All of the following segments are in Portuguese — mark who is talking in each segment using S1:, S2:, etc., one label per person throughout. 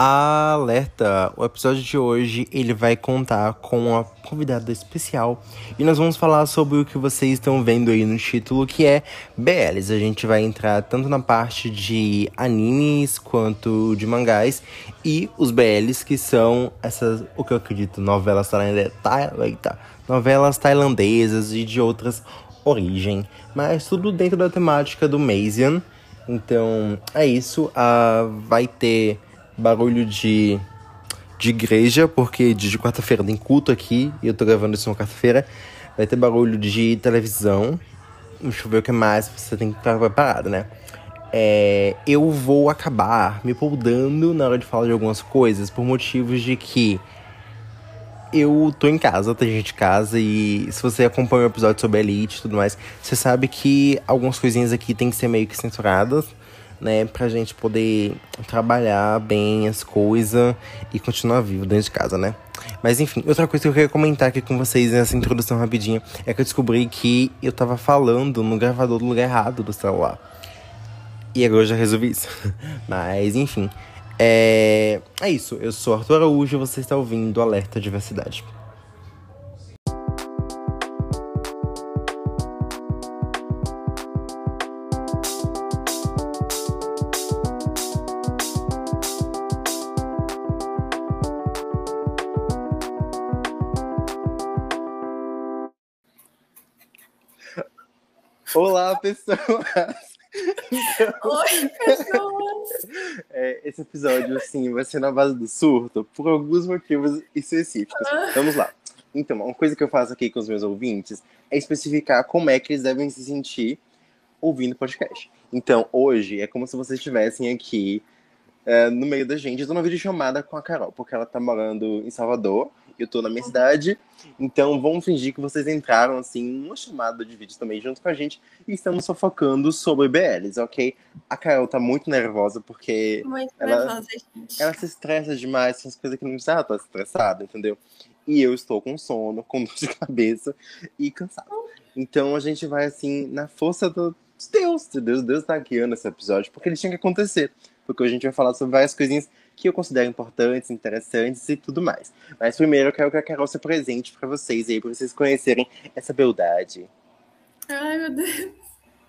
S1: Alerta! O episódio de hoje ele vai contar com uma convidada especial e nós vamos falar sobre o que vocês estão vendo aí no título, que é BLs. A gente vai entrar tanto na parte de animes quanto de mangás e os BLs, que são essas, o que eu acredito, novelas tailandesas, novelas tailandesas e de outras origem, mas tudo dentro da temática do Mazian. Então é isso. Uh, vai ter barulho de, de igreja, porque de quarta-feira tem culto aqui, e eu tô gravando isso na quarta-feira. Vai ter barulho de televisão. Deixa eu ver o que mais você tem que estar preparado, né? É, eu vou acabar me poldando na hora de falar de algumas coisas por motivos de que eu tô em casa, tem gente em casa, e se você acompanha o episódio sobre Elite e tudo mais, você sabe que algumas coisinhas aqui tem que ser meio que censuradas né, pra gente poder trabalhar bem as coisas e continuar vivo dentro de casa, né? Mas enfim, outra coisa que eu queria comentar aqui com vocês nessa introdução rapidinha é que eu descobri que eu tava falando no gravador do lugar errado do celular. E agora eu já resolvi isso. Mas enfim, é, é isso. Eu sou Arthur Araújo e você está ouvindo Alerta Diversidade. Olá, pessoas!
S2: Então, Oi, pessoas!
S1: É, esse episódio, assim, vai ser na base do surto por alguns motivos específicos. Ah. Vamos lá. Então, uma coisa que eu faço aqui com os meus ouvintes é especificar como é que eles devem se sentir ouvindo podcast. Então, hoje é como se vocês estivessem aqui é, no meio da gente. Numa videochamada com a Carol, porque ela tá morando em Salvador eu tô na minha cidade. Então vamos fingir que vocês entraram assim numa chamada de vídeo também junto com a gente e estamos sofocando sobre BLs, ok? A Carol tá muito nervosa porque
S2: muito
S1: ela,
S2: nervosa, gente.
S1: ela se estressa demais com as coisas que não precisava estar estressada, entendeu? E eu estou com sono, com dor de cabeça e cansado. Então a gente vai assim na força do Deus, Deus, Deus tá guiando esse episódio porque ele tinha que acontecer. Porque a gente vai falar sobre várias coisinhas que eu considero importantes, interessantes e tudo mais. Mas primeiro eu quero que a Carol se presente para vocês aí, para vocês conhecerem essa beldade.
S2: Ai, meu Deus.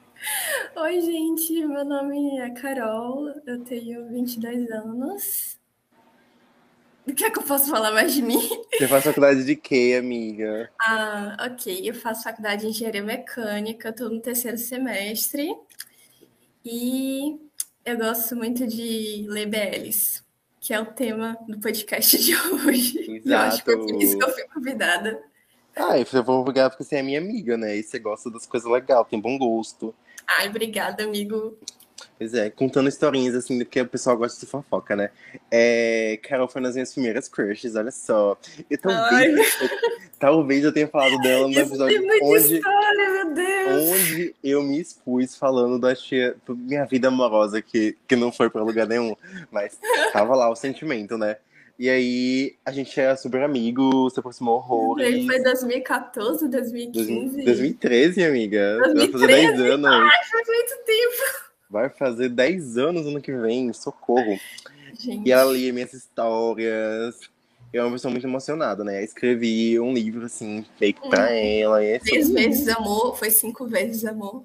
S2: Oi, gente. Meu nome é Carol, eu tenho 22 anos. O que é que eu posso falar mais de mim?
S1: Você faz faculdade de quê, amiga?
S2: Ah, ok. Eu faço faculdade de engenharia mecânica, estou no terceiro semestre. E eu gosto muito de ler BLs que é o tema do podcast de hoje. Exato. Eu acho que foi por isso que eu fui convidada.
S1: Ah, eu vou obrigado porque você é minha amiga, né? E você gosta das coisas legais, tem bom gosto.
S2: Ai, obrigada, amigo.
S1: Pois é, contando historinhas assim, do que o pessoal gosta de fofoca, né? É, Carol foi nas minhas primeiras crushes, olha só. E talvez, eu, talvez eu tenha falado dela no episódio
S2: onde, história, meu Deus.
S1: onde eu me expus falando da tia, minha vida amorosa, que, que não foi pra lugar nenhum. Mas tava lá o sentimento, né? E aí a gente era super amigo, se aproximou horrores.
S2: Foi 2014, 2015?
S1: 2013, amiga.
S2: 2013? Vai fazer 10 anos. Ai, faz muito tempo.
S1: Vai fazer 10 anos ano que vem, socorro. Gente. E ela lia minhas histórias. Eu é uma pessoa muito emocionada, né? Eu escrevi um livro, assim, feito hum. pra ela. E
S2: Três vezes amor, foi cinco vezes amor.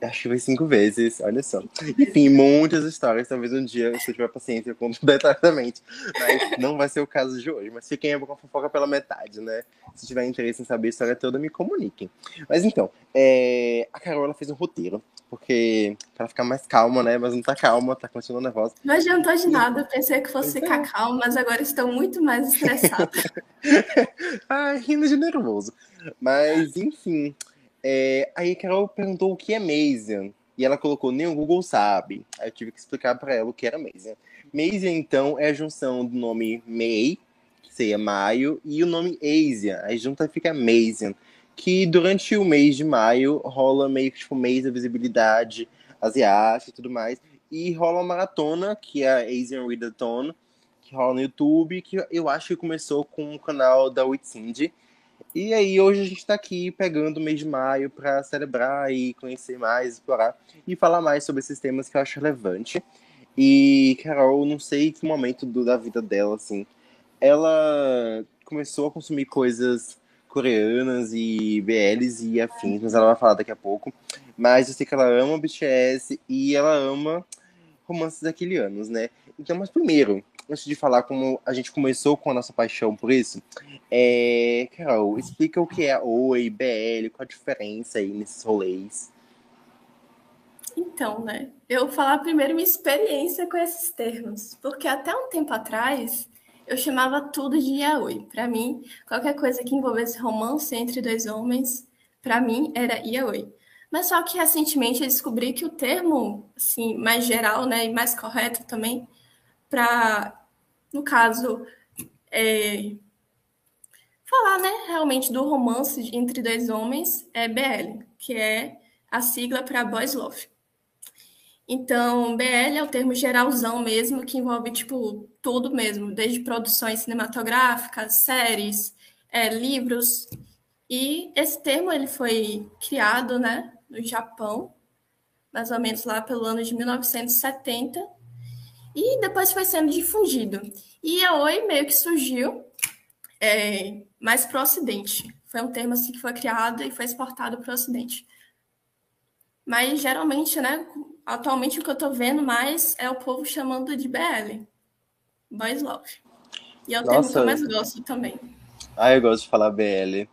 S1: Acho que foi cinco vezes, olha só. Enfim, muitas histórias. Talvez um dia, se eu tiver paciência, eu conto detalhadamente. Mas não vai ser o caso de hoje. Mas fiquem com a fofoca pela metade, né? Se tiver interesse em saber a história toda, me comuniquem. Mas então, é... a Carol ela fez um roteiro. Porque pra ela ficar mais calma, né? Mas não tá calma, tá continuando nervosa.
S2: Não adiantou de nada. Eu pensei que fosse ficar é. calma, mas agora estou muito mais estressada.
S1: Ai, rindo de nervoso. Mas, enfim. É, aí a Carol perguntou o que é Mazian. E ela colocou, nem o Google sabe. Aí eu tive que explicar para ela o que era Mazian. Mazian, então, é a junção do nome May, que seria maio, e o nome Asian. Aí junta fica Mazian. Que durante o mês de maio rola meio que tipo mês da visibilidade asiática e tudo mais. E rola uma maratona, que é a Asian Readathon, que rola no YouTube, que eu acho que começou com o canal da Whitsindy. E aí hoje a gente está aqui pegando o mês de maio para celebrar e conhecer mais, explorar e falar mais sobre esses temas que eu acho relevante. E Carol, não sei que momento do, da vida dela, assim, ela começou a consumir coisas coreanas e BLs e afins, mas ela vai falar daqui a pouco. Mas eu sei que ela ama BTS e ela ama romances aquilianos, né? Então, mas primeiro, antes de falar como a gente começou com a nossa paixão por isso, é... Carol, explica o que é Oi, BL, qual a diferença aí nesses rolês.
S2: Então, né? Eu vou falar primeiro minha experiência com esses termos, porque até um tempo atrás eu chamava tudo de yaoi. Para mim, qualquer coisa que envolvesse romance entre dois homens, para mim era yaoi. Mas só que recentemente eu descobri que o termo, assim, mais geral, né, e mais correto também, para, no caso, é, falar, né, realmente do romance entre dois homens é BL, que é a sigla para Boys Love. Então, BL é o termo geralzão mesmo, que envolve, tipo, tudo mesmo, desde produções cinematográficas, séries, é, livros. E esse termo, ele foi criado, né, no Japão, mais ou menos lá pelo ano de 1970, e depois foi sendo difundido. E a Oi meio que surgiu é, mais para o Ocidente. Foi um termo assim que foi criado e foi exportado para o Ocidente. Mas geralmente, né, atualmente o que eu tô vendo mais é o povo chamando de BL. Boys Love. E é o termo que eu mais gosto também.
S1: Ah, eu gosto de falar BL.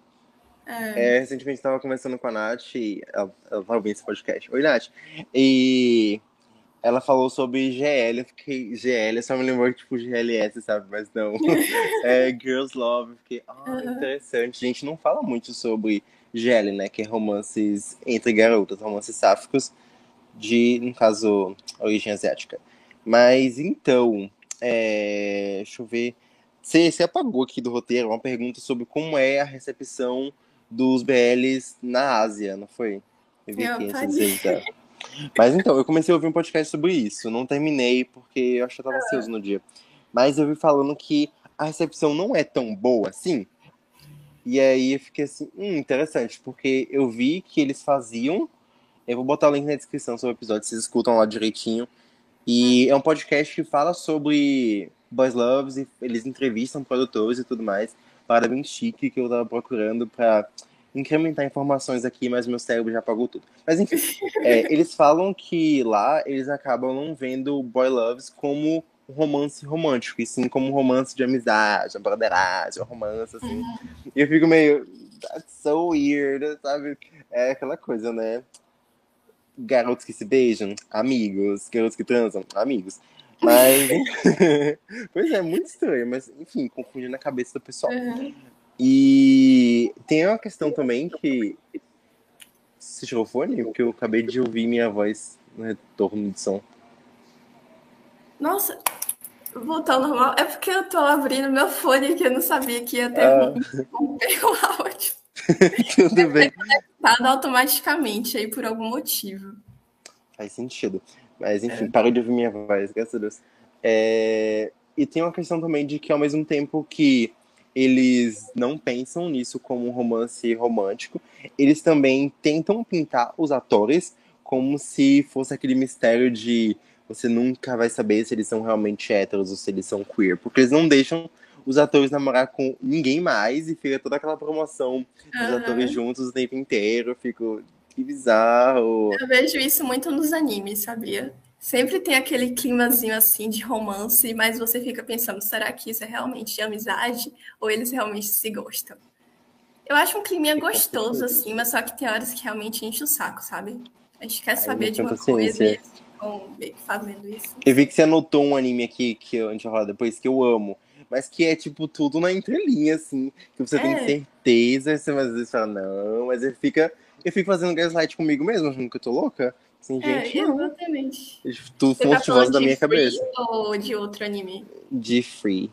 S1: É. É, recentemente estava conversando com a Nath, ela, ela vai ouvir esse podcast. Oi, Nath. E ela falou sobre GL, eu fiquei. GL, só me lembrou tipo GLS, sabe? Mas não. é Girls Love, eu fiquei. Ah, interessante. A gente não fala muito sobre GL, né? Que é romances entre garotas, romances sáficos de, no caso, origem asiática. Mas então, é, deixa eu ver. Você, você apagou aqui do roteiro uma pergunta sobre como é a recepção dos BLs na Ásia, não foi?
S2: Eu vi aqui antes de
S1: Mas então, eu comecei a ouvir um podcast sobre isso. Não terminei porque eu acho que eu tava ansioso no dia. Mas eu vi falando que a recepção não é tão boa assim. E aí eu fiquei assim, hum, interessante, porque eu vi que eles faziam. Eu vou botar o link na descrição sobre o episódio, vocês escutam lá direitinho. E é um podcast que fala sobre Boys Loves e eles entrevistam produtores e tudo mais. Para bem chique que eu tava procurando para incrementar informações aqui, mas meu cérebro já apagou tudo. Mas enfim, é, eles falam que lá eles acabam não vendo Boy Loves como um romance romântico, e sim como um romance de amizade, uma brotheragem, um romance assim. Uhum. E eu fico meio. That's so weird, sabe? É aquela coisa, né? Garotos que se beijam, amigos. Garotos que transam, amigos. Mas. pois é, muito estranho, mas enfim, confundindo na cabeça do pessoal. Uhum. E tem uma questão também que. Você tirou o fone? Porque eu acabei de ouvir minha voz no retorno de som.
S2: Nossa, voltar ao normal. É porque eu tô abrindo meu fone que eu não sabia que ia ter ah. um, um áudio.
S1: Tudo bem.
S2: Conectado automaticamente aí por algum motivo.
S1: Faz sentido. Mas enfim, é. parou de ouvir minha voz, graças a Deus. É... E tem uma questão também de que ao mesmo tempo que eles não pensam nisso como um romance romântico, eles também tentam pintar os atores como se fosse aquele mistério de você nunca vai saber se eles são realmente héteros ou se eles são queer, porque eles não deixam os atores namorar com ninguém mais e fica toda aquela promoção dos uhum. atores juntos o tempo inteiro. Eu fico, que bizarro.
S2: Eu vejo isso muito nos animes, sabia? Sempre tem aquele climazinho assim de romance, mas você fica pensando, será que isso é realmente de amizade ou eles realmente se gostam? Eu acho um clima gostoso, assim, mas só que tem horas que realmente enche o saco, sabe? A gente quer saber de uma coisa e fazendo isso.
S1: Eu vi que você anotou um anime aqui que a gente vai falar depois que eu amo. Mas que é, tipo, tudo na entrelinha, assim. Que você é. tem certeza, você às vezes fala, não, mas ele fica. Eu fico fazendo gaslight comigo mesmo, achando que eu tô louca. Assim,
S2: é, gente, exatamente.
S1: Tu foste tá da minha cabeça.
S2: Ou de outro anime?
S1: De Free.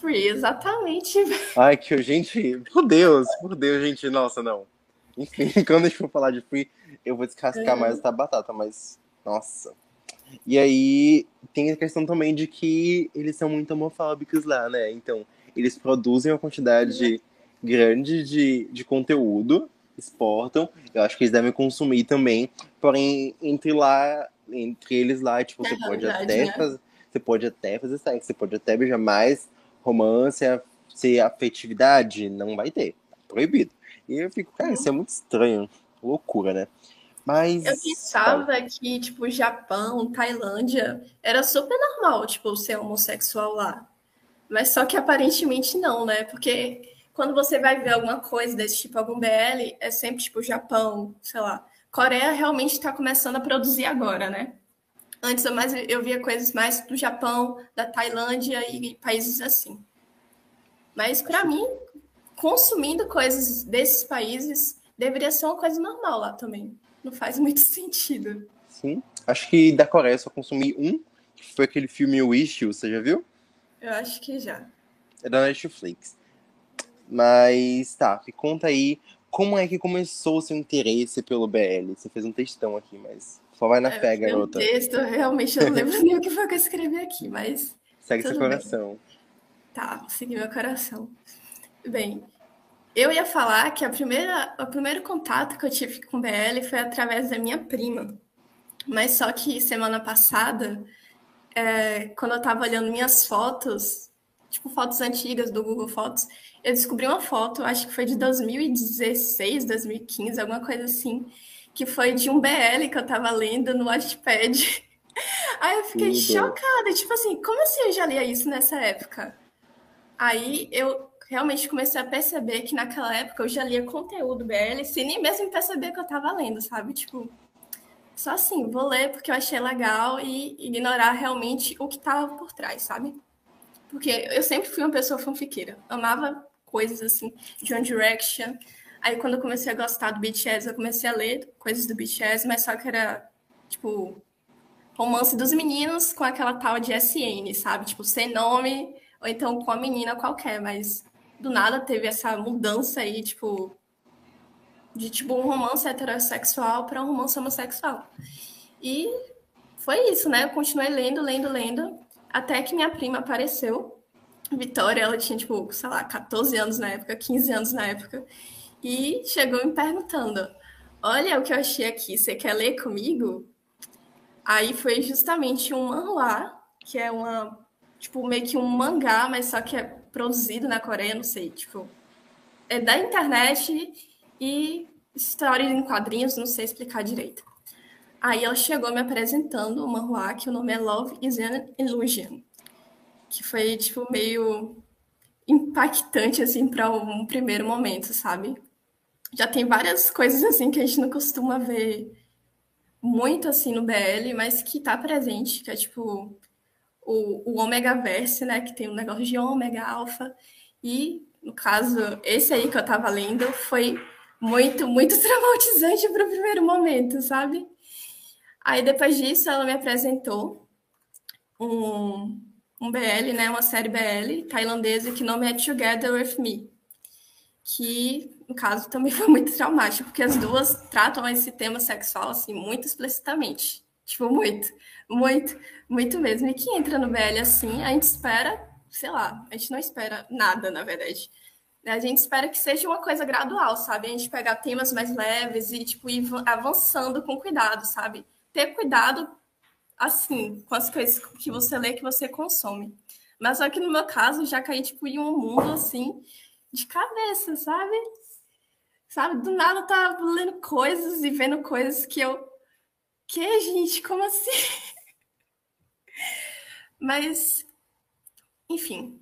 S2: Free, exatamente.
S1: Ai, que gente. Por Deus, por Deus, gente. Nossa, não. Enfim, quando a gente for falar de Free, eu vou descascar é. mais essa batata, mas. Nossa. E aí tem a questão também de que eles são muito homofóbicos lá, né? Então, eles produzem uma quantidade grande de, de conteúdo exportam. Eu acho que eles devem consumir também. Porém, entre lá entre eles lá, tipo, você é pode verdade, até né? fazer. Você pode até fazer sexo, você pode até beijar mais romance, ser afetividade, não vai ter. Tá proibido. E eu fico, cara, isso é muito estranho. Loucura, né? Mas.
S2: Eu pensava que, tipo, Japão, Tailândia, era super normal, tipo, ser homossexual lá. Mas só que aparentemente não, né? Porque quando você vai ver alguma coisa desse tipo, algum BL, é sempre tipo Japão, sei lá. Coreia realmente está começando a produzir agora, né? Antes eu, mais, eu via coisas mais do Japão, da Tailândia e países assim. Mas para mim, consumindo coisas desses países deveria ser uma coisa normal lá também. Não faz muito sentido.
S1: Sim. Acho que da Coreia eu só consumi um, que foi aquele filme Wish, você já viu?
S2: Eu acho que já.
S1: É da Netflix. Mas tá, me conta aí como é que começou o seu interesse pelo BL. Você fez um textão aqui, mas só vai na é, fé, garota.
S2: Um texto, realmente eu não lembro nem o que foi que eu escrevi aqui, mas.
S1: Segue seu coração. Bem.
S2: Tá, vou seguir meu coração. Bem, eu ia falar que a primeira, o primeiro contato que eu tive com o BL foi através da minha prima. Mas só que semana passada, é, quando eu estava olhando minhas fotos, tipo fotos antigas do Google Fotos, eu descobri uma foto, acho que foi de 2016, 2015, alguma coisa assim, que foi de um BL que eu estava lendo no Watchpad. Aí eu fiquei chocada, tipo assim, como assim eu já lia isso nessa época? Aí eu realmente comecei a perceber que naquela época eu já lia conteúdo BL sem nem mesmo perceber que eu estava lendo, sabe? Tipo, só assim, vou ler porque eu achei legal e ignorar realmente o que estava por trás, sabe? Porque eu sempre fui uma pessoa fanfiqueira. Amava coisas assim, de One Direction. Aí quando eu comecei a gostar do BTS, eu comecei a ler coisas do BTS, mas só que era, tipo, romance dos meninos com aquela tal de SN, sabe? Tipo, sem nome, ou então com a menina qualquer, mas do nada teve essa mudança aí, tipo, de tipo um romance heterossexual para um romance homossexual. E foi isso, né? Eu continuei lendo, lendo, lendo, até que minha prima apareceu. Vitória, ela tinha, tipo, sei lá, 14 anos na época, 15 anos na época, e chegou me perguntando: Olha o que eu achei aqui, você quer ler comigo? Aí foi justamente um manhwa, que é uma, tipo, meio que um mangá, mas só que é produzido na Coreia, não sei, tipo, é da internet e história em quadrinhos, não sei explicar direito. Aí ela chegou me apresentando o manhua, que o nome é Love is an Illusion, que foi, tipo, meio impactante, assim, para um primeiro momento, sabe? Já tem várias coisas, assim, que a gente não costuma ver muito, assim, no BL, mas que tá presente, que é, tipo, o, o Omega Verse, né? Que tem um negócio de ômega, alfa. E, no caso, esse aí que eu tava lendo foi muito, muito traumatizante para o primeiro momento, sabe? Aí, depois disso, ela me apresentou um, um BL, né? Uma série BL tailandesa que nome é Together With Me. Que, no caso, também foi muito traumático, porque as duas tratam esse tema sexual, assim, muito explicitamente. Tipo, muito, muito, muito mesmo. E que entra no BL assim, a gente espera, sei lá, a gente não espera nada, na verdade. A gente espera que seja uma coisa gradual, sabe? A gente pegar temas mais leves e, tipo, ir avançando com cuidado, sabe? Ter cuidado, assim, com as coisas que você lê, que você consome. Mas só que no meu caso, já caí, tipo, em um mundo, assim, de cabeça, sabe? Sabe? Do nada tava lendo coisas e vendo coisas que eu que, gente? Como assim? Mas, enfim,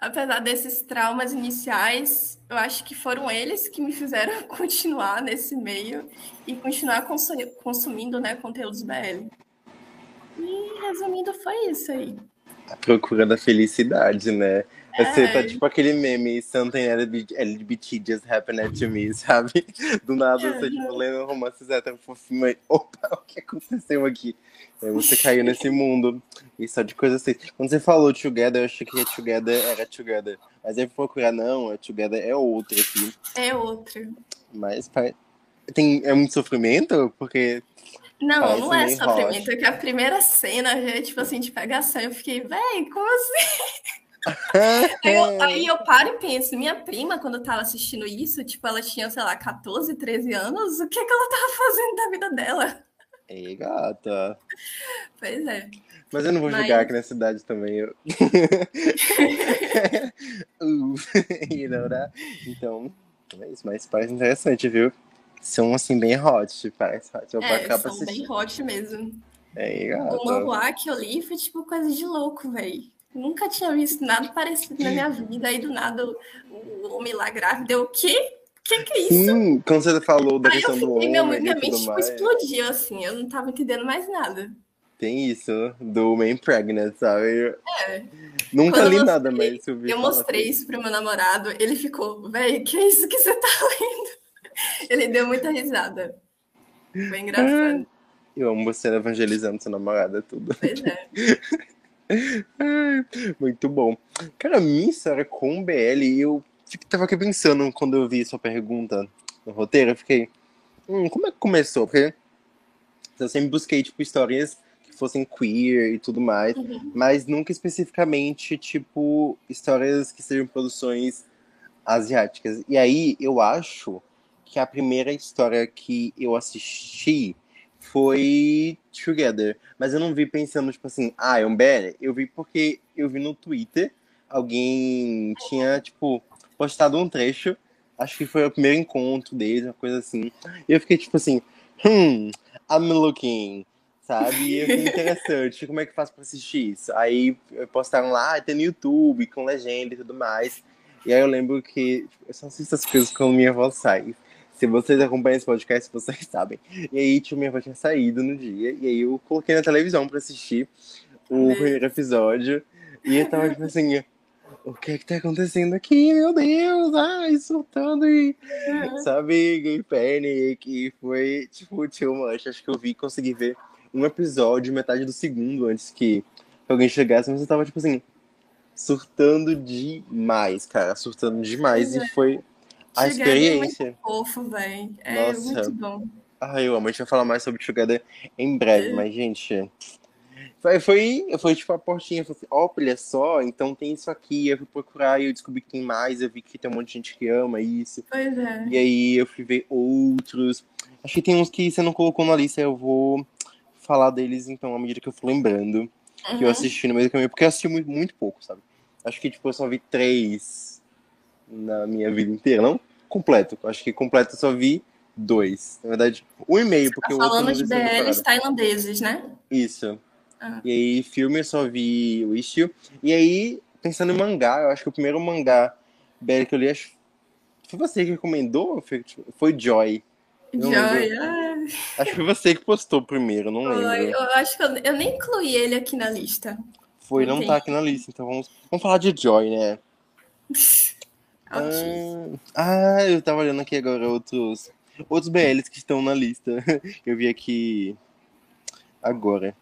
S2: apesar desses traumas iniciais, eu acho que foram eles que me fizeram continuar nesse meio e continuar consumindo né, conteúdos BL. E resumindo, foi isso aí.
S1: A procura da felicidade, né? Você é. tá tipo aquele meme, something LGBT just happened to me, sabe? Do nada você, tipo, lendo romances hétero fofinho aí, opa, o que aconteceu aqui? Aí você caiu nesse mundo. E só de coisa assim. Quando você falou together, eu achei que together era together. Mas aí procurar, não, é together é outro aqui.
S2: É outro.
S1: Mas tem, é muito sofrimento? Porque.
S2: Não, não é sofrimento, é que a primeira cena é tipo assim, de pegação. Eu fiquei, véi, como assim? Aí, eu, aí, eu, paro e penso, minha prima, quando tava assistindo isso, tipo, ela tinha, sei lá, 14, 13 anos, o que, é que ela tava fazendo da vida dela?
S1: Ei, gata.
S2: Pois é.
S1: Mas eu não vou
S2: Mas-
S1: jogar aqui na cidade também. Eu... Então, é isso. Mas parece interessante, viu? São, assim, bem hot. Parece hot. Eu
S2: É, são
S1: assistir.
S2: bem hot mesmo.
S1: Ei,
S2: O
S1: gata.
S2: manhwa que eu li foi tipo coisa de louco, velho. Nunca tinha visto nada parecido na minha vida. Aí do nada o, o homem lá grávida, eu, o quê? Que que é isso?
S1: Sim, quando você falou da
S2: Aí eu
S1: questão do
S2: fiquei,
S1: homem
S2: minha, minha mente tipo,
S1: mais.
S2: explodiu, assim. Eu não tava entendendo mais nada.
S1: Tem isso, do homem pregnant, sabe? Eu
S2: É.
S1: Nunca
S2: Quando
S1: li
S2: eu
S1: nada,
S2: mostrei-
S1: mas eu vi
S2: Eu mostrei
S1: assim.
S2: isso pro meu namorado, ele ficou, véi, que é isso que você tá lendo? Ele deu muita risada. Foi engraçado.
S1: Eu amo você evangelizando sua namorada, tudo.
S2: Pois é.
S1: Muito bom. Cara, a minha história com o BL, eu tava aqui pensando quando eu vi sua pergunta no roteiro, eu fiquei, hum, como é que começou? Porque eu sempre busquei, tipo, histórias que fossem queer e tudo mais,
S2: Uhum.
S1: mas nunca especificamente, tipo, histórias que sejam produções asiáticas. E aí, eu acho que a primeira história que eu assisti foi Together. Mas eu não vi pensando, tipo assim, ah, é um BL. Eu vi porque eu vi no Twitter, alguém tinha, tipo, postado um trecho. Acho que foi o primeiro encontro deles, uma coisa assim. E eu fiquei, tipo assim, hmm, I'm looking, sabe? E eu fiquei interessante, como é que faço pra assistir isso? Aí postaram lá, "Ah, tem no YouTube, com legenda e tudo mais. E aí eu lembro que tipo, eu só assisto as coisas quando minha avó sai. Se vocês acompanham esse podcast, vocês sabem. E aí, tipo, minha avó tinha saído no dia. E aí eu coloquei na televisão pra assistir o primeiro episódio. E eu tava, tipo assim, o que é que tá acontecendo aqui? Meu Deus! Ai, soltando e... Sabe, gay panic. E foi, tipo, too much. Acho que eu vi, consegui ver um episódio, metade do segundo, antes que alguém chegasse. Mas eu tava, tipo assim, surtando demais, cara. Surtando demais.
S2: Pois
S1: E foi a
S2: Together é muito
S1: experiência.
S2: fofo, velho. É
S1: Nossa.
S2: muito bom.
S1: Ah, eu amo. A gente vai falar mais sobre Together em breve, mas, gente. Foi, foi, foi tipo a portinha. Eu falei assim, ó, olha só, então tem isso aqui. Eu fui procurar e eu descobri que tem mais. Eu vi que tem um monte de gente que ama isso.
S2: Pois é.
S1: E aí eu fui ver outros. Acho que tem uns que você não colocou na lista. Eu vou falar deles, então, à medida que eu for lembrando. Que eu
S2: Uhum.
S1: assisti no meio do caminho. Porque eu assisti muito, muito pouco, sabe? Acho que, tipo, eu só vi três na minha vida inteira. Não completo. Acho que completo eu só vi dois. Na verdade, um e meio, porque
S2: Tá
S1: o outro
S2: falando
S1: não
S2: de BLs tailandeses, né?
S1: Isso.
S2: Ah.
S1: E aí, filme eu só vi o Istio. E aí, pensando em mangá, eu acho que o primeiro mangá BL que eu li, acho... foi você que recomendou? ou Foi, tipo, foi Joy. Não
S2: Joy. ah,
S1: Acho que foi você que postou primeiro, não
S2: foi.
S1: lembro.
S2: Eu acho que eu, eu nem incluí ele aqui na lista.
S1: Foi, não
S2: Entendi.
S1: tá aqui na lista, então vamos, vamos falar de Joy, né? Ah, ah, eu tava olhando aqui agora outros, outros BLs que estão na lista. Eu vi aqui agora.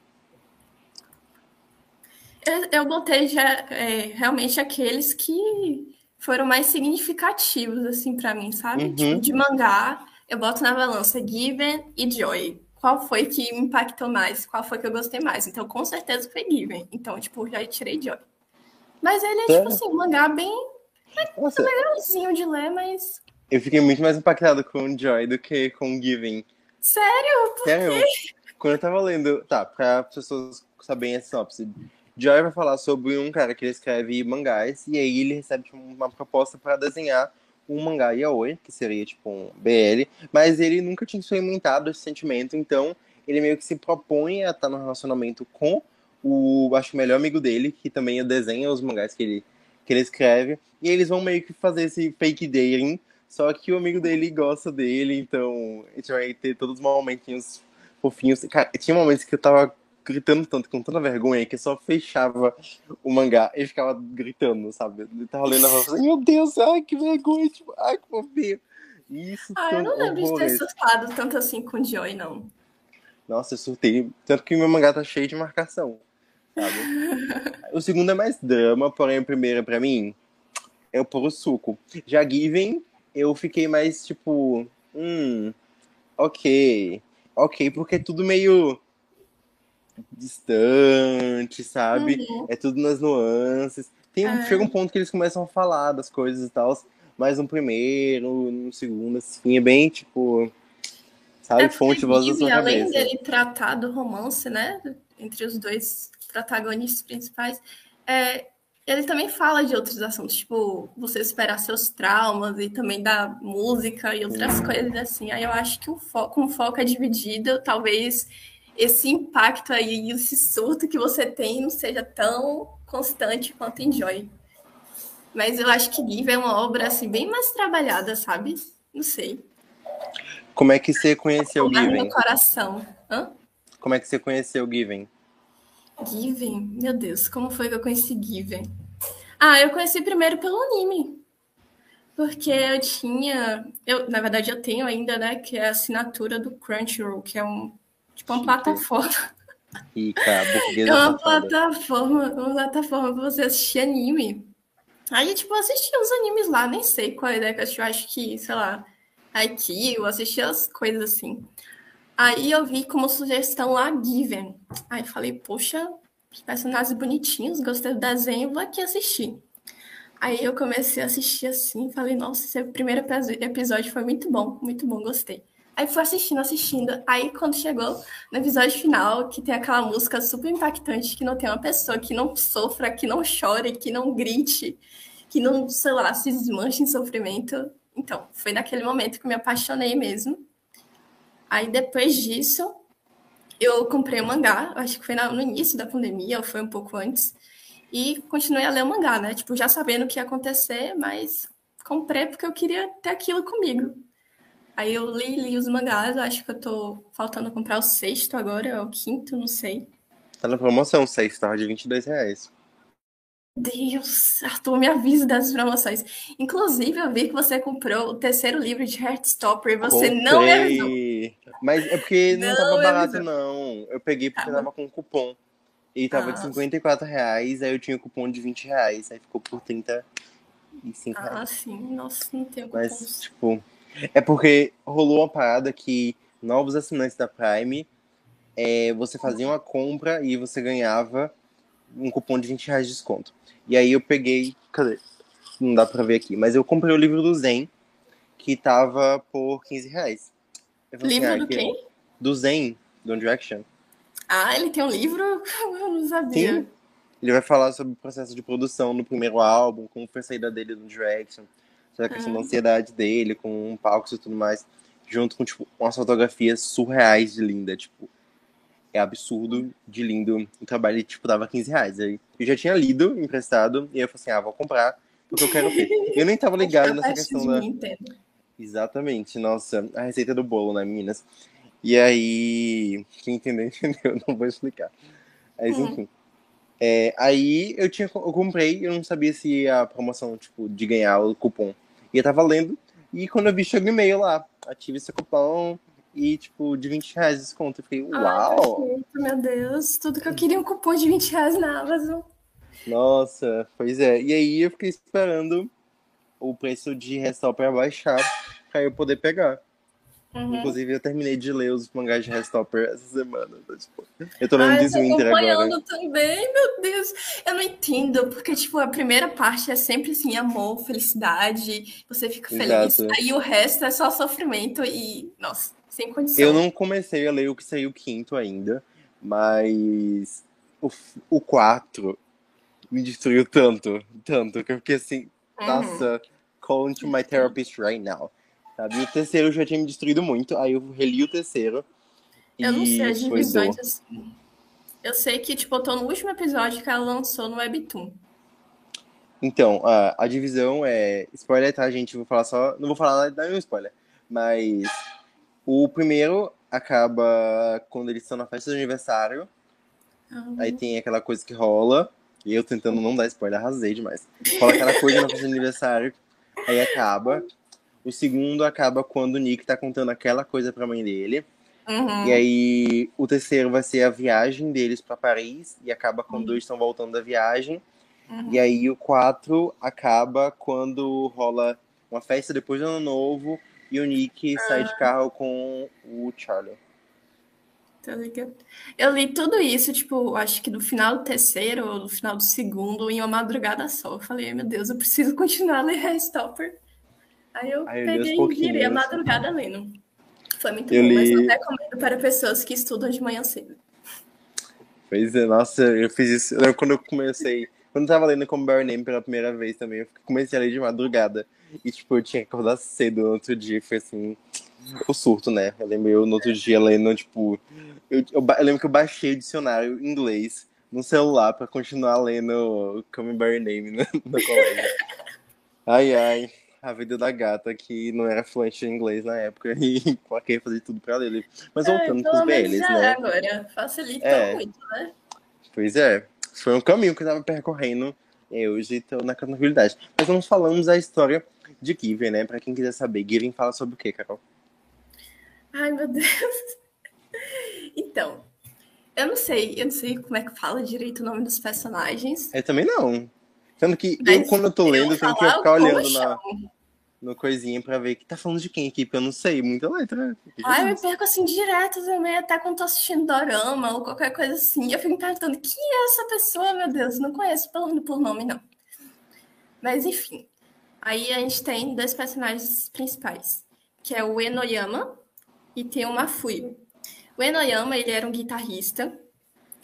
S2: Eu, eu botei já é, realmente aqueles que foram mais significativos, assim, pra mim, sabe?
S1: Uhum.
S2: Tipo, de mangá, eu boto na balança Given e Joy. Qual foi que me impactou mais? Qual foi que eu gostei mais? Então, com certeza foi Given. Então, tipo, já tirei Joy. Mas ele é,
S1: Sério?
S2: tipo assim, um mangá bem
S1: Nossa,
S2: legalzinho de ler, mas.
S1: eu fiquei muito mais impactado com Joy do que com Giving.
S2: Sério?
S1: Sério? Quando eu tava lendo. Tá, pra pessoas saberem a sinopse. Joy vai falar sobre um cara que ele escreve mangás e aí ele recebe tipo, uma proposta pra desenhar um mangá yaoi, que seria tipo um BL, mas ele nunca tinha experimentado esse sentimento, então ele meio que se propõe a estar no relacionamento com o, acho, o melhor amigo dele, que também desenha os mangás que ele, que ele escreve, e eles vão meio que fazer esse fake dating, só que o amigo dele gosta dele, então a gente vai ter todos os momentinhos fofinhos. Cara, tinha momentos que eu tava gritando tanto, com tanta vergonha, que eu só fechava o mangá e ficava gritando, sabe? Eu tava lendo a voz assim, meu Deus, ai, que vergonha, tipo, ai, que fofinho. Isso
S2: Ah, eu não lembro de ter surtado tanto assim com Joy, não.
S1: Nossa, eu surtei. Tanto que meu mangá tá cheio de marcação, sabe? o segundo é mais drama, porém o primeiro, pra mim, é o puro suco. Já Given, eu fiquei mais tipo, hum, ok. Ok, porque é tudo meio distante, sabe?
S2: Uhum.
S1: É tudo nas nuances. Tem,
S2: É.
S1: Chega um ponto que eles começam a falar das coisas e tal, mas no primeiro, no segundo, assim, é bem tipo. Sabe? É Fonte voz da
S2: sua além cabeça. dele tratar do romance, né? Entre os dois protagonistas principais, é, ele também fala de outros assuntos, tipo, você esperar seus traumas e também da música e outras hum. coisas assim. Aí eu acho que o foco, com o foco é dividido, talvez esse impacto aí, esse surto que você tem não seja tão constante quanto em Joy. Mas eu acho que Give é uma obra assim bem mais trabalhada, sabe? Não sei.
S1: Como é que você conheceu o Given?
S2: no coração. Hã?
S1: Como é que você conheceu o Given?
S2: Given? Meu Deus, como foi que eu conheci Given? Ah, eu conheci primeiro pelo anime. Porque eu tinha, eu, na verdade eu tenho ainda, né, que é a assinatura do Crunchyroll, que é um tipo uma plataforma.
S1: Rica,
S2: é uma plataforma, uma plataforma para você assistir anime. Aí, tipo, eu assisti uns animes lá, nem sei qual é que eu acho que, sei lá, Aqui, eu assisti as coisas assim. Aí eu vi como sugestão lá Given. Aí falei, poxa, personagens bonitinhos, gostei do desenho, vou aqui assistir. Aí eu comecei a assistir assim, falei, nossa, esse primeiro episódio foi muito bom, muito bom, gostei. Aí fui assistindo, assistindo. Aí quando chegou no episódio final, que tem aquela música super impactante, que não tem uma pessoa que não sofra, que não chore, que não grite, que não, sei lá, se desmanche em sofrimento. Então, foi naquele momento que eu me apaixonei mesmo. Aí depois disso, eu comprei o mangá, acho que foi no início da pandemia, ou foi um pouco antes, e continuei a ler o mangá, né? Tipo, já sabendo o que ia acontecer, mas comprei porque eu queria ter aquilo comigo. Aí eu li, li os mangás, acho que eu tô faltando comprar o sexto agora, ou o quinto, não sei.
S1: Tá na promoção sexto, tava de 22 reais.
S2: Deus, Arthur, me avisa das promoções. Inclusive, eu vi que você comprou o terceiro livro de Heartstopper e você Comprei. não me avisou.
S1: Mas é porque não, não tava barato, não. Eu peguei porque tá tava com cupom. E tava ah. de 54 reais, aí eu tinha cupom de 20 reais. Aí ficou por 35
S2: ah, reais. Ah, sim. Nossa, não tenho
S1: cupom. Mas, tipo, é porque rolou uma parada que novos assinantes da Prime, é, você fazia uma compra e você ganhava um cupom de 20 reais de desconto. E aí eu peguei. Cadê? Não dá pra ver aqui, mas eu comprei o livro do Zen, que tava por 15 reais.
S2: Livro assim, ah, do quem?
S1: Do Zen, do One Direction.
S2: Ah, ele tem um livro? Eu não sabia. Sim.
S1: Ele vai falar sobre o processo de produção no primeiro álbum, como foi a saída dele do Direction, sobre a questão ah. da ansiedade dele, com um palco e tudo mais, junto com, tipo, umas fotografias surreais de linda, tipo, é absurdo de lindo. O trabalho, tipo, dava 15 reais. Aí eu já tinha lido, emprestado, e eu falei assim, ah, vou comprar, porque eu quero ver. Eu nem tava ligado nessa questão da... Exatamente, nossa, a receita do bolo, né, meninas? E aí, quem entendeu, entendeu, não vou explicar. Mas, hum. enfim. É, aí eu tinha, eu comprei, eu não sabia se a promoção, tipo, de ganhar o cupom ia estar valendo. E quando eu vi, chegou um e-mail lá, ative esse cupom, e, tipo, de 20 reais de desconto. Eu fiquei, uau!
S2: Ai, meu Deus, tudo que eu queria um cupom de 20 reais na Amazon.
S1: Nossa, pois é. E aí eu fiquei esperando o preço de Restopper baixar pra eu poder pegar. Uhum. Inclusive, eu terminei de ler os mangás de Restopper essa semana. Tá, tipo, eu tô lendo Deswinter agora. acompanhando
S2: também, meu Deus. Eu não entendo, porque, tipo, a primeira parte é sempre, assim, amor, felicidade, você fica feliz. Exato. Aí o resto é só sofrimento e, nossa. Sem condição.
S1: Eu não comecei a ler o que saiu quinto ainda, mas o, o 4 me destruiu tanto, tanto, que eu fiquei assim, uhum. nossa, call to my therapist right now. Sabe? E o terceiro já tinha me destruído muito, aí eu reli o terceiro.
S2: Eu não sei as divisões assim. Eu sei que, tipo, eu tô no último episódio que ela lançou no Webtoon.
S1: Então, a, a divisão é. Spoiler, tá, gente? Vou falar só. Não vou falar nenhum spoiler. Mas o primeiro acaba quando eles estão na festa de aniversário. Uhum. Aí tem aquela coisa que rola. E eu tentando não dar spoiler, arrasei demais. Rola aquela coisa na festa de aniversário. Aí acaba. O segundo acaba quando o Nick tá contando aquela coisa pra mãe dele. Uhum. E aí o terceiro vai ser a viagem deles para Paris. E acaba quando uhum. eles estão voltando da viagem. Uhum. E aí o quatro acaba quando rola uma festa depois do ano novo e o Nick ah. sai de carro com o Charlie.
S2: Tá ligado? Eu li tudo isso, tipo, acho que no final do terceiro ou no final do segundo, em uma madrugada só. Eu falei, meu Deus, eu preciso continuar a ler Stopper. Aí eu Aí peguei e virei a madrugada lendo. Foi muito eu bom, li... mas não recomendo para pessoas que estudam de manhã cedo.
S1: Pois é, nossa, eu fiz isso eu, quando eu comecei. Quando eu tava lendo como Bare Name pela primeira vez também, eu comecei a ler de madrugada. E, tipo, eu tinha que acordar cedo no outro dia. Foi assim, o surto, né? Eu lembro eu no outro dia lendo, tipo. Eu, eu, eu lembro que eu baixei o dicionário em inglês no celular pra continuar lendo Come By Name no, no colégio. Ai, ai. A vida da gata que não era fluente em inglês na época e queria fazer tudo pra ler. Mas é, voltando é, pros BLs, né?
S2: agora. Facilita é. muito, né?
S1: Pois é. Foi um caminho que eu tava percorrendo e hoje estou na tranquilidade. Mas vamos falamos a história de Given, né? Pra quem quiser saber. Given fala sobre o quê, Carol?
S2: Ai, meu Deus. Então, eu não sei, eu não sei como é que fala direito o nome dos personagens.
S1: Eu também não. Sendo que eu, quando eu tô lendo, eu tenho que ficar olhando na, no coisinha pra ver que tá falando de quem aqui, porque eu não sei muita letra.
S2: Ai, eu me perco assim direto também, até quando tô assistindo Dorama ou qualquer coisa assim. Eu fico me perguntando, quem é essa pessoa, meu Deus? Não conheço pelo, por nome, não. Mas enfim. Aí a gente tem dois personagens principais, que é o Enoyama e tem o Mafui. O Enoyama, ele era um guitarrista,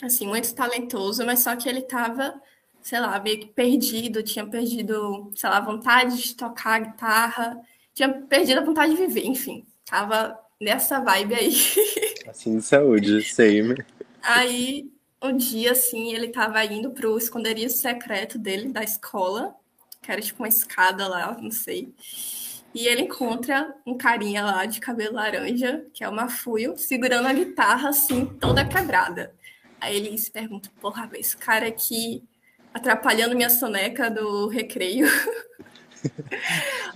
S2: assim, muito talentoso, mas só que ele tava, sei lá, meio que perdido, tinha perdido, sei lá, a vontade de tocar guitarra, tinha perdido a vontade de viver, enfim, tava nessa vibe aí.
S1: Assim de saúde, sei.
S2: Aí, um dia, assim, ele tava indo pro esconderijo secreto dele, da escola, que era tipo uma escada lá, não sei. E ele encontra um carinha lá de cabelo laranja, que é o Mafuio, segurando a guitarra assim, toda quebrada. Aí ele se pergunta: porra, esse cara aqui atrapalhando minha soneca do recreio.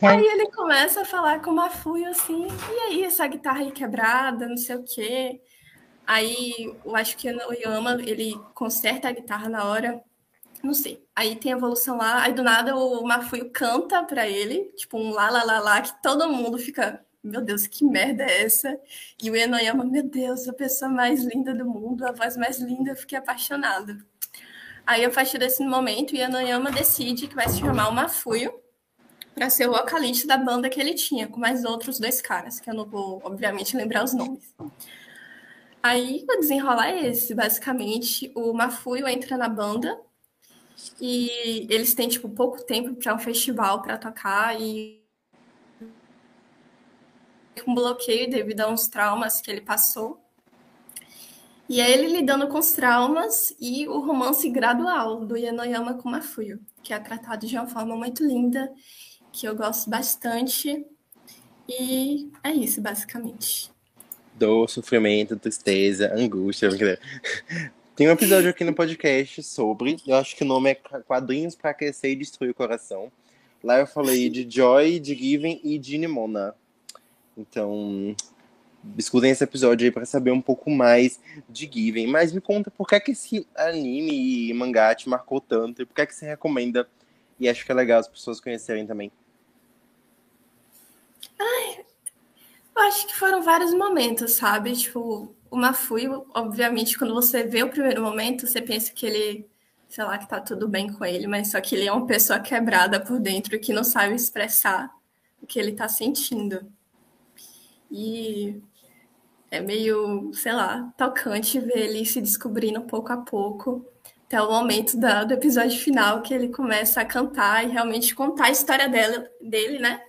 S2: aí ele começa a falar com o Mafuio assim: e aí, essa guitarra aí quebrada, não sei o quê. Aí eu acho que o Yama ele conserta a guitarra na hora não sei. Aí tem a evolução lá, aí do nada o Mafuio canta pra ele, tipo um lá, lá, lá, lá, que todo mundo fica, meu Deus, que merda é essa? E o Enoyama, meu Deus, a pessoa mais linda do mundo, a voz mais linda, eu fiquei apaixonada. Aí, a partir desse momento, o Enoyama decide que vai se chamar o Mafuio para ser o vocalista da banda que ele tinha, com mais outros dois caras, que eu não vou, obviamente, lembrar os nomes. Aí, o desenrolar é esse, basicamente, o Mafuio entra na banda e eles têm, tipo, pouco tempo para um festival para tocar e um bloqueio devido a uns traumas que ele passou. E é ele lidando com os traumas e o romance gradual do Yanoyama com Mafuyo, que é tratado de uma forma muito linda, que eu gosto bastante. E é isso, basicamente.
S1: Dor, sofrimento, tristeza, angústia. Tem um episódio aqui no podcast sobre, eu acho que o nome é Quadrinhos para Crescer e Destruir o Coração. Lá eu falei de Joy, de Given e de Nimona. Então, escutem esse episódio aí para saber um pouco mais de Given. Mas me conta por que, que esse anime e mangá te marcou tanto e por que, que você recomenda e acho que é legal as pessoas conhecerem também.
S2: Ai, eu acho que foram vários momentos, sabe? Tipo, o Mafui, obviamente, quando você vê o primeiro momento, você pensa que ele, sei lá, que tá tudo bem com ele, mas só que ele é uma pessoa quebrada por dentro que não sabe expressar o que ele tá sentindo. E é meio, sei lá, tocante ver ele se descobrindo pouco a pouco, até o momento da, do episódio final, que ele começa a cantar e realmente contar a história dela, dele, né?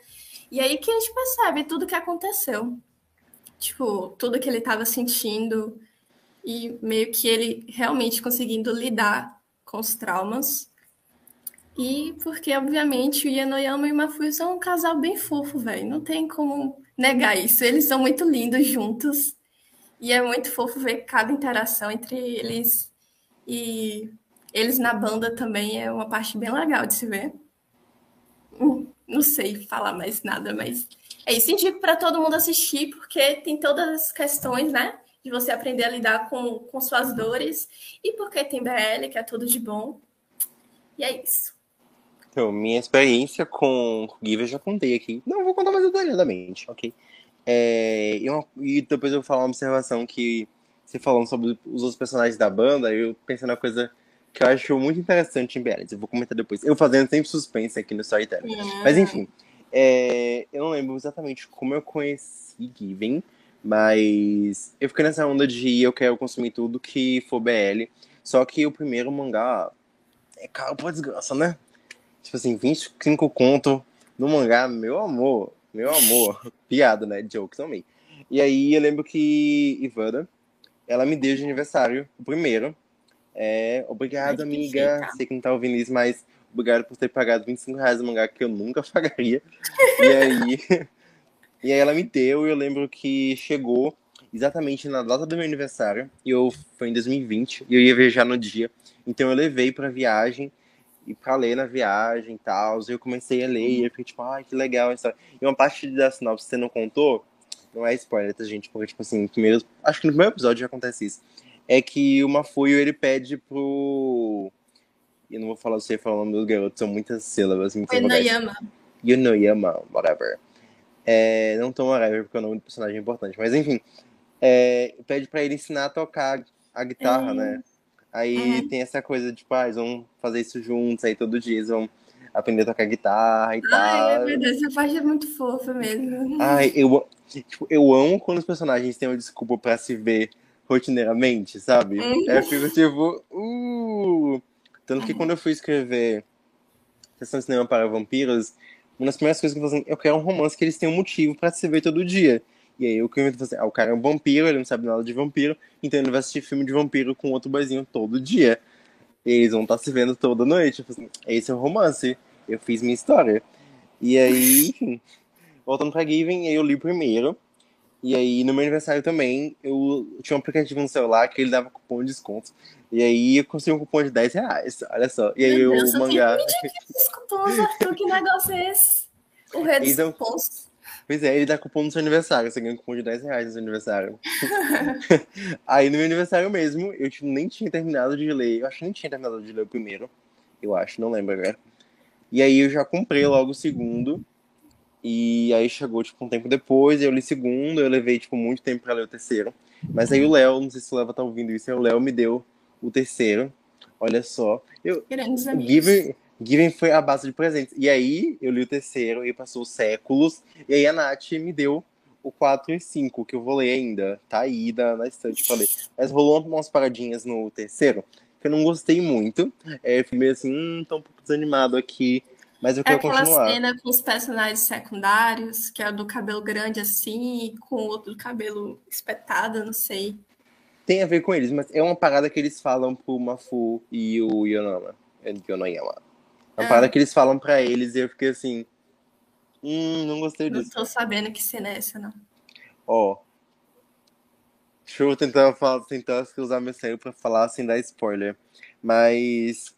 S2: E aí que a gente percebe tudo que aconteceu tipo, tudo que ele estava sentindo e meio que ele realmente conseguindo lidar com os traumas. E porque, obviamente, o Yanoyama e o Mafuyu são um casal bem fofo, velho. Não tem como negar isso. Eles são muito lindos juntos. E é muito fofo ver cada interação entre eles. E eles na banda também é uma parte bem legal de se ver. Hum, não sei falar mais nada, mas é isso, indico para todo mundo assistir, porque tem todas as questões, né? De você aprender a lidar com, com suas dores, e porque tem BL, que é tudo de bom. E é isso.
S1: Então, minha experiência com Giver já contei aqui. Não vou contar mais detalhadamente, ok? É, e, uma, e, depois eu vou falar uma observação que você falando sobre os outros personagens da banda, eu pensei na coisa que eu acho muito interessante em BL. Eu vou comentar depois. Eu fazendo sempre suspense aqui no Storytelling. Mas enfim, é, eu não lembro exatamente como eu conheci Given, Mas eu fiquei nessa onda de eu quero consumir tudo que for BL. Só que o primeiro mangá é caro pra desgraça, né? Tipo assim, 25 conto no mangá, meu amor, meu amor. Piada, né? Jokes também. E aí eu lembro que Ivana, ela me deu de aniversário, o primeiro. É, obrigado,
S2: Ai,
S1: amiga. Sei que não tá ouvindo isso, mas obrigado por ter pagado 25 reais no mangá que eu nunca pagaria. E aí, e aí ela me deu, e eu lembro que chegou exatamente na data do meu aniversário, e eu foi em 2020, e eu ia viajar no dia. Então eu levei pra viagem e pra ler na viagem e tal. E eu comecei a ler e eu fiquei tipo, ai, que legal essa. E uma parte da sinopse que você não contou, não é spoiler, tá, gente? Porque, tipo assim, primeiro, acho que no primeiro episódio já acontece isso. É que o Mafuio ele pede pro. Eu não vou falar você falar o nome do garoto, são muitas sílabas, muitas vogais.
S2: Enoyama.
S1: Yunoyama, whatever. É, não tão whatever, porque o nome do personagem é importante. Mas enfim, é, pede pra ele ensinar a tocar a guitarra,
S2: É.
S1: né? Aí
S2: Uhum.
S1: tem essa coisa de, tipo, ah, eles vão fazer isso juntos, aí todo dia eles vão aprender a tocar guitarra e
S2: Ai,
S1: tal.
S2: meu Deus, essa parte é muito fofa mesmo.
S1: Ai, eu, tipo, eu amo quando os personagens têm uma desculpa pra se ver rotineiramente, sabe?
S2: Uhum.
S1: Eu fico tipo, uh! Tanto que quando eu fui escrever Sessão de Cinema para Vampiros, uma das primeiras coisas que eu falei assim, eu quero um romance que eles tenham um motivo pra se ver todo dia. E aí eu comento assim, ah, o cara é um vampiro, ele não sabe nada de vampiro, então ele vai assistir filme de vampiro com outro boizinho todo dia. E eles vão estar se vendo toda noite. Eu assim, esse é o romance. Eu fiz minha história. E aí, enfim, voltando pra Given, eu li primeiro. E aí, no meu aniversário também, eu tinha um aplicativo no celular que ele dava cupom de desconto. E aí eu consegui um cupom de 10 reais, olha só. E aí
S2: Meu
S1: o
S2: Deus, eu
S1: mangá.
S2: Cupons, Arthur, que negócio é esse? O rei dos
S1: Então-
S2: cupons.
S1: Pois é, ele dá cupom no seu aniversário. Você ganha um cupom de 10 reais no seu aniversário. aí no meu aniversário mesmo, eu nem tinha terminado de ler. Eu acho que nem tinha terminado de ler o primeiro. Eu acho, não lembro agora. E aí eu já comprei logo o segundo. E aí chegou, tipo, um tempo depois, eu li o segundo, eu levei, tipo, muito tempo pra ler o terceiro. Mas aí o Léo, não sei se o Léo tá ouvindo isso, aí o Léo me deu o terceiro. Olha só. Eu,
S2: Grandes amigos.
S1: Given, Given foi a base de presentes. E aí eu li o terceiro, e passou séculos. E aí a Nath me deu o 4 e 5, que eu vou ler ainda. Tá aí na, na estante pra ler. Mas rolou umas paradinhas no terceiro, que eu não gostei muito. É, eu fui meio assim, hum, tô um pouco desanimado aqui. Mas eu
S2: É
S1: quero
S2: aquela
S1: continuar.
S2: cena com os personagens secundários, que é o do cabelo grande assim, e com o outro cabelo espetado, não sei.
S1: Tem a ver com eles, mas é uma parada que eles falam pro Mafu e o Yonama. É, Yonoyama. Uma
S2: Ah.
S1: parada que eles falam pra eles e eu fiquei assim. Hum, não gostei
S2: Não
S1: disso.
S2: tô sabendo que cena é essa, não.
S1: Ó. Deixa eu tentar, falar, tentar usar meu cérebro pra falar sem dar spoiler. Mas.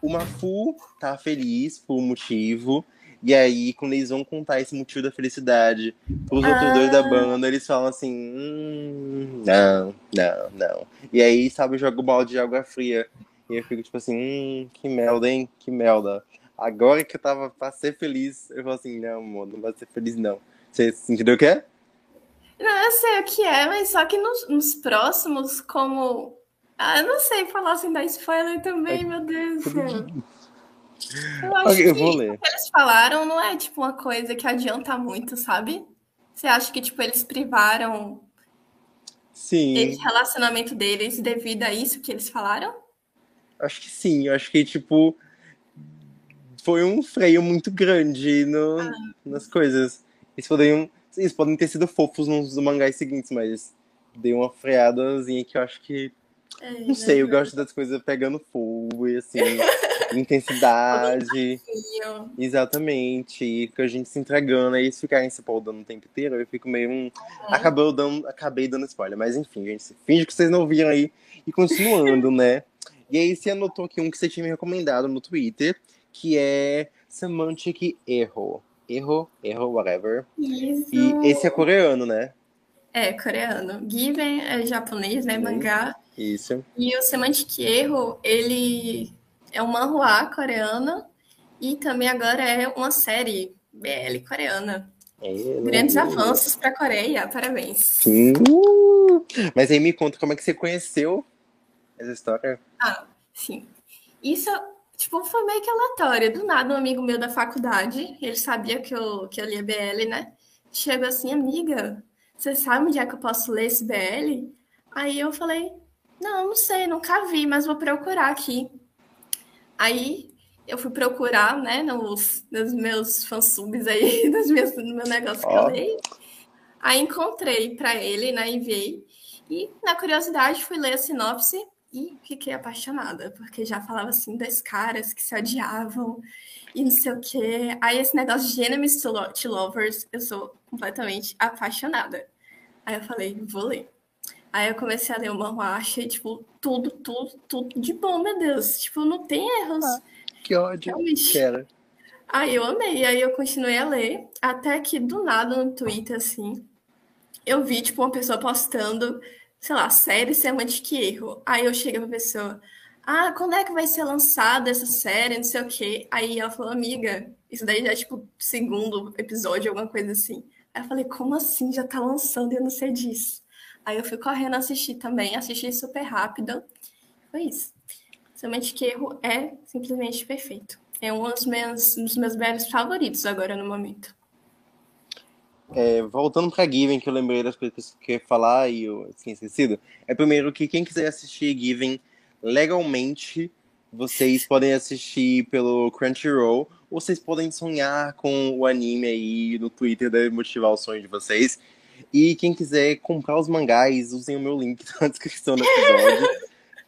S1: O Mafu tá feliz por um motivo. E aí, quando eles vão contar esse motivo da felicidade pros outros dois da banda, eles falam assim: hum, não, não, não. E aí, sabe, joga o balde de água fria. E eu fico tipo assim: hum, que merda, hein? Que merda. Agora que eu tava pra ser feliz, eu falo assim: não, amor, não vai ser feliz, não. Você entendeu o que é?
S2: Não, eu sei o que é, mas só que nos, nos próximos, como. Ah, eu não sei falar sem dar spoiler também, meu Deus do céu. Eu acho
S1: Ok, eu
S2: que o que eles falaram não é tipo uma coisa que adianta muito, sabe? Você acha que tipo eles privaram
S1: Sim,
S2: esse relacionamento deles devido a isso que eles falaram?
S1: Acho que sim. Eu acho que, tipo, foi um freio muito grande no, nas coisas. Eles poderiam. Eles podem ter sido fofos nos mangás seguintes, mas deu uma freadazinha que eu acho que.
S2: É,
S1: Não sei, eu gosto das coisas pegando fogo e assim, intensidade.
S2: né?
S1: Exatamente. E que a gente se entregando, aí eles ficarem se podando o tempo inteiro, eu fico meio. Hum, acabei, dando, acabei dando spoiler. Mas enfim, gente, finge que vocês não viram aí. E continuando, né? E aí você anotou aqui um que você tinha me recomendado no Twitter, que é Semantic Erro. Erro, erro, whatever.
S2: Isso.
S1: E esse é coreano, né?
S2: É, coreano. Given é japonês, né?
S1: Uhum.
S2: Mangá.
S1: Isso.
S2: E o Semantic Erro, ele é um manhwa coreano e também agora é uma série BL coreana.
S1: É,
S2: Grandes
S1: né?
S2: avanços para a Coreia, parabéns.
S1: Sim. Uh! Mas aí me conta como é que você conheceu essa história.
S2: Ah, sim. Isso, tipo, foi meio que aleatório. Do nada, um amigo meu da faculdade, ele sabia que eu, que eu lia BL, né? Chegou assim, amiga, você sabe onde é que eu posso ler esse BL? Aí eu falei, não, não sei, nunca vi, mas vou procurar aqui. Aí eu fui procurar, né, nos, nos meus fansubs aí, nos meus, no meu negócio oh. que eu leio. Aí encontrei para ele, né, enviei. E, na curiosidade, fui ler a sinopse e fiquei apaixonada, porque já falava assim das caras que se odiavam e não sei o quê. Aí esse negócio de enemies to lovers, eu sou completamente apaixonada. Aí eu falei, vou ler. Aí eu comecei a ler o manhwa, achei, tipo, tudo, tudo, tudo de bom, meu Deus. Tipo, não tem erros. Ah,
S1: que ódio. Quero.
S2: Aí eu amei, aí eu continuei a ler, até que do nada no Twitter, assim, eu vi, tipo, uma pessoa postando, sei lá, série Semantic Erro. Aí eu cheguei pra pessoa, ah, quando é que vai ser lançada essa série, não sei o quê. Aí ela falou, amiga, isso daí já é, tipo, segundo episódio, alguma coisa assim. Aí eu falei, como assim? Já tá lançando e eu não sei disso. Aí eu fui correndo assistir também, assisti super rápido. Foi isso. Semantic Erro é simplesmente perfeito. É um dos meus, dos meus velhos favoritos agora no momento.
S1: É, voltando para Given, que eu lembrei das coisas que eu ia falar e eu tinha esquecido. É primeiro que quem quiser assistir Given legalmente, vocês podem assistir pelo Crunchyroll, ou vocês podem sonhar com o anime aí no Twitter, deve motivar o sonho de vocês. E quem quiser comprar os mangás, usem o meu link na descrição do episódio,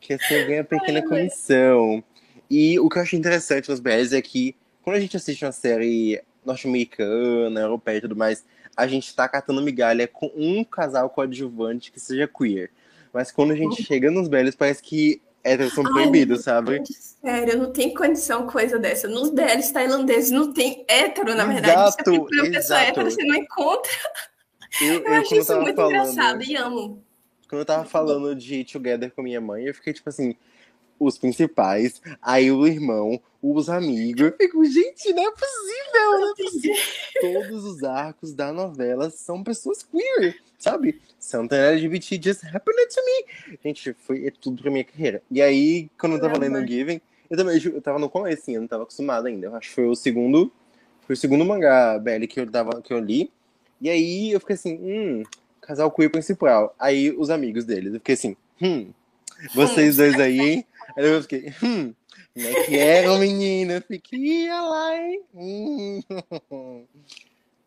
S1: que assim ganha pequena comissão. E o que eu acho interessante nos BRs é que quando a gente assiste uma série norte-americana, europeia e tudo mais, a gente tá catando migalha com um casal coadjuvante que seja queer. Mas quando a gente chega nos BLs, parece que héteros são proibidos, sabe?
S2: Sério, não tem condição coisa dessa. Nos BLs tailandeses não tem hétero, na verdade.
S1: Exato, você procura pessoa
S2: hétero, você não encontra. Eu, eu, eu acho isso muito falando, engraçado e amo.
S1: Quando eu tava falando de Together com minha mãe, eu fiquei tipo assim, os principais, aí o irmão, os amigos. Eu fico, gente, não é possível, não é possível. Todos os arcos da novela são pessoas queer, sabe? Something LGBT just happened to me. Gente, foi é tudo pra minha carreira. E aí, quando eu tava é, lendo o Given, eu também eu tava no começo, assim, eu não tava acostumado ainda. Eu acho que foi o segundo. Foi o segundo mangá BL que eu, tava, que eu li. E aí eu fiquei assim, hum, casal queer principal. Aí os amigos deles. Eu fiquei assim, hum, vocês dois aí, hein? Aí eu fiquei, hum, como é que era o menino? Eu fiquei, lá, hein? Hum.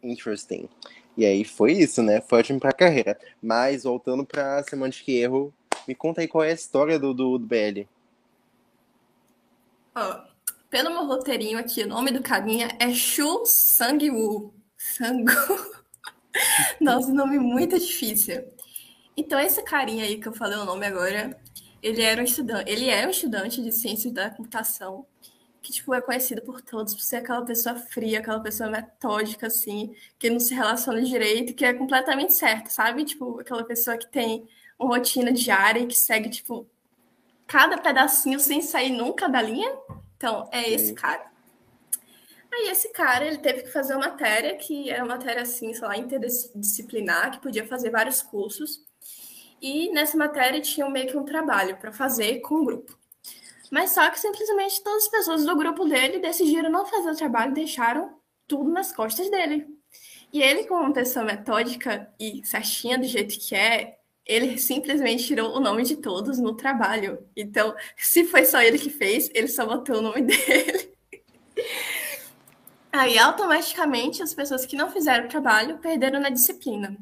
S1: Interesting. E aí foi isso, né? Foi ótimo pra carreira. Mas voltando pra Semantic Erro, me conta aí qual é a história do, do, do BL.
S2: Oh, pelo meu roteirinho aqui, o nome do carinha é Shu Sang-woo. Sangu. Nossa, nome muito difícil. Então, esse carinha aí que eu falei o nome agora, ele era um estudante, ele é um estudante de ciências da computação, que tipo é conhecido por todos por ser aquela pessoa fria, aquela pessoa metódica assim, que não se relaciona direito, que é completamente certa, sabe? Tipo, aquela pessoa que tem uma rotina diária e que segue tipo cada pedacinho sem sair nunca da linha. Então, é esse cara. Aí esse cara, ele teve que fazer uma matéria que era uma matéria assim, sei lá, interdisciplinar, que podia fazer vários cursos. E nessa matéria tinha meio que um trabalho para fazer com o grupo. Mas só que simplesmente todas as pessoas do grupo dele decidiram não fazer o trabalho e deixaram tudo nas costas dele. E ele, como uma pessoa metódica e certinha do jeito que é, ele simplesmente tirou o nome de todos no trabalho. Então, se foi só ele que fez, ele só botou o nome dele. Aí, automaticamente, as pessoas que não fizeram o trabalho perderam na disciplina.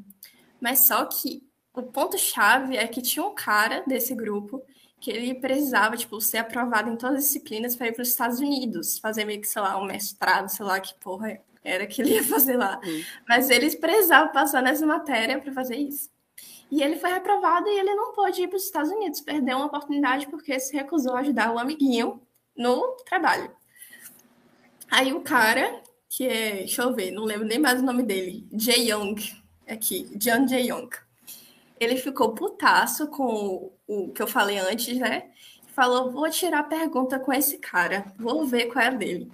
S2: Mas só que o ponto-chave é que tinha um cara desse grupo que ele precisava, tipo, ser aprovado em todas as disciplinas para ir para os Estados Unidos, fazer meio que, sei lá, um mestrado, sei lá que porra era que ele ia fazer lá. Uhum. Mas ele precisava passar nessa matéria para fazer isso. E ele foi reprovado e ele não pôde ir para os Estados Unidos, perdeu uma oportunidade porque se recusou a ajudar o amiguinho no trabalho. Aí o cara, que é, deixa eu ver, não lembro nem mais o nome dele, Jae Young, aqui, John Jae Young ele ficou putaço com o que eu falei antes, né? Falou: vou tirar a pergunta com esse cara, vou ver qual é a dele.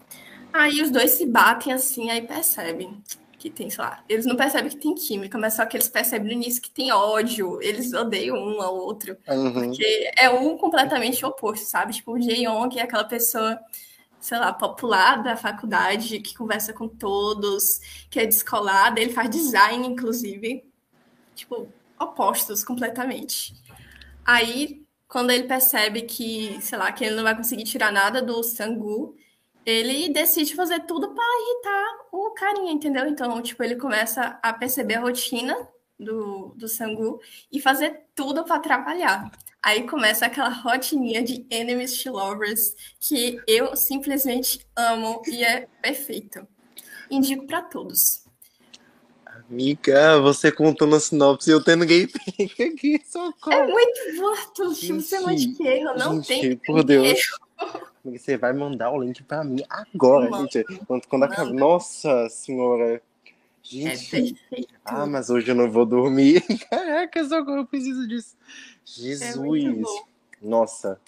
S2: Aí os dois se batem assim, aí percebem que tem, sei lá, eles não percebem que tem química, mas só que eles percebem no início que tem ódio, eles odeiam um ao outro. Uhum. Porque é um completamente oposto, sabe? Tipo, o Jae-Yong é aquela pessoa sei lá, popular da faculdade, que conversa com todos, que é descolada, ele faz design, inclusive. tipo, opostos completamente. Aí, quando ele percebe que, sei lá, que ele não vai conseguir tirar nada do Sangu, ele decide fazer tudo para irritar o carinha, entendeu? Então, tipo, ele começa a perceber a rotina do, do Sangu e fazer tudo para atrapalhar. Aí começa aquela rotininha de enemies to lovers que eu simplesmente amo e é perfeito. Indico para todos.
S1: Amiga, você contando a sinopse e eu tendo gameplay aqui, socorro.
S2: É muito morto, você é de erro, não gente, tem.
S1: Por Deus. Você vai mandar o link pra mim agora, Mano. gente. Quando, quando acaba. Nossa senhora. Gente. É ah, mas hoje eu não vou dormir. Caraca, socorro, eu preciso disso. Jesus. É Nossa.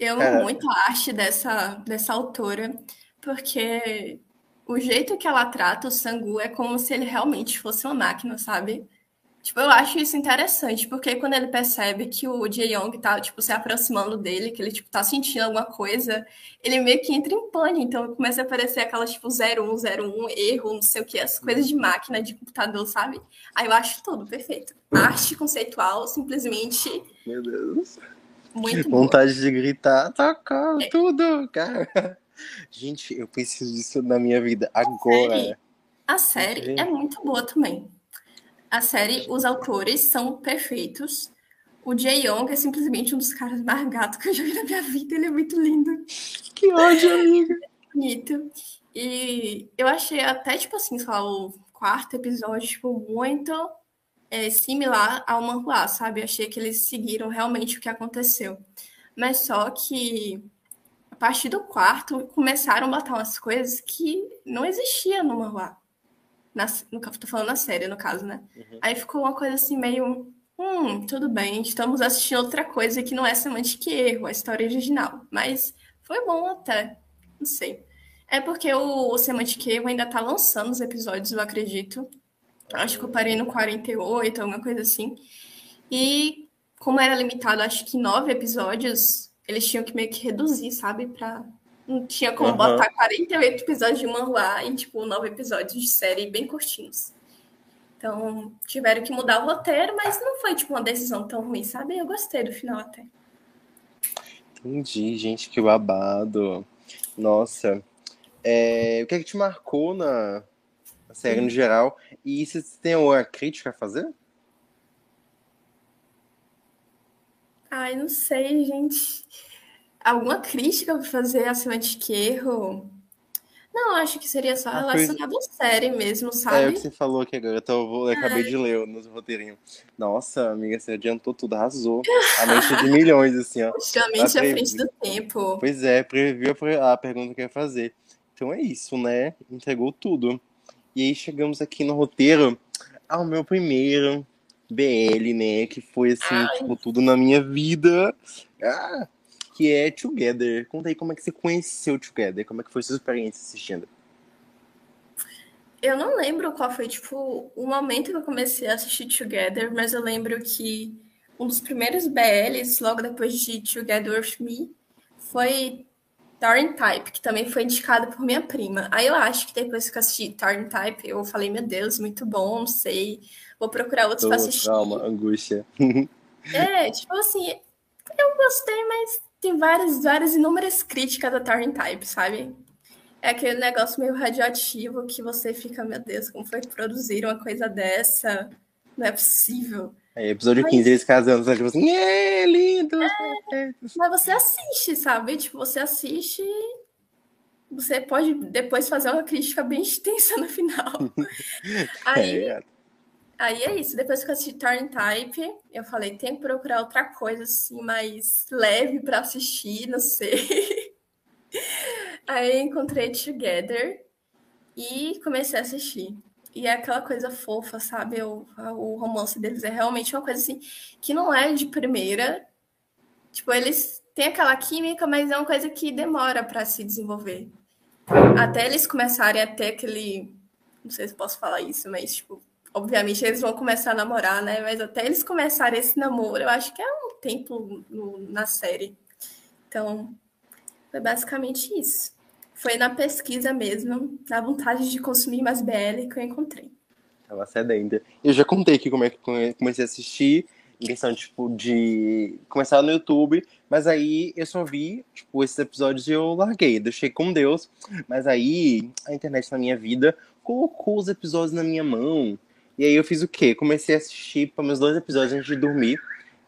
S2: Eu amo muito a arte dessa, dessa autora, porque o jeito que ela trata o Sangu é como se ele realmente fosse uma máquina, sabe? Tipo, eu acho isso interessante, porque quando ele percebe que o Jae-young tá, tipo, se aproximando dele, que ele, tipo, tá sentindo alguma coisa, ele meio que entra em pânico, então começa a aparecer aquelas, tipo, 0101, erro, não sei o que, as coisas de máquina, de computador, sabe? Aí eu acho tudo perfeito. Arte conceitual, simplesmente...
S1: Meu Deus.
S2: Muito
S1: Vontade boa. de gritar, toca é. tudo, cara. Gente, eu preciso disso na minha vida agora.
S2: A série, a série é muito boa também. A série, os autores são perfeitos. O Jae Young é simplesmente um dos caras mais gatos que eu já vi na minha vida. Ele é muito lindo.
S1: Que ódio, amiga.
S2: Bonito. E eu achei até, tipo assim, só o quarto episódio, tipo, muito é, similar ao manhua, sabe? Eu achei que eles seguiram realmente o que aconteceu. Mas só que a partir do quarto, começaram a botar umas coisas que não existiam no manhua. Na, no, tô falando na série, no caso, né? Uhum. Aí ficou uma coisa assim, meio. Hum, tudo bem, estamos assistindo outra coisa que não é Semantic Erro, a história original. Mas foi bom até. Não sei. É porque o, o Semantic Erro ainda tá lançando os episódios, eu acredito. Acho que eu parei no 48, alguma coisa assim. E como era limitado, acho que nove episódios, eles tinham que meio que reduzir, sabe? Pra... Não tinha como uhum. botar 48 episódios de manhua e, tipo, nove episódios de série bem curtinhos. Então, tiveram que mudar o roteiro, mas não foi, tipo, uma decisão tão ruim, sabe? Eu gostei do final até.
S1: Entendi, gente, que babado. Nossa. É... O que é que te marcou na, na série no geral? E você tem alguma crítica a fazer?
S2: Ai, não sei, gente. Alguma crítica para fazer acima de que erro? Não, acho que seria só ah, relacionado à série mesmo, sabe?
S1: É o que você falou aqui agora, então eu, eu acabei de ler nos roteirinhos. Nossa, amiga, você adiantou tudo, arrasou. A mente de milhões, assim, ó.
S2: Justamente à frente do tempo.
S1: Pois é, previu a pergunta que eu ia fazer. Então é isso, né? Entregou tudo. E aí chegamos aqui no roteiro ao meu primeiro BL, né? Que foi assim, tipo, tudo na minha vida. Ah, que é Together. Conta aí como é que você conheceu Together, como é que foi sua experiência assistindo.
S2: Eu não lembro qual foi, tipo, o momento que eu comecei a assistir Together, mas eu lembro que um dos primeiros BLs, logo depois de Together With Me, foi Tarn Type, que também foi indicado por minha prima. Aí eu acho que depois que eu assisti Tarn Type, eu falei, meu Deus, muito bom, não sei. Vou procurar outros para assistir.
S1: Calma, angústia.
S2: é, tipo assim, eu gostei, mas tem várias, várias inúmeras críticas da Tarn Type, sabe? É aquele negócio meio radioativo que você fica, meu Deus, como foi que produziram uma coisa dessa? Não é possível.
S1: É, episódio mas... 15, eles casando, tipo assim, é lindo!
S2: É, mas você assiste, sabe? Tipo, você assiste você pode depois fazer uma crítica bem extensa no final. Aí, é, Aí é isso. Depois que eu assisti Turn Type, eu falei, tem que procurar outra coisa assim, mais leve para assistir, não sei. Aí encontrei Together e comecei a assistir. E é aquela coisa fofa, sabe? O, o romance deles é realmente uma coisa assim que não é de primeira. Tipo, eles têm aquela química, mas é uma coisa que demora para se desenvolver. Até eles começarem a ter aquele. Não sei se posso falar isso, mas, tipo, obviamente eles vão começar a namorar, né? Mas até eles começarem esse namoro, eu acho que é um tempo no, na série. Então, foi basicamente isso. Foi na pesquisa mesmo, na vontade de consumir mais BL que eu encontrei.
S1: Tava sedenta. Eu já contei aqui como é que comecei a assistir, em questão, tipo, de começar no YouTube, mas aí eu só vi, tipo, esses episódios e eu larguei, deixei com Deus. Mas aí a internet na minha vida colocou os episódios na minha mão. E aí eu fiz o quê? Comecei a assistir para meus dois episódios antes de dormir.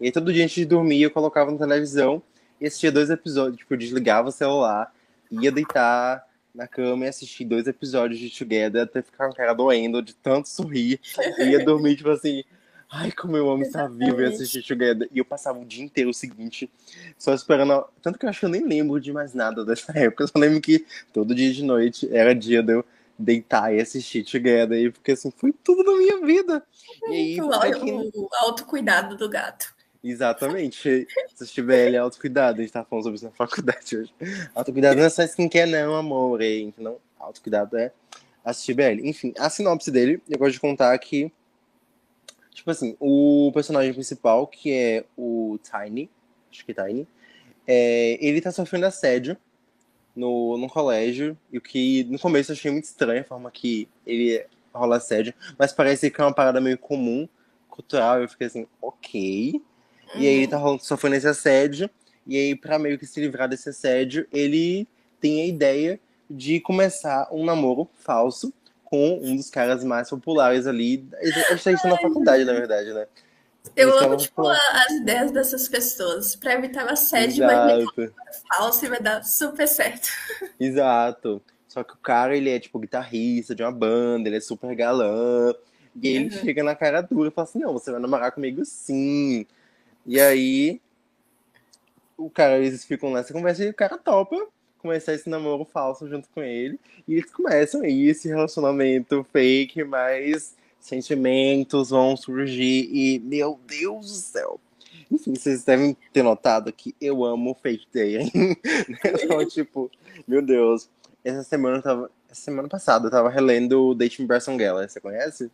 S1: E aí todo dia antes de dormir eu colocava na televisão e assistia dois episódios, tipo, eu desligava o celular, ia deitar na cama e assistir dois episódios de Together até ficar com a cara doendo de tanto sorrir. E ia dormir, tipo assim, ai, como eu amo estar vivo e assistir Together. E eu passava o dia inteiro o seguinte, só esperando. Tanto que eu acho que eu nem lembro de mais nada dessa época. Eu só lembro que todo dia de noite era dia de eu deitar e assistir Together. E porque assim, foi tudo na minha vida. E aí,
S2: o, aqui... o autocuidado do gato.
S1: Exatamente. Se estiver ele, autocuidado. A gente tá falando sobre isso na faculdade hoje. Autocuidado não é só skincare, não, amor. Hein? Não, autocuidado é assistir BL. Enfim, a sinopse dele, eu gosto de contar que. Tipo assim, o personagem principal, que é o Tiny, acho que é Tiny, é, ele tá sofrendo assédio no, no colégio, e o que no começo eu achei muito estranho a forma que ele rola assédio, mas parece que é uma parada meio comum, cultural, eu fiquei assim, ok. E aí tá sofrendo esse assédio. E aí, pra meio que se livrar desse assédio, ele tem a ideia de começar um namoro falso com um dos caras mais populares ali. Acho que está na faculdade, na verdade, né?
S2: Eu amo, tipo, as ideias dessas pessoas. Pra evitar o assédio, vai vai falso e vai dar super certo.
S1: Exato. Só que o cara, ele é, tipo, guitarrista de uma banda, ele é super galã. E ele uhum. chega na cara dura e fala assim, não, você vai namorar comigo sim. E aí, o cara, eles ficam nessa conversa e o cara topa começar esse namoro falso junto com ele. E eles começam aí esse relacionamento fake, mas sentimentos vão surgir e, meu Deus do céu. Enfim, vocês devem ter notado que eu amo Fake Day, hein? então, tipo, meu Deus. Essa semana eu tava. Essa semana passada eu tava relendo Dating Bresson Geller, você conhece?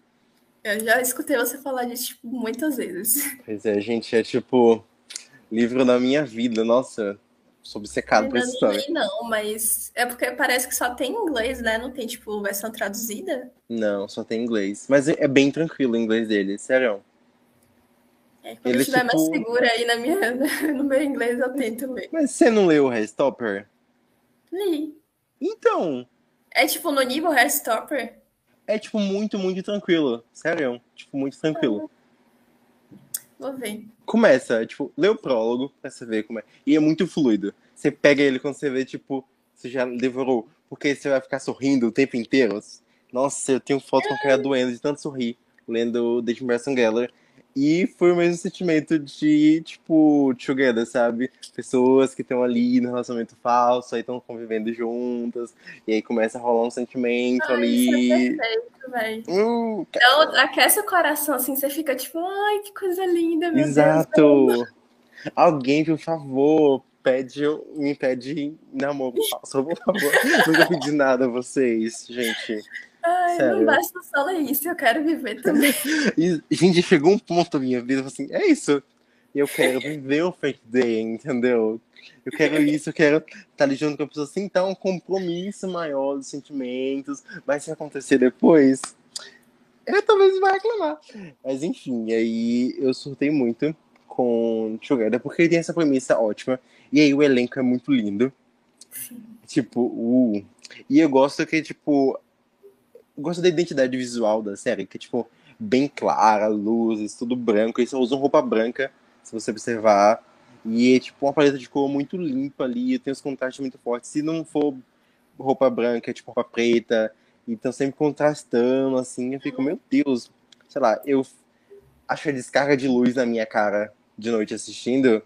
S2: Eu já escutei você falar disso tipo, muitas vezes.
S1: Pois é, gente, é tipo livro da minha vida, nossa. Sou obcecado por essa história.
S2: Não, mas é porque parece que só tem inglês, né? Não tem, tipo, versão traduzida?
S1: Não, só tem inglês. Mas é bem tranquilo o inglês dele, sério.
S2: É, quando Ele, eu estiver tipo... mais segura aí na minha, no meu inglês, eu tento ler.
S1: Mas você não leu o Hairstopper?
S2: Li.
S1: Então.
S2: É tipo no nível Hairstopper?
S1: é, tipo, muito, muito tranquilo. Sério, tipo, muito tranquilo.
S2: Vou ver.
S1: Começa, tipo, lê o prólogo pra você ver como é. E é muito fluido. Você pega ele quando você vê, tipo, você já devorou. Porque você vai ficar sorrindo o tempo inteiro. Nossa, eu tenho foto com a cara doendo de tanto sorrir lendo Dating Bresson Geller. E foi o mesmo sentimento de, tipo, together, sabe? Pessoas que estão ali no relacionamento falso, aí estão convivendo juntas, e aí começa a rolar um sentimento
S2: ai,
S1: ali.
S2: Isso é perfeito, velho. Hum, então, aquece o coração, assim, você fica tipo, ai, que coisa linda, meu
S1: Exato. Deus. Alguém, por favor, pede, me pede namoro falso, por favor. Nunca pedi nada a vocês, gente.
S2: Ai, Sério. não basta só isso, eu quero viver também.
S1: E, gente, chegou um ponto na minha vida, assim, é isso. Eu quero viver o fake day, entendeu? Eu quero isso, eu quero estar tá com a pessoa sem dar um compromisso maior dos sentimentos. Mas se acontecer depois, eu talvez vai reclamar. Mas enfim, aí eu surtei muito com Together, porque ele tem essa premissa ótima. E aí o elenco é muito lindo. Sim. Tipo, uh. E eu gosto que, tipo, gosto da identidade visual da série, que é, tipo, bem clara, luzes, tudo branco. Eles só usam roupa branca, se você observar. E é, tipo, uma paleta de cor muito limpa ali, tem os contrastes muito fortes. Se não for roupa branca, é, tipo, roupa preta, então sempre contrastando, assim, eu fico, meu Deus, sei lá, eu acho a descarga de luz na minha cara de noite assistindo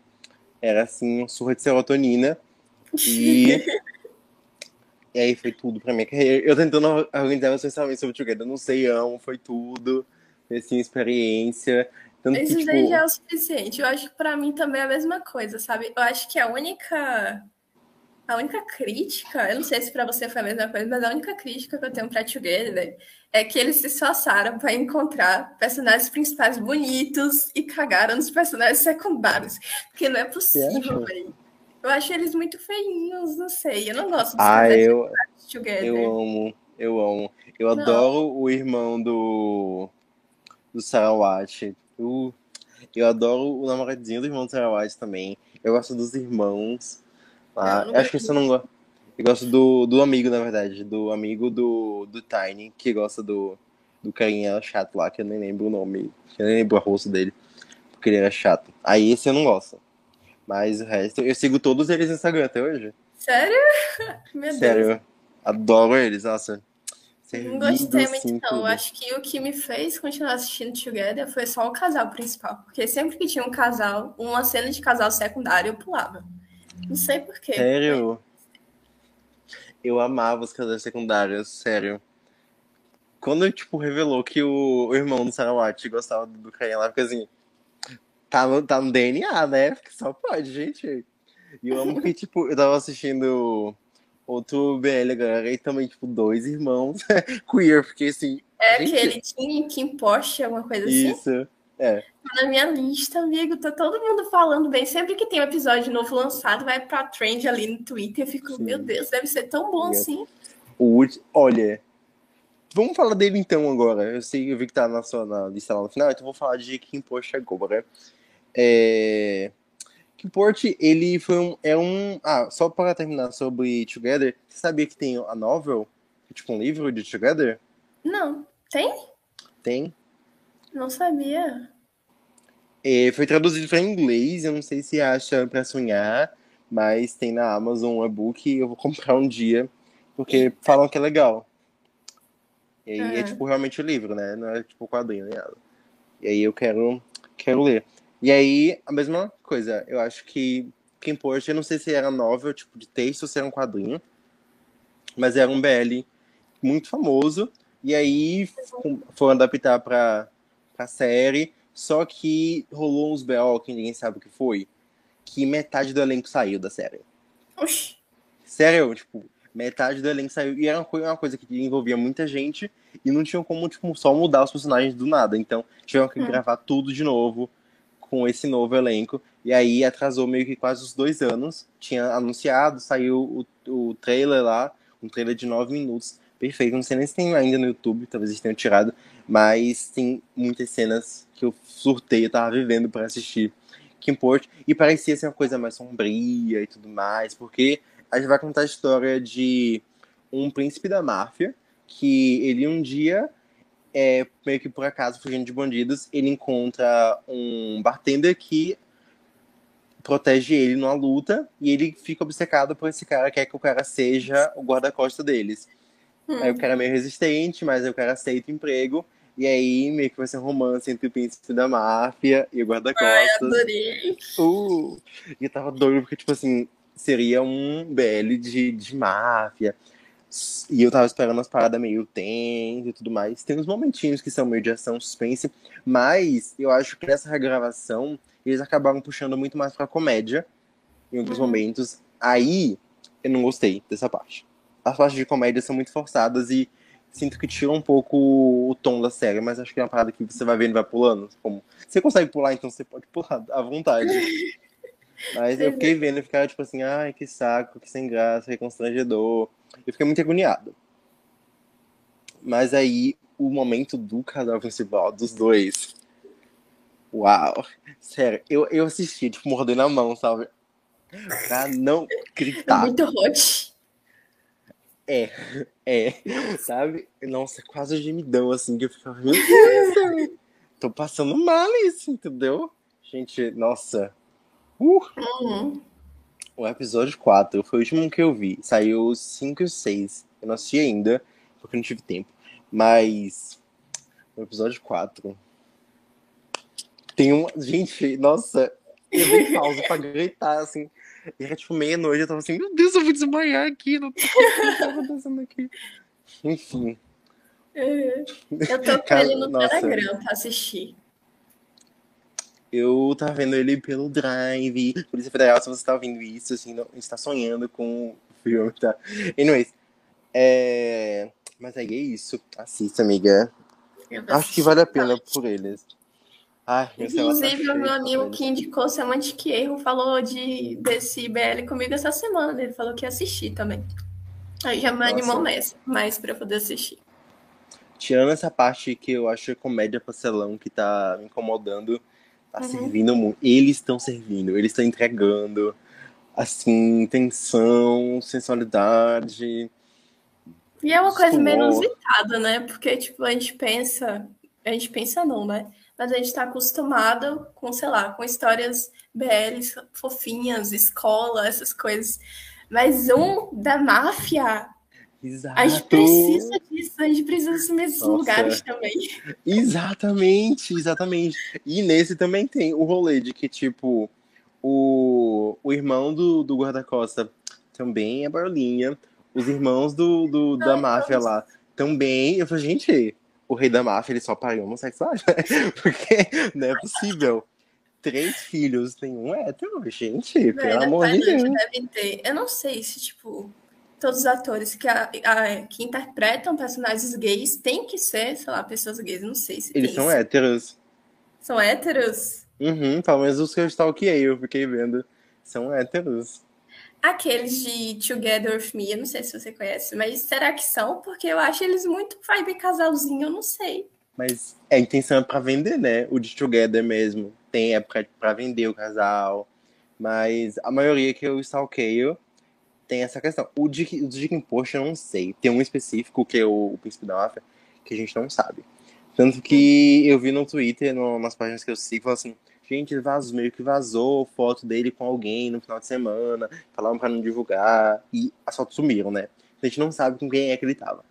S1: era, assim, um surra de serotonina. E E aí foi tudo pra minha carreira. Eu tentando organizar meus pensamentos sobre o Together. Não sei, amo, foi tudo. Foi assim, experiência.
S2: Tanto Isso que, tipo... já é o suficiente. Eu acho que pra mim também é a mesma coisa, sabe? Eu acho que a única. A única crítica, eu não sei se para você foi a mesma coisa, mas a única crítica que eu tenho pra Together é que eles se esforçaram para encontrar personagens principais bonitos e cagaram nos personagens secundários. Porque não é possível, velho. Eu acho eles muito feinhos, não sei. Eu não gosto
S1: de ah, eu, eu amo. Eu amo. Eu
S2: Não.
S1: adoro o irmão do. do Sarawat. Uh, eu adoro o namoradinho do irmão do Sarawat também. Eu gosto dos irmãos. lá.
S2: Não, eu
S1: acho que eu não gosto. Eu gosto do, do amigo, na verdade. Do amigo do, do Tiny, que gosta do, do carinha chato lá, que eu nem lembro o nome. Eu nem lembro o rosto dele. Porque ele era chato. Aí esse eu não gosto. Mas o resto, eu sigo todos eles no Instagram até hoje.
S2: Sério? Meu Deus.
S1: Sério, adoro eles, nossa.
S2: Não gostei muito, não.
S1: tudo.
S2: Acho que o que me fez continuar assistindo Together foi só o casal principal. Porque sempre que tinha um casal, uma cena de casal secundário, eu pulava. Não sei porquê.
S1: Sério? Eu amava os casais secundários, sério. Quando, tipo, revelou que o, o irmão do Sarawat gostava do Caio, lá fica assim. Tá no, tá no DNA, né? Porque só pode, gente. E eu amo que, tipo, eu tava assistindo outro BL agora e também, tipo, dois irmãos queer, porque assim.
S2: É
S1: gente,
S2: aquele Kim, Kim Porsche, alguma coisa assim.
S1: Isso. É.
S2: Tá Na minha lista, amigo, tá todo mundo falando bem. Sempre que tem um episódio novo lançado, vai pra trend ali no Twitter. Eu fico,
S1: Sim.
S2: meu Deus, deve ser tão bom
S1: Eu-
S2: assim.
S1: O. Olha. Vamos falar dele então agora. Eu sei, eu vi que tá na sua na lista lá no final, então vou falar de Kim Porsche agora. É... Kim Porsche, ele foi um. É um. Ah, só para terminar sobre Together, você sabia que tem a novel? Tipo um livro de Together?
S2: Não, tem?
S1: Tem.
S2: Não sabia.
S1: É, foi traduzido para inglês, eu não sei se acha para sonhar, mas tem na Amazon um e-book eu vou comprar um dia, porque falam que é legal. E aí é
S2: Ah.
S1: tipo realmente o livro, né? Não é tipo quadrinho nem nada. E aí eu quero, quero ler. E aí, a mesma coisa, eu acho que Kim Porsche, eu não sei se era novel, tipo de texto, ou se era um quadrinho, mas era um BL muito famoso. E aí f- foram adaptar pra, pra série, só que rolou uns BO que ninguém sabe o que foi, que metade do elenco saiu da série.
S2: Oxi.
S1: Sério, tipo, metade do elenco saiu. E era uma coisa, que envolvia muita gente e não tinham como, tipo, só mudar os personagens do nada. Então, tiveram que
S2: Hum.
S1: gravar tudo de novo com esse novo elenco. E aí atrasou meio que quase os dois anos. Tinha anunciado, saiu o, o trailer lá, um trailer de nove minutos. Perfeito. Não sei nem se tem ainda no YouTube, talvez eles tenham tirado. Mas tem muitas cenas que eu surtei, eu tava vivendo pra assistir. Kim Porsche. E parecia ser uma coisa mais sombria e tudo mais, porque a gente vai contar a história de um príncipe da máfia que ele um dia é meio que por acaso fugindo de bandidos ele encontra um bartender que protege ele numa luta e ele fica obcecado por esse cara quer que o cara seja o guarda-costas deles
S2: Hum.
S1: aí o cara é meio resistente mas aí o cara aceita o emprego e aí meio que vai ser um romance entre o príncipe da máfia e o
S2: Ai,
S1: guarda-costas
S2: adorei.
S1: Uh, e eu tava doido porque, tipo assim, seria um BL de, de máfia. E eu tava esperando umas paradas meio tenso e tudo mais. Tem uns momentinhos que são meio de ação, suspense, mas eu acho que nessa regravação eles acabaram puxando muito mais pra comédia em alguns
S2: Uhum.
S1: momentos. Aí eu não gostei dessa parte. As partes de comédia são muito forçadas e sinto que tira um pouco o tom da série, mas acho que é uma parada que você vai vendo e vai pulando. Como... Você consegue pular, então você pode pular à vontade. Mas eu fiquei vendo e ficava tipo assim, ai, que saco, que sem graça, que constrangedor. Eu fiquei muito agoniado. Mas aí, o momento do casal principal, dos dois. Uau! Sério, eu, eu assisti, tipo, mordendo a mão, sabe? Pra não gritar.
S2: Muito hot.
S1: É, é, sabe? Nossa, quase gemidão, assim, que eu ficava, meu Deus, tô passando mal isso, entendeu? Gente, nossa. Uh,
S2: Uhum.
S1: o episódio 4 foi o último que eu vi. Saiu 5 e 6. Eu não assisti ainda, porque eu não tive tempo. Mas, o episódio 4 tem um. Gente, nossa, eu dei pausa pra gritar, assim. E era tipo meia-noite, eu tava assim, meu Deus, eu vou desmaiar aqui, não tô o que tá acontecendo aqui. Enfim.
S2: Uhum. Eu tô com ele no. Telegram pra assistir.
S1: Eu tava vendo ele pelo Drive. Polícia Federal, se você tá ouvindo isso, assim, não, está sonhando com o filme, tá? Anyways. É... Mas aí é isso. Assista, amiga.
S2: Eu
S1: Acho que vale a pena por eles. Ai, tá
S2: Inclusive, o meu amigo que indicou Semantic Erro falou de, desse BL comigo essa semana. Ele falou que ia assistir também. Aí já me animou mais, mais pra poder assistir.
S1: Tirando essa parte que eu acho comédia parcelão que tá me incomodando, tá uhum. servindo muito. Eles estão servindo, eles estão entregando, assim, tensão, sensualidade.
S2: E é uma coisa meio inusitada, né? Porque, tipo, a gente pensa. A gente pensa não, né? Mas a gente tá acostumado com, sei lá, com histórias BLs fofinhas, escola, essas coisas. Mas um da máfia.
S1: Exato.
S2: A gente precisa disso, a gente precisa assumir esses Nossa. lugares também.
S1: Exatamente, exatamente. E nesse também tem o rolê de que, tipo, o, o irmão do, do guarda-costa também é Barlinha. Os irmãos do, do da máfia lá também. Eu falei, gente, o rei da máfia ele só pariu homossexuais, né? Porque não é possível três filhos, tem um hétero, gente, pelo amor de Deus.
S2: Ter. Eu não sei se, tipo, todos os atores que, a, a, que interpretam personagens gays têm que ser, sei lá, pessoas gays, não sei se
S1: Eles são isso. héteros.
S2: São héteros?
S1: Uhum, pelo menos os que eu stalkeei, eu fiquei vendo. São héteros.
S2: Aqueles de Together With Me, eu não sei se você conhece, mas será que são? Porque eu acho eles muito vibe casalzinho, eu não sei.
S1: Mas a intenção é pra vender, né? O de Together mesmo tem época para vender o casal, mas a maioria que eu stalkeio tem essa questão. O Dick, o Dick Post eu não sei. Tem um específico que é o, o Príncipe da Máfia, que a gente não sabe. Tanto que eu vi no Twitter, no, nas páginas que eu sigo, falando assim, gente, vazou, meio que vazou foto dele com alguém no final de semana, falaram pra não divulgar, e as fotos sumiram, né? A gente não sabe com quem é que ele tava.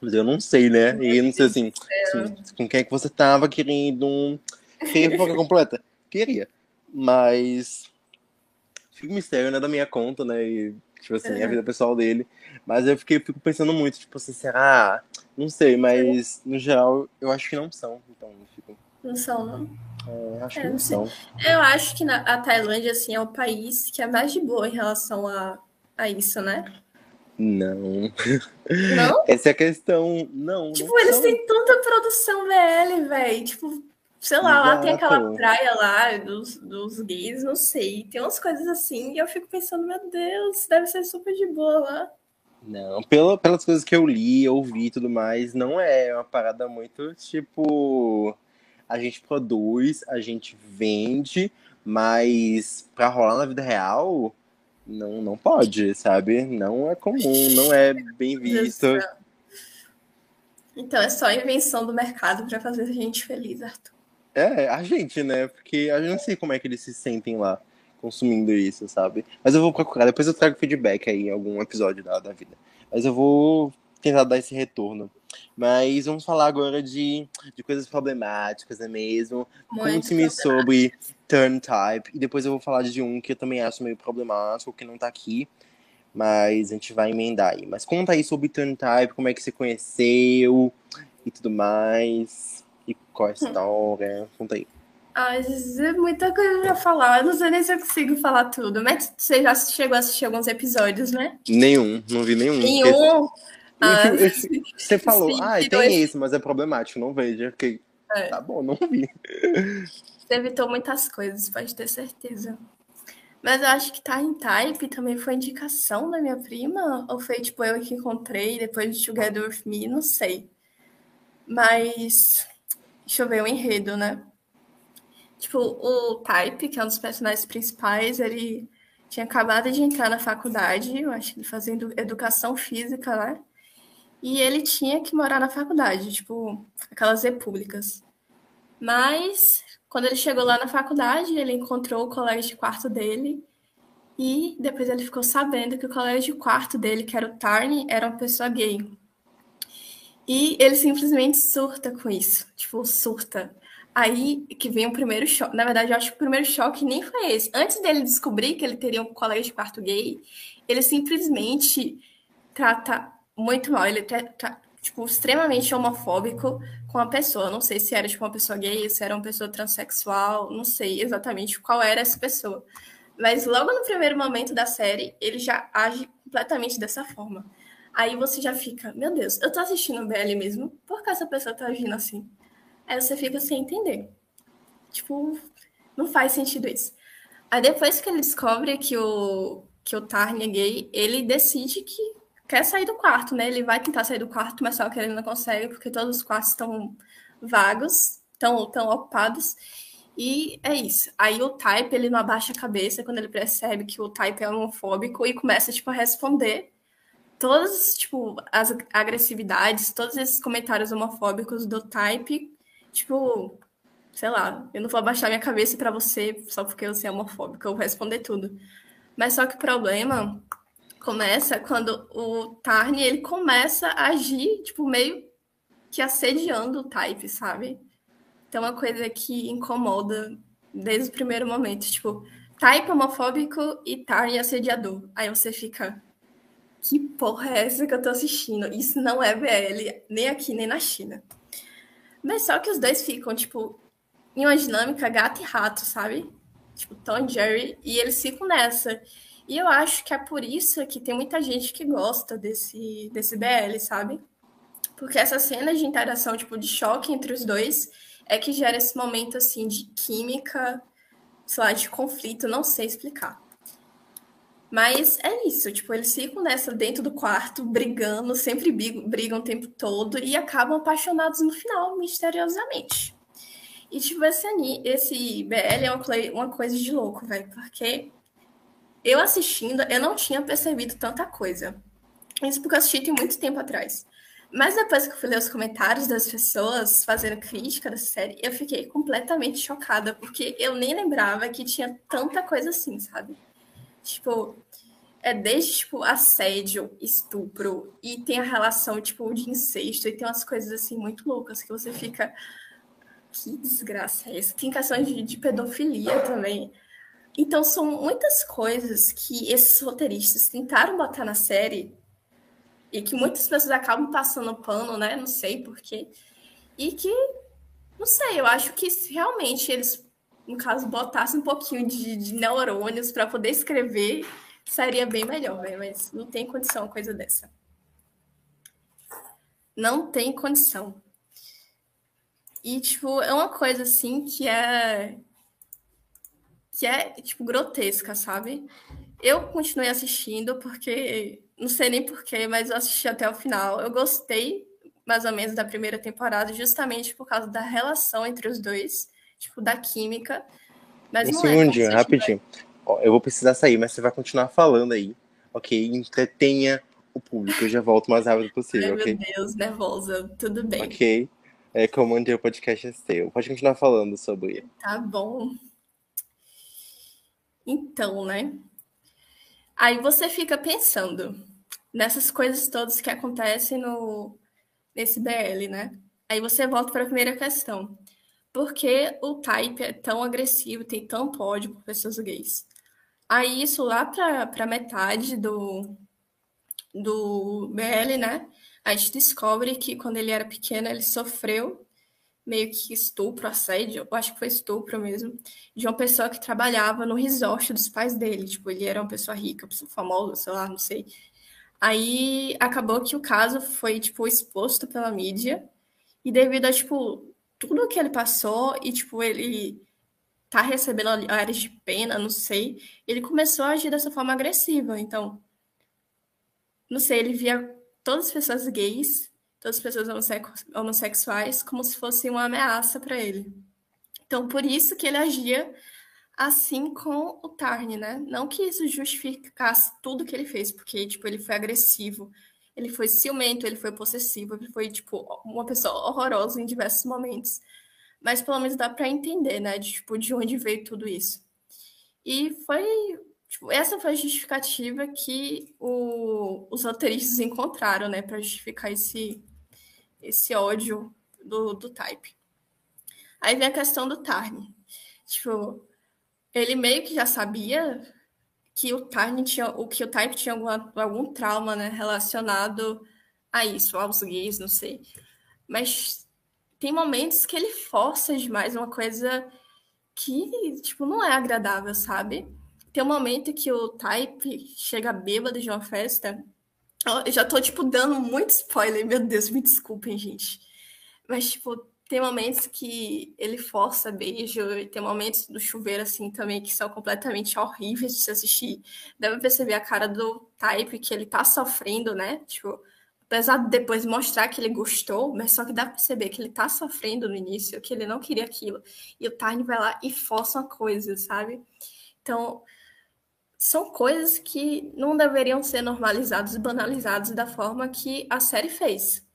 S1: Mas eu não sei, né? E não sei assim, assim com quem é que você tava querendo um Queria completa? Queria. Mas. Fica um mistério, né? Da minha conta, né? E, tipo assim, uhum. a vida pessoal dele. Mas eu fiquei, fico pensando muito, tipo assim, será? Não sei, mas no geral eu acho que não são. Então, fico...
S2: Não são, não?
S1: É, acho é, que não, não são.
S2: Eu acho que na, a Tailândia, assim, é o país que é mais de boa em relação a, a isso, né?
S1: Não.
S2: Não?
S1: Essa é a questão. Não.
S2: Tipo,
S1: não
S2: eles
S1: são...
S2: têm tanta produção VL, velho. Tipo, Sei lá, Exato. lá tem aquela praia lá dos, dos gays, não sei. Tem umas coisas assim e eu fico pensando, meu Deus, deve ser super de boa lá.
S1: Não, pela, pelas coisas que eu li, ouvi e tudo mais, não é uma parada muito tipo. A gente produz, a gente vende, mas pra rolar na vida real, não, não pode, sabe? Não é comum, não é bem visto.
S2: Então é só invenção do mercado para fazer a gente feliz, Arthur.
S1: É, a gente, né? Porque eu não sei como é que eles se sentem lá consumindo isso, sabe? Mas eu vou procurar, depois eu trago feedback aí em algum episódio da, da vida. Mas eu vou tentar dar esse retorno. Mas vamos falar agora de, de coisas problemáticas, é mesmo? Conte-me sobre turn type. E depois eu vou falar de um que eu também acho meio problemático, que não tá aqui. Mas a gente vai emendar aí. Mas conta aí sobre turn type, como é que você conheceu e tudo mais. E qual a história? Conta aí.
S2: Ah, é muita coisa pra falar. Eu não sei nem se eu consigo falar tudo. Mas você já chegou a assistir alguns episódios, né?
S1: Nenhum, não vi nenhum.
S2: Nenhum?
S1: Ah, você falou, sim, ah, tem esse, mas é problemático, não vejo. Okay. É. Tá bom, não vi.
S2: Você evitou muitas coisas, pode ter certeza. Mas eu acho que tá em type também foi indicação da minha prima? Ou foi tipo eu que encontrei depois de Together With Me? Não sei. Mas Deixa eu ver o enredo, né? Tipo, o Type, que é um dos personagens principais, ele tinha acabado de entrar na faculdade, eu acho que fazendo educação física lá. E ele tinha que morar na faculdade, tipo, aquelas repúblicas. Mas, quando ele chegou lá na faculdade, ele encontrou o colega de quarto dele. E depois ele ficou sabendo que o colega de quarto dele, que era o Tarn, era uma pessoa gay. E ele simplesmente surta com isso. Tipo, surta. Aí que vem o primeiro choque. Na verdade, eu acho que o primeiro choque nem foi esse. Antes dele descobrir que ele teria um colega de quarto gay, ele simplesmente trata muito mal. Ele tá, tipo, extremamente homofóbico com a pessoa. Não sei se era tipo, uma pessoa gay, se era uma pessoa transexual, não sei exatamente qual era essa pessoa. Mas logo no primeiro momento da série, ele já age completamente dessa forma. Aí você já fica, meu Deus, eu tô assistindo BL mesmo? Por que essa pessoa tá agindo assim? Aí você fica sem entender. Tipo, não faz sentido isso. Aí depois que ele descobre que o, que o Tarn é gay, ele decide que quer sair do quarto, né? Ele vai tentar sair do quarto, mas só que ele não consegue, porque todos os quartos estão vagos, estão tão ocupados. E é isso. Aí o Type, ele não abaixa a cabeça quando ele percebe que o Type é homofóbico e começa, tipo, a responder todas, tipo, as agressividades, todos esses comentários homofóbicos do Type, tipo, sei lá, eu não vou abaixar minha cabeça para você só porque você é homofóbico, eu vou responder tudo. Mas só que o problema começa quando o Tarni, ele começa a agir, tipo, meio que assediando o Type, sabe? Então, é uma coisa que incomoda desde o primeiro momento. Tipo, type homofóbico e Tarn assediador. Aí você fica. Que porra é essa que eu tô assistindo? Isso não é BL, nem aqui, nem na China. Mas só que os dois ficam, tipo, em uma dinâmica gato e rato, sabe? Tipo, Tom e Jerry, e eles ficam nessa. E eu acho que é por isso que tem muita gente que gosta desse, desse BL, sabe? Porque essa cena de interação, tipo, de choque entre os dois é que gera esse momento assim de química, sei lá, de conflito, não sei explicar. Mas é isso, tipo, eles ficam nessa dentro do quarto, brigando, sempre brigam, o tempo todo e acabam apaixonados no final, misteriosamente. E, tipo, esse, esse BL é uma, uma coisa de louco, velho, porque eu assistindo, eu não tinha percebido tanta coisa. Isso porque eu assisti tem muito tempo atrás. Mas depois que eu fui ler os comentários das pessoas fazendo crítica da série, eu fiquei completamente chocada, porque eu nem lembrava que tinha tanta coisa assim, sabe? Tipo, é desde, tipo, assédio, estupro, e tem a relação, tipo, de incesto, e tem umas coisas, assim, muito loucas, que você fica... Que desgraça é essa? Tem questões de, de pedofilia também. Então, são muitas coisas que esses roteiristas tentaram botar na série e que muitas pessoas acabam passando pano, né? Não sei porquê. E que, não sei, eu acho que realmente eles, no caso, botassem um pouquinho de, de neurônios para poder escrever, seria bem melhor, né? Mas não tem condição uma coisa dessa. Não tem condição. E, tipo, é uma coisa assim que é. que é, tipo, grotesca, sabe? Eu continuei assistindo porque não sei nem porquê, mas eu assisti até o final. Eu gostei, mais ou menos, da primeira temporada, justamente por causa da relação entre os dois, tipo, da química. Mas
S1: um não é segundinho, é rapidinho. Ó, eu vou precisar sair, mas você vai continuar falando aí, ok? Entretenha o público. Eu já volto o mais rápido possível,
S2: Ai,
S1: ok?
S2: Meu Deus, nervosa. Tudo bem.
S1: Ok. É como onde o podcast é seu. Pode continuar falando sobre.
S2: Tá bom. Então, né? Aí você fica pensando nessas coisas todas que acontecem no nesse BL, né? Aí você volta para a primeira questão. Por que o type é tão agressivo, tem tanto ódio por pessoas gays? Aí isso lá para metade do, do BL, né? A gente descobre que quando ele era pequeno ele sofreu meio que estupro, assédio, eu acho que foi estupro mesmo, de uma pessoa que trabalhava no resort dos pais dele. Tipo, ele era uma pessoa rica, pessoa famosa, sei lá, não sei. Aí acabou que o caso foi, tipo, exposto pela mídia, e devido a, tipo, tudo que ele passou, e, tipo, ele tá recebendo áreas de pena, não sei, ele começou a agir dessa forma agressiva. Então, não sei, ele via todas as pessoas gays todas as pessoas homossexuais como se fosse uma ameaça para ele. Então, por isso que ele agia assim com o Tarn, né? Não que isso justificasse tudo que ele fez, porque, tipo, ele foi agressivo, ele foi ciumento, ele foi possessivo, ele foi, tipo, uma pessoa horrorosa em diversos momentos. Mas pelo menos dá para entender, né? De, tipo, de onde veio tudo isso. E foi Tipo, essa foi a justificativa que o, os roteiristas encontraram, né, para justificar esse, esse ódio do, do Type. Aí vem a questão do Tarn. Tipo, ele meio que já sabia que o tinha, o que o Type tinha algum, algum trauma, né, relacionado a isso, aos gays, não sei. Mas tem momentos que ele força demais uma coisa que, tipo, não é agradável, sabe? Tem um momento que o Type chega bêbado de uma festa eu já tô, tipo, dando muito spoiler. Meu Deus, me desculpem, gente. Mas, tipo, tem momentos que ele força beijo, e tem momentos do chuveiro, assim, também, que são completamente horríveis de se assistir. Deve perceber a cara do Type, que ele tá sofrendo, né? Tipo, apesar de depois mostrar que ele gostou, mas só que dá pra perceber que ele tá sofrendo no início, que ele não queria aquilo. E o Tiny vai lá e força uma coisa, sabe? Então, são coisas que não deveriam ser normalizadas e banalizadas da forma que a série fez.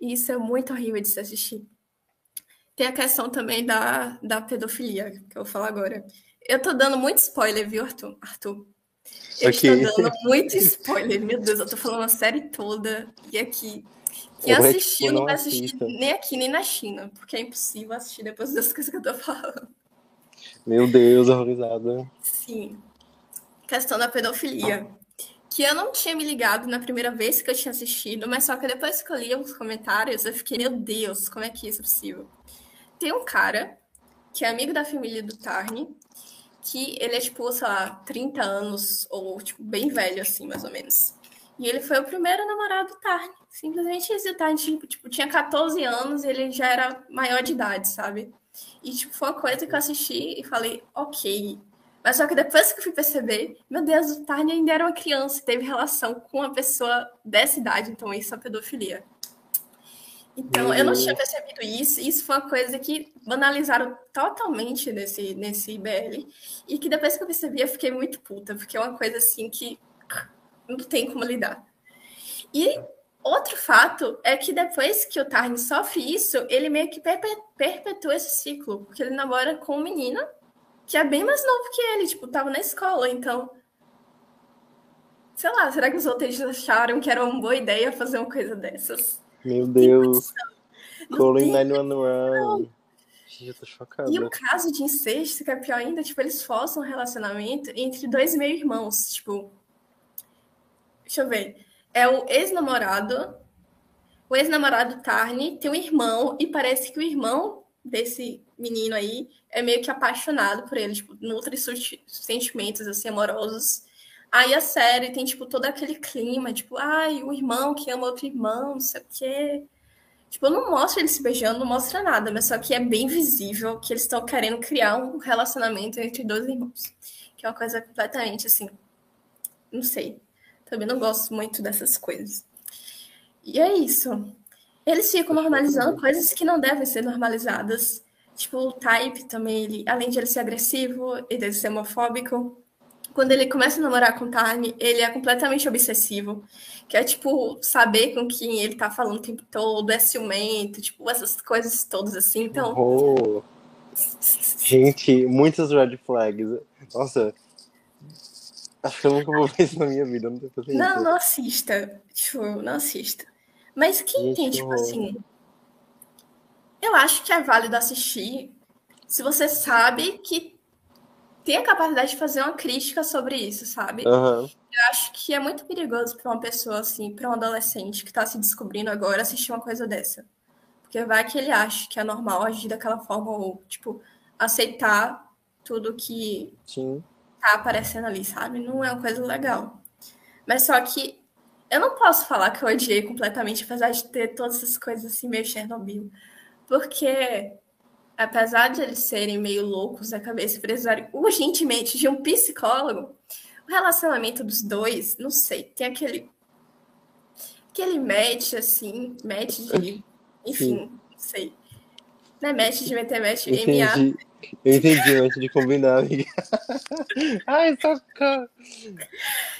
S2: E isso é muito horrível de se assistir. Tem a questão também da, da pedofilia, que eu vou falar agora. Eu tô dando muito spoiler, viu, Arthur? Arthur. Eu okay. estou dando muito spoiler. Meu Deus, eu tô falando a série toda. E aqui. Quem assistiu não vai assistir nem aqui nem na China, porque é impossível assistir depois das coisas que eu tô falando.
S1: Meu Deus, horrorizada.
S2: Sim. Questão da pedofilia. Que eu não tinha me ligado na primeira vez que eu tinha assistido, mas só que depois que eu li os comentários, eu fiquei, meu Deus, como é que isso é possível? Tem um cara que é amigo da família do Tarni, que ele é, tipo, sei lá, 30 anos, ou, tipo, bem velho, assim, mais ou menos. E ele foi o primeiro namorado do Tarni. Simplesmente. O Tarni, tipo, tipo, tinha 14 anos e ele já era maior de idade, sabe? E, tipo, foi uma coisa que eu assisti e falei, ok. Mas só que depois que eu fui perceber, meu Deus, o Tarni ainda era uma criança e teve relação com uma pessoa dessa idade, então isso é pedofilia. Então, eu não tinha percebido isso. Isso foi uma coisa que banalizaram totalmente nesse, nesse IBL. E que depois que eu percebi, eu fiquei muito puta, porque é uma coisa assim que não tem como lidar. E outro fato é que depois que o Tarn sofre isso, ele meio que perpetua esse ciclo, porque ele namora com um menino que é bem mais novo que ele, tipo, tava na escola, então. Sei lá, será que os outros acharam que era uma boa ideia fazer uma coisa dessas?
S1: Meu Deus. Calling 911. Gente, eu tô chocada.
S2: E o caso de incesto, que é pior ainda, tipo, eles forçam um relacionamento entre dois meio-irmãos. Tipo, deixa eu ver. É o ex-namorado, o ex-namorado Tarni tem um irmão, e parece que o irmão desse menino aí é meio que apaixonado por ele, tipo, nutre sentimentos, assim, amorosos. Aí a série tem, tipo, todo aquele clima, tipo, ai, o irmão que ama outro irmão, não sei o quê. Tipo, não mostra eles se beijando, não mostra nada, mas só que é bem visível que eles estão querendo criar um relacionamento entre dois irmãos. Que é uma coisa completamente assim. Não sei. Também não gosto muito dessas coisas. E é isso. Eles ficam normalizando coisas que não devem ser normalizadas. Tipo, o Type também, ele, além de ele ser agressivo e de ser homofóbico, quando ele começa a namorar com Tani, ele é completamente obsessivo. Que é, tipo, saber com quem ele tá falando o tempo todo, é ciumento, tipo, essas coisas todas assim. Então.
S1: Oh. Gente, muitas red flags. Nossa. Acho que eu nunca vou ver isso na minha vida. Não,
S2: não, não assista. Tipo, não assista. Mas quem Gente, tem, tipo assim. Eu acho que é válido assistir se você sabe que tem a capacidade de fazer uma crítica sobre isso, sabe?
S1: Uhum.
S2: Eu acho que é muito perigoso para uma pessoa assim, para um adolescente que está se descobrindo agora assistir uma coisa dessa. Porque vai que ele acha que é normal agir daquela forma ou, tipo, aceitar tudo que
S1: Sim.
S2: tá aparecendo ali, sabe? Não é uma coisa legal. Mas só que eu não posso falar que eu odiei completamente, apesar de ter todas essas coisas assim meio Chernobyl. Porque apesar de eles serem meio loucos da cabeça e precisarem urgentemente de um psicólogo, o relacionamento dos dois, não sei, tem aquele aquele match assim, match de, enfim, Sim. não sei. Não é match de meter match
S1: entendi. MA. Eu entendi, match de combinar, amiga. Ai, socorro.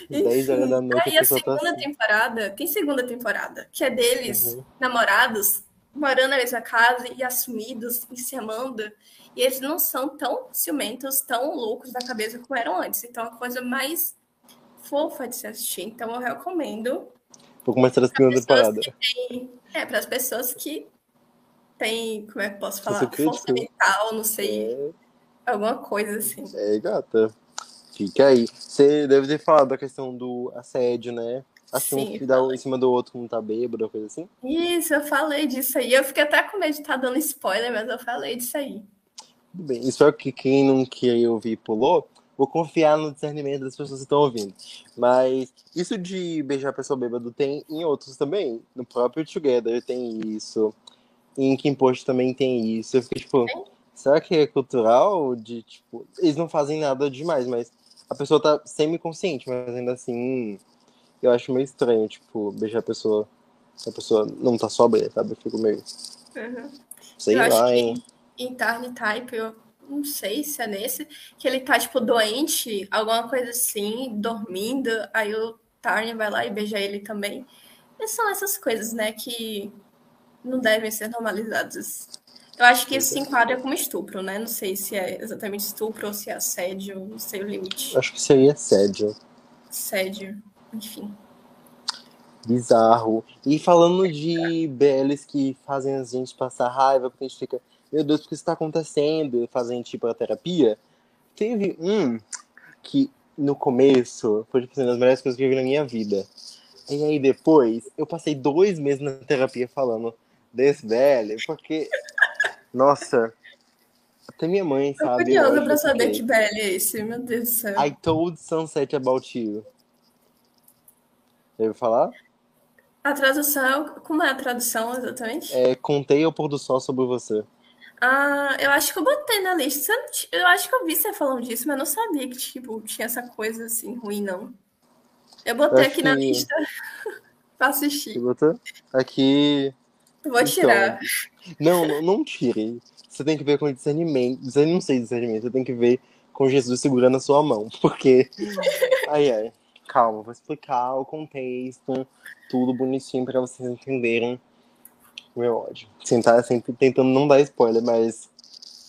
S1: 10 horas da noite.
S2: Aí a, a segunda tá assim. temporada, tem segunda temporada, que é deles, uhum. namorados, morando na mesma casa e assumidos e se amando. E eles não são tão ciumentos, tão loucos da cabeça como eram antes. Então é uma coisa mais fofa de se assistir. Então eu recomendo.
S1: Vou começar a segunda temporada.
S2: Tem, é, para as pessoas que têm, como é que posso falar? Força mental, não sei. É. Alguma coisa assim.
S1: É, gata. Fica aí. Você deve ter falado da questão do assédio, né? Assim, Sim, que dá um em cima do outro quando tá bêbado, coisa assim?
S2: Isso, eu falei disso aí. Eu fiquei até com medo de estar tá dando spoiler, mas eu falei disso aí.
S1: Tudo bem. Espero que quem não queria ouvir pulou. Vou confiar no discernimento das pessoas que estão ouvindo. Mas isso de beijar a pessoa bêbado tem em outros também. No próprio Together tem isso. Em Kim Post também tem isso. Eu fiquei tipo, será que é cultural? De, tipo, eles não fazem nada demais, mas a pessoa tá semi-consciente, mas ainda assim, eu acho meio estranho, tipo, beijar a pessoa. A pessoa não tá sóbria, sabe? Eu fico meio.
S2: Uhum.
S1: Sei
S2: Eu acho
S1: lá,
S2: que
S1: hein?
S2: Em Tarn Type, eu não sei se é nesse, que ele tá, tipo, doente, alguma coisa assim, dormindo, aí o Tarn vai lá e beija ele também. E são essas coisas, né, que não devem ser normalizadas. Eu acho que isso se enquadra como estupro, né? Não sei se é exatamente estupro ou se é assédio, não sei o limite.
S1: Acho que seria assédio.
S2: Assédio, enfim.
S1: Bizarro. E falando de BLs que fazem a gente passar raiva, porque a gente fica, meu Deus, o que está acontecendo? Fazem tipo a terapia. Teve um que no começo foi tipo, uma das melhores coisas que eu vi na minha vida. E aí depois eu passei dois meses na terapia falando desse BL, porque, nossa, até minha mãe
S2: Tô
S1: sabe.
S2: curiosa
S1: hoje,
S2: pra saber que BL é esse, meu Deus do céu.
S1: I told Sunset about you. Deve falar?
S2: A tradução, como é a tradução exatamente?
S1: É, contei ao pôr do sol sobre você.
S2: Ah, eu acho que eu botei na lista. Eu acho que eu vi você falando disso, mas não sabia que tipo, tinha essa coisa assim ruim, não. Eu botei aqui na
S1: que-
S2: lista pra
S1: Você
S2: assistir.
S1: botou? Aqui.
S2: Vou tirar.
S1: Não, não, não tire. Você tem que ver com discernimento. Você não sei discernimento, você tem que ver com Jesus segurando a sua mão. Porque. Ai, ai. Calma, vou explicar o contexto, tudo bonitinho pra vocês entenderem o meu ódio. Sentar sempre tentando não dar spoiler, mas.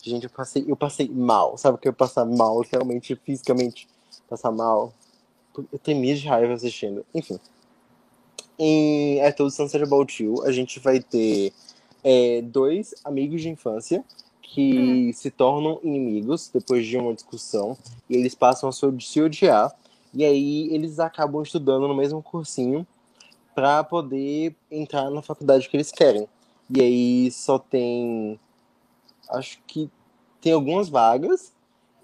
S1: Gente, eu passei, eu passei mal. Sabe o que eu passar mal, realmente, fisicamente passar mal? Eu tremia de raiva assistindo. Enfim. Em É Todo Sunset About You, a gente vai ter é, dois amigos de infância que se tornam inimigos depois de uma discussão e eles passam a se odiar e aí eles acabam estudando no mesmo cursinho para poder entrar na faculdade que eles querem. E aí só tem acho que tem algumas vagas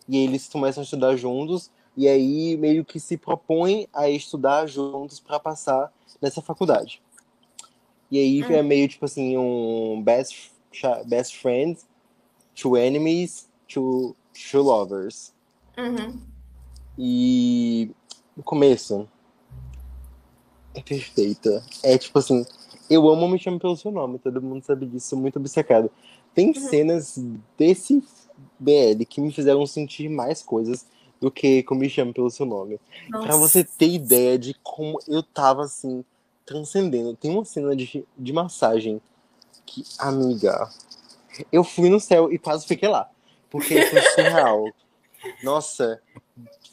S1: e eles começam a estudar juntos e aí meio que se propõem a estudar juntos para passar nessa faculdade. E aí
S2: Hum.
S1: é meio tipo assim um best best friends, two enemies, two, two lovers.
S2: Uhum.
S1: E no começo é perfeita. É tipo assim, eu amo Me Chame Pelo Seu Nome, todo mundo sabe disso, sou muito obcecado. Tem cenas desse BL que me fizeram sentir mais coisas do que com Me Chame Pelo Seu Nome. Pra
S2: Nossa.
S1: você ter ideia de como eu tava assim, transcendendo. Tem uma cena de, de massagem que, amiga, eu fui no céu e quase fiquei lá. Porque foi surreal. Nossa,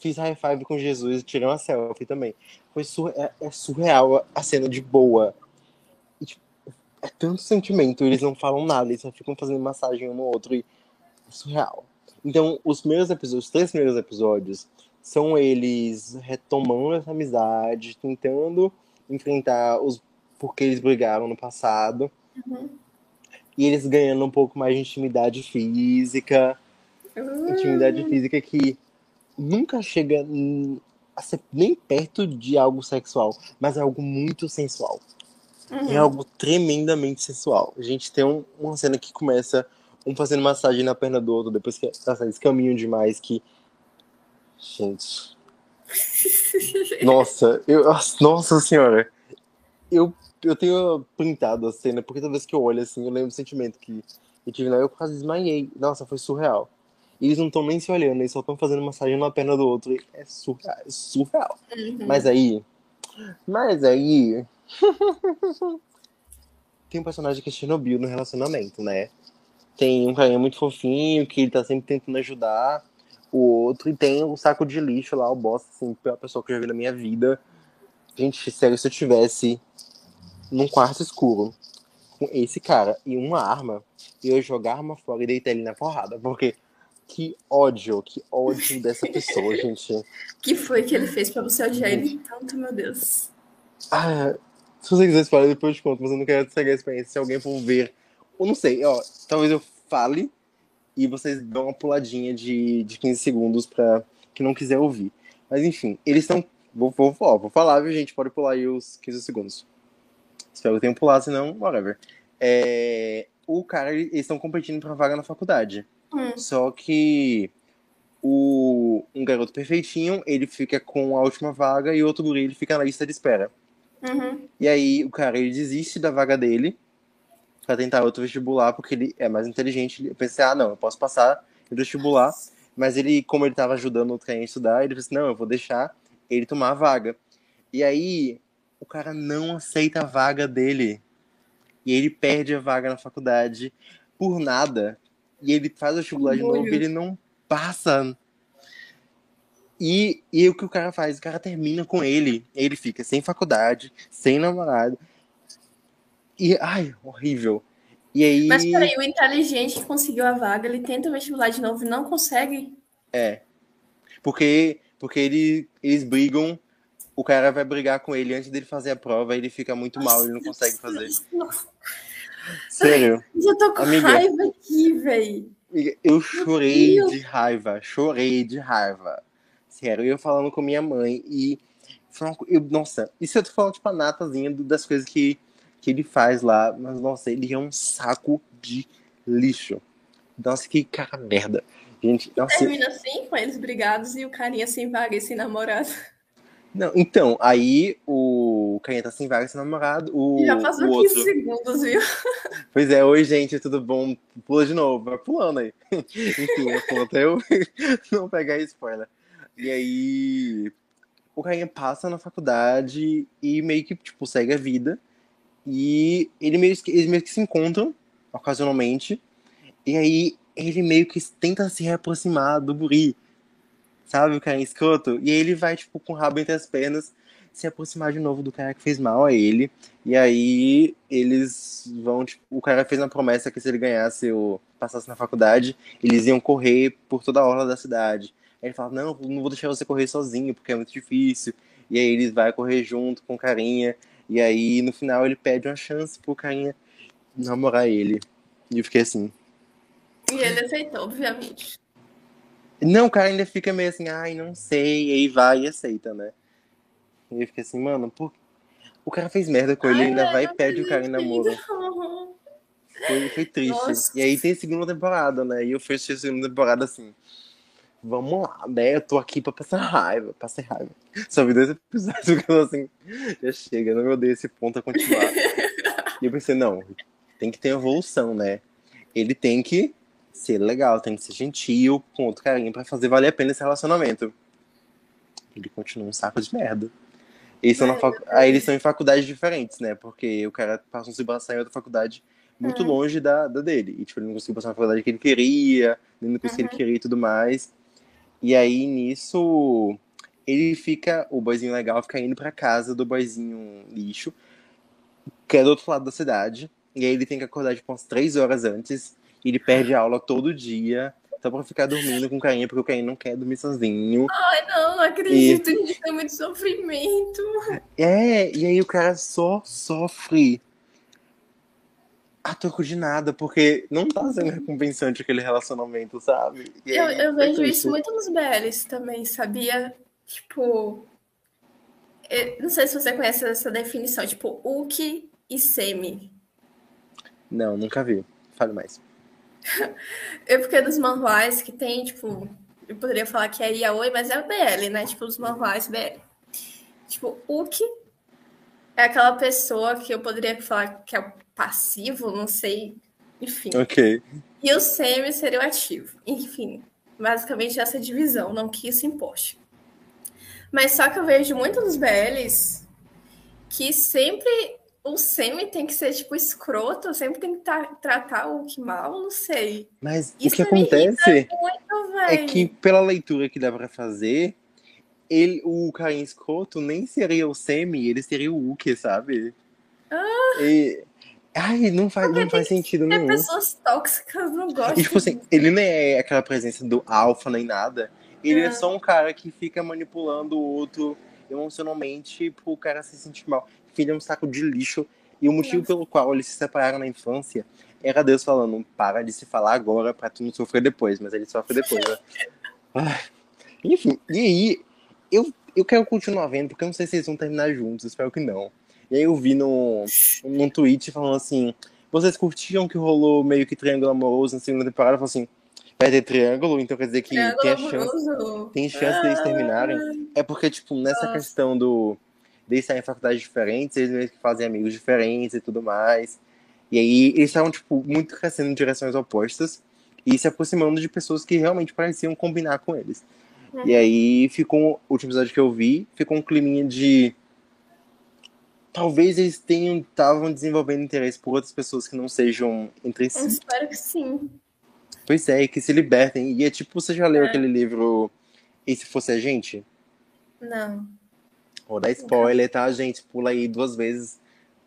S1: fiz high five com Jesus e tirei uma selfie também. Foi sur é, é surreal a- cena de boa. E, tipo, é tanto sentimento, eles não falam nada, eles só ficam fazendo massagem um no outro e é surreal. Então, os primeiros episódios, os três primeiros episódios, são eles retomando essa amizade, tentando enfrentar os porque eles brigaram no passado.
S2: Uhum.
S1: E eles ganhando um pouco mais de intimidade física. Intimidade física que nunca chega a ser nem perto de algo sexual, mas é algo muito sensual.
S2: Uhum.
S1: É algo tremendamente sensual. A gente tem um- uma cena que começa um fazendo massagem na perna do outro, depois que nossa, eles caminham demais que. Gente. Nossa, eu, nossa senhora. Eu, eu tenho printado a cena, porque toda vez que eu olho assim, eu lembro do sentimento que eu tive lá, eu quase desmaiei. Nossa, foi surreal. E eles não estão nem se olhando, eles só estão fazendo massagem na perna do outro. É surreal. É surreal.
S2: Uhum.
S1: Mas aí. Mas aí. tem um personagem que é Chernobyl no relacionamento, né? Tem um carinha muito fofinho que ele tá sempre tentando ajudar o outro. E tem o saco de lixo lá, o boss, assim, pior pessoa que eu já vi na minha vida. Gente, sério, se eu tivesse num quarto escuro com esse cara e uma arma, eu ia jogar a arma fora e deitar ele na porrada. Porque que ódio, que ódio dessa pessoa, gente.
S2: Que foi que ele fez pra você odiar ele tanto, meu Deus?
S1: Ah, se você quiser falar depois eu te conto, mas eu não quero estragar a experiência. Se alguém for ver, ou não sei, ó, talvez eu fale e vocês dão uma puladinha de, de 15 segundos pra quem não quiser ouvir. Mas enfim, eles estão. Vou, vou, ó, vou falar, viu, gente? Pode pular aí os 15 segundos. Espero que tenham pulado, senão, whatever. É, o cara, eles estão competindo pra vaga na faculdade.
S2: Hum.
S1: Só que o um garoto perfeitinho, ele fica com a última vaga e o outro guri, ele fica na lista de espera.
S2: Uhum.
S1: E aí o cara, ele desiste da vaga dele pra tentar outro vestibular, porque ele é mais inteligente. Eu pensei, ah, não, eu posso passar no vestibular. Mas ele, como ele tava ajudando o trem a estudar, ele disse, não, eu vou deixar ele tomar a vaga. E aí, o cara não aceita a vaga dele. E ele perde a vaga na faculdade por nada. E ele faz vestibular de novo e ele não passa. E, e o que o cara faz? O cara termina com ele. Ele fica sem faculdade, sem namorado. E, ai, horrível. E aí.
S2: Mas peraí, o inteligente que conseguiu a vaga, ele tenta vestibular de novo e não consegue?
S1: É. Porque, porque ele, eles brigam, o cara vai brigar com ele antes dele fazer a prova, ele fica muito mal, ele não consegue fazer. Sério.
S2: Eu tô com
S1: Amiga.
S2: raiva aqui.
S1: Amiga, Eu chorei de raiva, chorei de raiva. Sério, eu falando com minha mãe e. Eu, nossa, isso eu tô falando, tipo, a natazinha das coisas que, que ele faz lá, mas nossa, ele é um saco de lixo. Nossa, que cara merda. Gente, nossa,
S2: Termina assim, com eles brigados e o carinha sem vaga e sem namorado.
S1: Não, então, aí o Carinha tá sem vaga, sem namorado, o,
S2: Já passou
S1: o
S2: 15
S1: outro.
S2: segundos, viu?
S1: Pois é, oi gente, tudo bom? Pula de novo, vai pulando aí. Enfim, até eu não pegar spoiler. E aí o Carinha passa na faculdade e meio que, tipo, segue a vida. E ele meio que, eles meio que se encontram, ocasionalmente. E aí ele meio que tenta se reaproximar do guri. Sabe, o cara escroto? E ele vai, tipo, com o rabo entre as pernas, se aproximar de novo do cara que fez mal a ele. E aí eles vão, tipo, o cara fez uma promessa que se ele ganhasse ou passasse na faculdade, eles iam correr por toda a orla da cidade. Aí ele fala, não, não vou deixar você correr sozinho, porque é muito difícil. E aí eles vai correr junto com o carinha. E aí, no final, ele pede uma chance pro carinha namorar ele. E eu fiquei assim.
S2: E ele aceitou, obviamente.
S1: Não, o cara ainda fica meio assim, ai, não sei. E aí vai e aceita, né? E eu fiquei assim, mano, por... o cara fez merda com ele,
S2: Ai,
S1: ainda vai e pede o cara em namoro. Foi, foi triste.
S2: Nossa.
S1: E aí tem a segunda temporada, né? E eu fui assistir a segunda temporada assim. Vamos lá, né? Eu tô aqui pra passar raiva, passei raiva. Só vi dois episódios que eu assim, já chega, não me odeio esse ponto a continuar. e eu pensei, não, tem que ter evolução, né? Ele tem que ser legal, tem que ser gentil com outro carinha pra fazer valer a pena esse relacionamento. Ele continua um saco de merda. Eles na
S2: Ai,
S1: facu... Aí eles estão em faculdades diferentes, né? Porque o cara passa um cibração em outra faculdade muito
S2: Hum.
S1: longe da, da dele. E, tipo, ele não conseguiu passar na faculdade que ele queria, nem no curso que ele
S2: Uhum.
S1: queria e tudo mais. E aí, nisso, ele fica, o boizinho legal fica indo pra casa do boizinho lixo, que é do outro lado da cidade. E aí ele tem que acordar, tipo, umas três horas antes. E ele perde a aula todo dia, só pra ficar dormindo com o carinha, porque o carinha não quer dormir sozinho.
S2: Ai, não, não acredito. Gente, tem muito sofrimento.
S1: É, e aí o cara só sofre a troco de nada, porque não tá sendo recompensante aquele relacionamento, sabe? E
S2: Eu,
S1: aí,
S2: eu
S1: é
S2: vejo
S1: triste.
S2: isso muito nos BLs também, sabia? Tipo, eu não sei se você conhece essa definição, tipo, Uki e Semi.
S1: Não, nunca vi. Fale mais.
S2: É porque dos manhuais que tem, tipo, eu poderia falar que é Yaoi, mas é o BL, né? Tipo, os manhuais BL. Tipo, Uki é aquela pessoa que eu poderia falar que é o passivo, não sei, enfim.
S1: Ok.
S2: E o semi seria o ativo. Enfim, basicamente essa divisão, não que isso importe. Mas só que eu vejo muito nos BLs que sempre o semi tem que ser, tipo, escroto, sempre tem que tra- tratar o que mal, não sei.
S1: Mas
S2: Isso
S1: o que acontece
S2: muito,
S1: é que, pela leitura que dá pra fazer, ele, o carinha escroto nem seria o Semi, ele seria o Uki, sabe? E... Ai, não faz,
S2: Porque
S1: não faz sentido nenhum.
S2: pessoas tóxicas, não gostam.
S1: E tipo assim, ele nem é aquela presença do alfa nem nada. Ele é.
S2: É.
S1: só um cara que fica manipulando o outro emocionalmente pro cara se sentir mal. Filho é um saco de lixo. E o motivo
S2: Nossa.
S1: pelo qual eles se separaram na infância era Deus falando, para de se falar agora pra tu não sofrer depois. Mas ele sofre depois, né? Enfim, e aí, eu, eu quero continuar vendo, porque eu não sei se eles vão terminar juntos, espero que não. E aí eu vi no, num tweet falando assim, vocês curtiam que rolou meio que triângulo amoroso na segunda temporada? Falou assim, vai ter triângulo, então quer dizer que
S2: Triângulo
S1: tem a chance,
S2: amoroso.
S1: tem chance deles terminarem. É porque, tipo, nessa questão do estarem em faculdades diferentes, eles fazem amigos diferentes e tudo mais. E aí eles estavam, tipo, muito crescendo em direções opostas e se aproximando de pessoas que realmente pareciam combinar com eles.
S2: Uhum.
S1: E aí ficou, o último episódio que eu vi, ficou um climinha de. Talvez eles tenham, estavam desenvolvendo interesse por outras pessoas que não sejam entre
S2: Eu
S1: si.
S2: espero que sim.
S1: Pois é, que se libertem. E é tipo, você já leu
S2: É.
S1: aquele livro E se fosse a gente?
S2: Não.
S1: Vou dar spoiler, tá, gente? Pula aí duas vezes,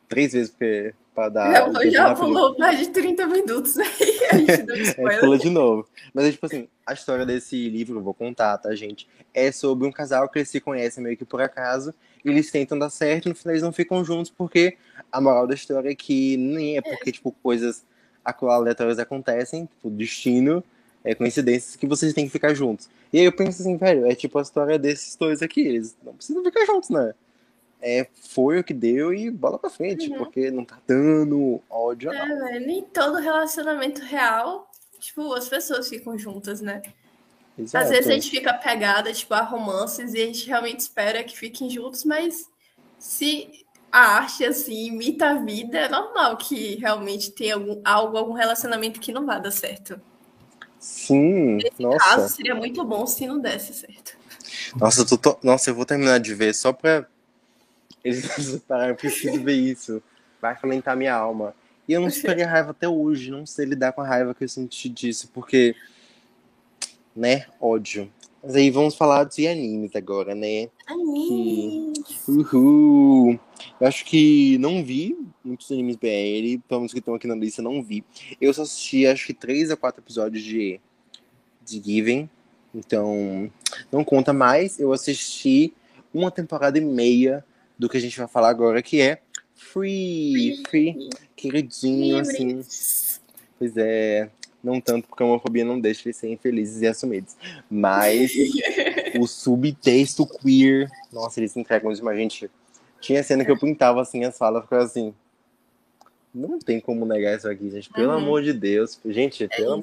S1: três vezes porque, pra dar.
S2: já já pulou mais de 30 minutos aí. A gente deu
S1: É,
S2: spoiler.
S1: pula de novo. Mas é tipo assim, a história desse livro, eu vou contar, tá, gente? É sobre um casal que eles se conhecem meio que por acaso, e eles tentam dar certo, e no final eles não ficam juntos, porque a moral da história é que nem é porque, tipo, coisas aleatórias acontecem, tipo, destino, é coincidências que vocês têm que ficar juntos. E aí eu penso assim, velho, é tipo a história desses dois aqui, eles não precisam ficar juntos, né? É, foi o que deu e bola pra frente,
S2: Uhum.
S1: porque não tá dando ódio, não.
S2: É, velho, nem todo relacionamento real, tipo, as pessoas ficam juntas, né? Às
S1: Exato.
S2: vezes a gente fica apegada, tipo, a romances e a gente realmente espera que fiquem juntos, mas se a arte, assim, imita a vida, é normal que realmente tenha algum, algo, algum relacionamento que não vá dar certo.
S1: Sim, nossa.
S2: Caso seria muito bom se não desse certo.
S1: Nossa, eu to- Nossa, eu vou terminar de ver só pra eles se separarem. Eu preciso ver isso. Vai acalentar minha alma. E eu não superei a raiva até hoje. Não sei lidar com a raiva que eu senti disso, porque. Né? Ódio. Mas aí vamos falar de animes agora, né?
S2: Anime.
S1: Uhul! Eu acho que não vi muitos animes BL, pelo menos que estão aqui na lista, não vi. Eu só assisti acho que três a quatro episódios de, de Given, então não conta mais. Eu assisti uma temporada e meia do que a gente vai falar agora, que é Free, Free, queridinho, assim. Pois é, não tanto porque a homofobia não deixa eles serem felizes e assumidos. Mas o subtexto queer, nossa, eles entregam demais, gente. Tinha cena que eu pintava assim as falas, ficava assim. Não tem como negar isso aqui, gente. Pelo
S2: Uhum.
S1: amor de Deus. Gente,
S2: É
S1: pelo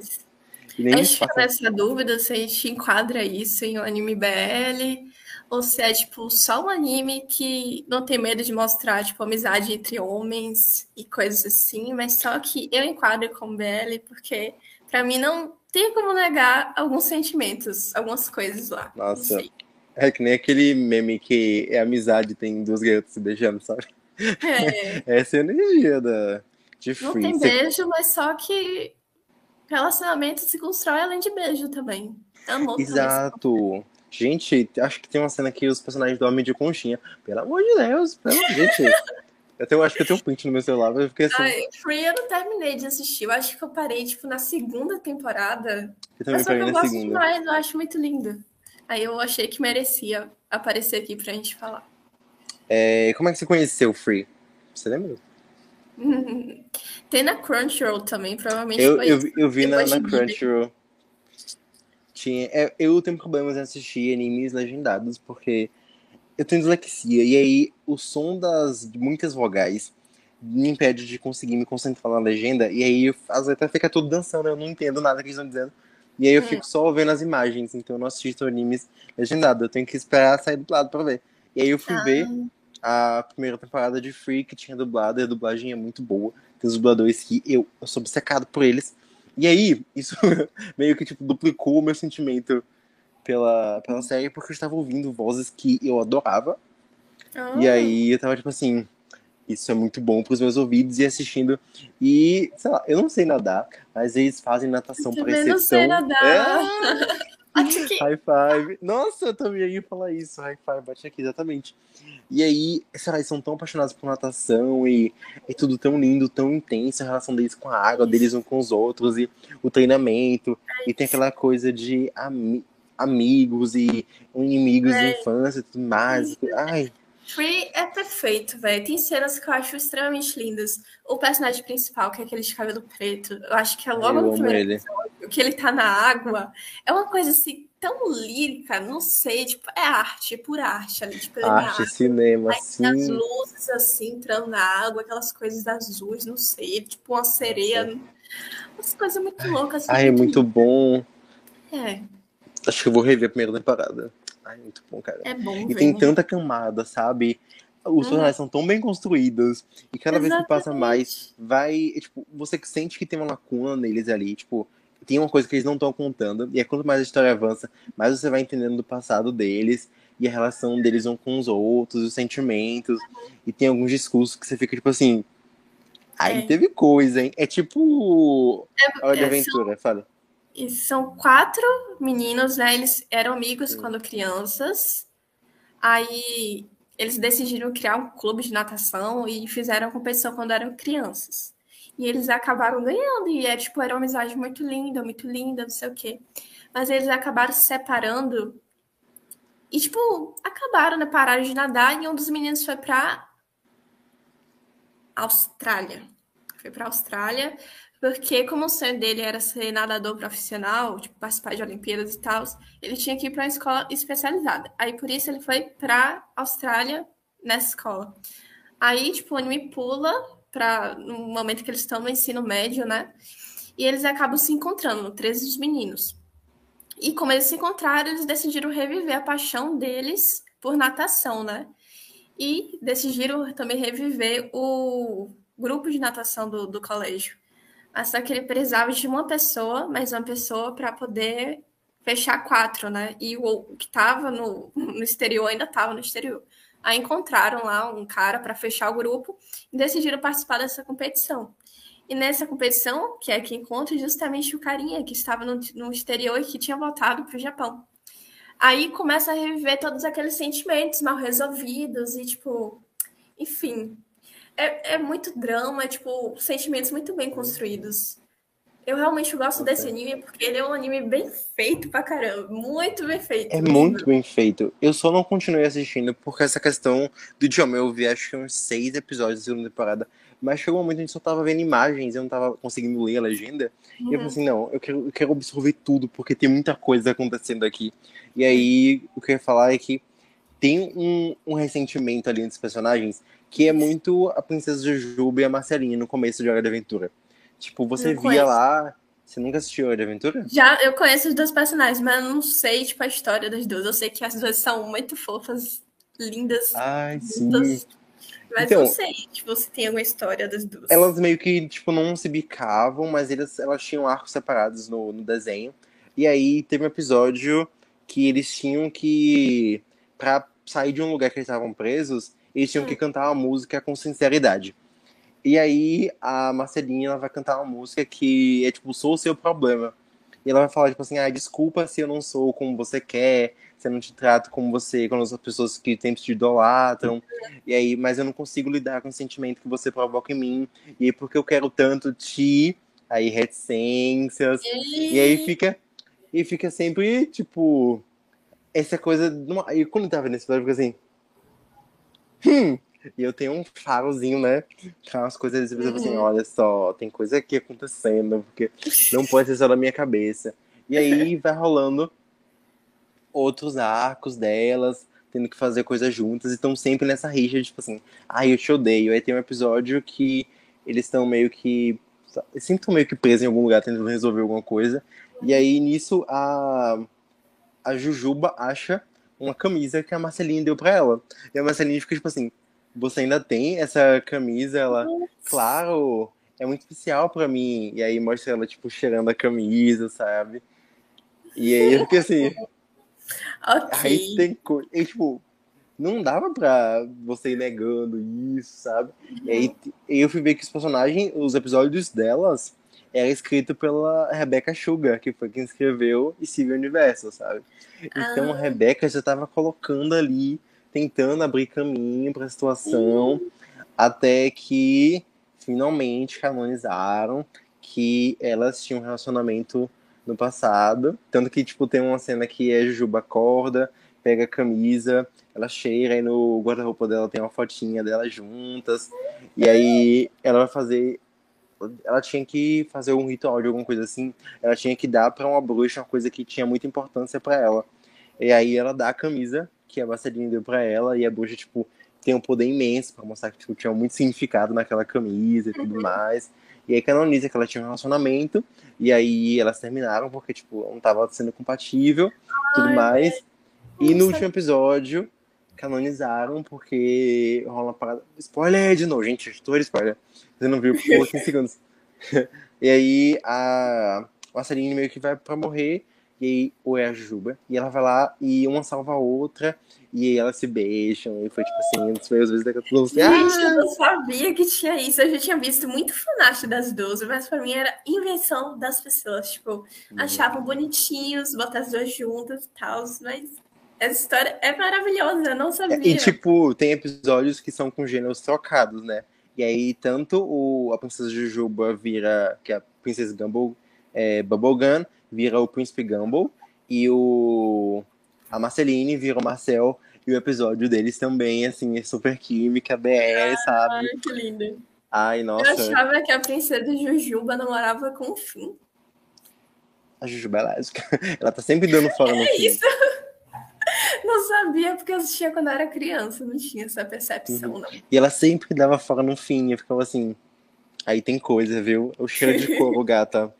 S1: nem
S2: A gente fica nessa dúvida se a gente enquadra isso em um anime BL ou se é tipo só um anime que não tem medo de mostrar tipo amizade entre homens e coisas assim, mas só que eu enquadro como BL porque pra mim não tem como negar alguns sentimentos, algumas coisas lá.
S1: Nossa. É que nem aquele meme que é amizade, tem duas garotas se beijando, sabe?
S2: É,
S1: Essa é energia da, de
S2: não
S1: Free.
S2: tem beijo, mas só que relacionamento se constrói além de beijo também. Amor se
S1: Exato. Gente, acho que tem uma cena que os personagens dormem de conchinha. Pelo amor de Deus, pelo gente. Eu tenho, acho que eu tenho um print no meu celular, mas eu fiquei assim.
S2: Ai, Free eu não terminei de assistir. Eu acho que eu parei, tipo, na segunda temporada.
S1: eu também
S2: Mas só que
S1: parei
S2: eu
S1: na
S2: gosto
S1: segunda.
S2: demais, eu acho muito lindo. Aí eu achei que merecia aparecer aqui pra gente falar.
S1: É, como é que você conheceu o Free? Você lembra?
S2: Tem na Crunchyroll também, provavelmente
S1: Eu, eu, vi- eu vi na, na. Crunchyroll. Tinha, é, eu tenho problemas em assistir animes legendados, porque eu tenho dislexia, e aí o som das muitas vogais me impede de conseguir me concentrar na legenda, e aí às vezes fica tudo dançando, eu não entendo nada que eles estão dizendo. E aí eu
S2: Hum.
S1: fico só vendo as imagens, então eu não assisto animes legendados, eu tenho que esperar sair do lado pra ver. E aí eu fui
S2: Ah.
S1: ver a primeira temporada de Free, que tinha dublado, e a dublagem é muito boa. Tem os dubladores que eu, eu sou obcecado por eles. E aí, isso meio que tipo, duplicou o meu sentimento pela, pela série, porque eu estava ouvindo vozes que eu adorava.
S2: Ah,
S1: E aí eu tava tipo assim, isso é muito bom pros meus ouvidos e assistindo. E, sei lá, eu não sei nadar, mas eles fazem natação
S2: Eu
S1: por
S2: também não sei
S1: exceção.
S2: nadar.
S1: É, high five. Nossa, eu também ia falar isso, high five, bate aqui, exatamente. E aí, sei lá, eles são tão apaixonados por natação e é tudo tão lindo, tão intenso a relação deles com a água, deles uns com os outros e o treinamento. E tem aquela coisa de ami- amigos e inimigos de
S2: É.
S1: infância e tudo mais. Ai,
S2: Free é perfeito, velho. Tem cenas que eu acho extremamente lindas. O personagem principal, que é aquele de cabelo preto, eu acho que é logo
S1: eu
S2: no primeiro
S1: ele.
S2: episódio, que ele tá na água. É uma coisa assim tão lírica, não sei, tipo, é arte, é por arte ali, tipo,
S1: arte, arte. cinema, Aí, sim.
S2: As luzes assim, entrando na água, aquelas coisas azuis, não sei, tipo uma sereia, umas coisas muito loucas. Assim,
S1: Ai, é muito bom.
S2: É.
S1: Acho que eu vou rever a primeira temporada. Ai, muito bom, cara.
S2: É bom.
S1: E
S2: ver,
S1: tem tanta camada, sabe? Os personagens são tão bem construídos. E cada Exatamente. vez que passa mais, vai. Tipo, você sente que tem uma lacuna neles ali. Tipo, tem uma coisa que eles não estão contando. E é quanto mais a história avança, mais você vai entendendo do passado deles. E a relação deles um com os outros, os sentimentos. E tem alguns discursos que você fica, tipo assim. Aí é. teve coisa, hein? É tipo. É, Hora de Aventura, são, fala.
S2: São quatro meninos, né? Eles eram amigos quando crianças. Aí eles decidiram criar um clube de natação e fizeram competição quando eram crianças. E eles acabaram ganhando, e é tipo, era uma amizade muito linda, muito linda, não sei o quê. Mas eles acabaram se separando e, tipo, acabaram, né? Pararam de nadar e um dos meninos foi pra Austrália. Foi pra Austrália porque como o sonho dele era ser nadador profissional, tipo, participar de Olimpíadas e tal, ele tinha que ir para uma escola especializada. Aí por isso ele foi para Austrália nessa escola. Aí, tipo, o anime pula para no momento que eles estão no ensino médio, né? E eles acabam se encontrando, 13 dos meninos. E como eles se encontraram, eles decidiram reviver a paixão deles por natação, né? E decidiram também reviver o grupo de natação do, do colégio. Só que ele precisava de uma pessoa, mais uma pessoa, para poder fechar quatro, né? E o, que estava no, no exterior ainda estava no exterior. Aí encontraram lá um cara para fechar o grupo e decidiram participar dessa competição. E nessa competição, que é que encontra justamente o carinha que estava no, no exterior e que tinha voltado para o Japão. Aí começa a reviver todos aqueles sentimentos mal resolvidos e, tipo, enfim, é, é muito drama, é, tipo, sentimentos muito bem construídos. Eu realmente gosto desse anime porque ele é um anime bem feito pra caramba. Muito bem feito.
S1: É muito bem feito. Eu só não continuei assistindo porque essa questão do idioma. Eu vi acho que uns seis episódios da segunda temporada. Mas chegou um momento que a gente só tava vendo imagens, eu não tava conseguindo ler a legenda. Uhum. E eu falei assim, não, eu quero, eu quero absorver tudo, porque tem muita coisa acontecendo aqui. E aí, o que eu ia falar é que tem um, um ressentimento ali entre os personagens que é muito a Princesa Jujuba e a Marcelinha no começo de Hora de Aventura. Tipo, você não via conheço. lá. Você nunca assistiu Hora de Aventura?
S2: Já, eu conheço os dois personagens, mas eu não sei, tipo, a história das duas. Eu sei que as duas são muito fofas, lindas.
S1: Ai, sim.
S2: Mas então, não sei, tipo, se tem alguma história das duas.
S1: Elas meio que, tipo, não se bicavam, mas elas, elas tinham arcos separados no, no desenho. E aí teve um episódio que eles tinham que. Pra sair de um lugar que eles estavam presos, eles tinham que cantar uma música com sinceridade. E aí a Marcelinha ela vai cantar uma música que é tipo, sou o seu problema. E ela vai falar, tipo assim, ah, desculpa se eu não sou como você quer, se eu não te trato como você, com as pessoas que sempre te idolatram. E aí, mas eu não consigo lidar com o sentimento que você provoca em mim. E aí, porque eu quero tanto te. Aí, reticências. E aí fica. E fica sempre, tipo. Essa coisa. E quando eu tava nesse episódio, fica assim. Hum. E eu tenho um farozinho, né? Com as coisas assim, uhum. assim, olha só, tem coisa aqui acontecendo, porque não pode ser só na minha cabeça. E aí vai rolando outros arcos delas, tendo que fazer coisas juntas, e estão sempre nessa rixa, tipo assim, ai, eu te odeio. Aí tem um episódio que eles estão meio que. Sempre estão meio que presos em algum lugar tentando resolver alguma coisa. E aí nisso a, a Jujuba acha uma camisa que a Marcelinha deu pra ela. E a Marcelinha fica tipo assim: Você ainda tem essa camisa? Ela, claro, é muito especial pra mim. E aí mostra ela, tipo, cheirando a camisa, sabe? E aí eu fiquei assim.
S2: okay.
S1: Aí tem coisa. E, tipo, não dava pra você ir negando isso, sabe? Uhum. E aí eu fui ver que os personagens, os episódios delas era escrito pela Rebecca Sugar, que foi quem escreveu e Steven Universo, sabe? Então ah. a Rebecca já estava colocando ali, tentando abrir caminho para a situação, uhum. até que finalmente canonizaram que elas tinham um relacionamento no passado. Tanto que, tipo, tem uma cena que a Jujuba acorda, pega a camisa, ela cheira, e no guarda-roupa dela tem uma fotinha delas juntas. E aí ela vai fazer ela tinha que fazer um ritual de alguma coisa assim. Ela tinha que dar para uma bruxa uma coisa que tinha muita importância para ela. E aí ela dá a camisa que a Marceline deu para ela e a bruxa, tipo, tem um poder imenso para mostrar que tipo, tinha muito significado naquela camisa e tudo uhum. mais. E aí canoniza que ela tinha um relacionamento, e aí elas terminaram porque, tipo, não tava sendo compatível tudo Ai, mais. E no último episódio, canonizaram porque rola uma parada. Spoiler de novo, gente, estou spoiler. Você não viu por 15 segundos. e aí a Marceline meio que vai pra morrer, e aí, ou é a Juba, e ela vai lá e uma salva a outra, e aí elas se beijam, e foi tipo assim, um dos primeiros vezes da
S2: Gente, assim, ah! eu não sabia que tinha isso. Eu já tinha visto muito fanático das 12, mas pra mim era invenção das pessoas. Tipo, uhum. achavam bonitinhos, botar as duas juntas e tal, mas essa história é maravilhosa, eu não sabia.
S1: E, tipo, tem episódios que são com gêneros trocados, né? E aí, tanto o, a Princesa Jujuba vira, que é a Princesa Gumball, é, Bubblegum, vira o Príncipe Gumball, e o a Marceline vira o Marcel, e o episódio deles também, assim, é super química, BR, sabe?
S2: Ai, que lindo.
S1: Ai, nossa.
S2: Eu achava que a Princesa Jujuba namorava com o Finn.
S1: A Jujuba é lésbica. Ela tá sempre dando fora no
S2: é isso. Não sabia, porque eu assistia quando eu era criança, não tinha essa percepção, uhum. não.
S1: E ela sempre dava fora no fim, eu ficava assim. Aí tem coisa, viu? O cheiro de couro, gata.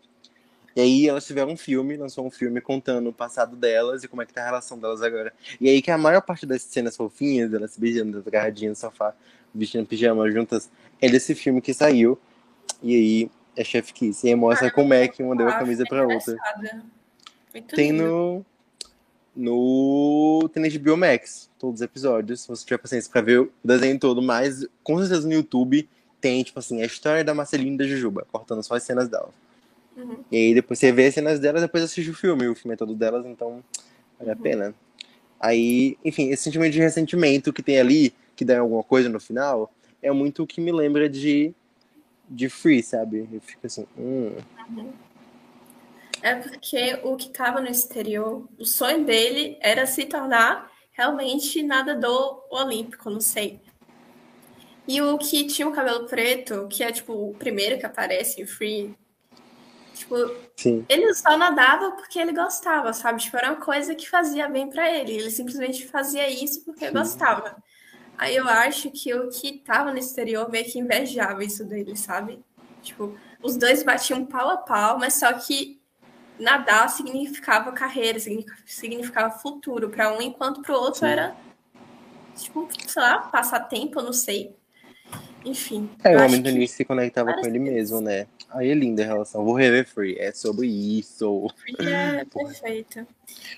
S1: E aí elas tiveram um filme, lançou um filme contando o passado delas e como é que tá a relação delas agora. E aí que a maior parte das cenas fofinhas, elas se beijando, agarradinhas no sofá, vestindo pijama juntas, é desse filme que saiu. E aí é Chef Kiss. E aí mostra ah, como é que uma deu a camisa pra outra. Muito Tem no no de Biomax, todos os episódios. Se você tiver paciência pra ver o desenho todo, mas com certeza no YouTube tem, tipo assim, a história da Marceline e da Jujuba, cortando só as cenas dela. Uhum. E aí depois você vê as cenas delas, depois assiste o filme. O filme é todo delas, então vale a uhum. pena. Aí, enfim, esse sentimento de ressentimento que tem ali, que dá alguma coisa no final, é muito o que me lembra de, de Free, sabe? Eu fico assim, hum. Uhum.
S2: É porque o que estava no exterior, o sonho dele era se tornar realmente nadador olímpico, não sei. E o que tinha o cabelo preto, que é tipo o primeiro que aparece em Free, tipo, Sim. ele só nadava porque ele gostava, sabe? Tipo, era uma coisa que fazia bem para ele. Ele simplesmente fazia isso porque Sim. gostava. Aí eu acho que o que tava no exterior meio que invejava isso dele, sabe? Tipo, os dois batiam pau a pau, mas só que nadar significava carreira, significava futuro para um, enquanto para o outro Sim. era, tipo, sei lá, passatempo, eu não sei. Enfim.
S1: É, o homem do início se conectava com ele mesmo, né? Aí é linda a relação. Vou rever Free, é sobre isso.
S2: Free é perfeito.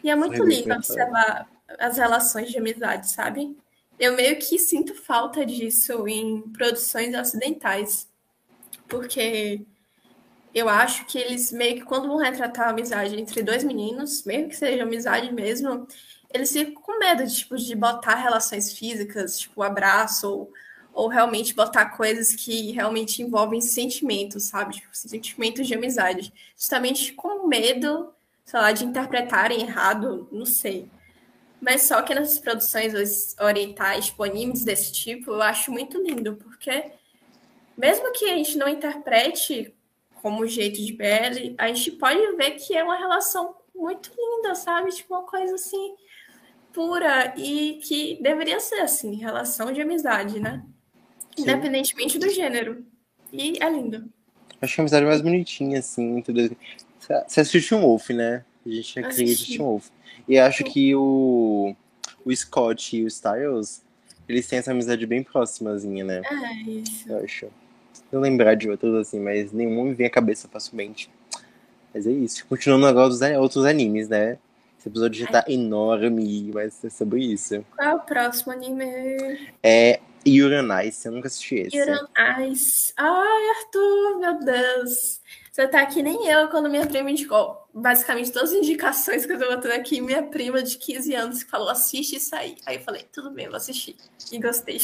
S2: E é muito lindo observar as relações de amizade, sabe? Eu meio que sinto falta disso em produções ocidentais. Porque eu acho que eles meio que quando vão retratar a amizade entre dois meninos, mesmo que seja amizade mesmo, eles ficam com medo de, tipo, de botar relações físicas, tipo abraço, ou, ou realmente botar coisas que realmente envolvem sentimentos, sabe? Tipo, sentimentos de amizade. Justamente com medo, sei lá, de interpretarem errado, não sei. Mas só que nessas produções orientais, tipo, animes desse tipo, eu acho muito lindo, porque mesmo que a gente não interprete como jeito de BL, a gente pode ver que é uma relação muito linda, sabe? Tipo, uma coisa assim pura e que deveria ser assim, relação de amizade, né? Sim. Independentemente do gênero. E é lindo.
S1: Acho que a amizade mais bonitinha, assim, tudo. Você assistiu um Wolf, né? A gente já queria assistir um Wolf. E acho que o, o Scott e o Styles, eles têm essa amizade bem próximazinha, né?
S2: É, isso.
S1: Eu acho eu lembrar de outros assim, mas nenhum me vem à cabeça facilmente. Mas é isso. Continuando agora os outros animes, né? Esse episódio já tá enorme, vai ser sobre isso.
S2: Qual é o próximo anime?
S1: É Yuri on Ice, eu nunca assisti esse.
S2: Yuri on Ice. Ai, Arthur, meu Deus. Você tá aqui nem eu quando minha prima indicou. Basicamente, todas as indicações que eu tô botando aqui, minha prima de 15 anos que falou, assiste isso aí. Aí eu falei, tudo bem, vou assistir. E gostei.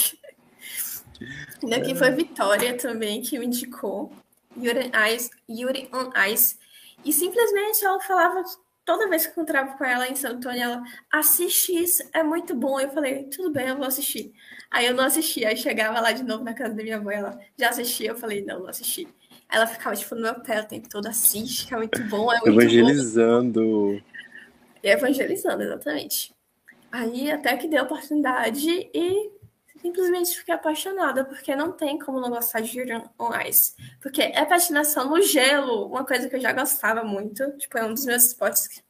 S2: Daqui foi Vitória também que me indicou. Yuri, Ice, Yuri on Ice. E simplesmente ela falava, toda vez que eu encontrava com ela em São Antônio, ela assiste isso, é muito bom. Eu falei, tudo bem, eu vou assistir. Aí eu não assisti, aí chegava lá de novo na casa da minha avó, ela já assistia, eu falei, não, não assisti. ela ficava, tipo, no meu pé o tempo todo, assiste, que é muito bom. É muito
S1: evangelizando. Bom.
S2: Evangelizando, exatamente. Aí até que deu a oportunidade e simplesmente fiquei apaixonada, porque não tem como não gostar de Yuri on Ice. Porque é patinação no gelo, uma coisa que eu já gostava muito. Tipo, é um dos meus esportes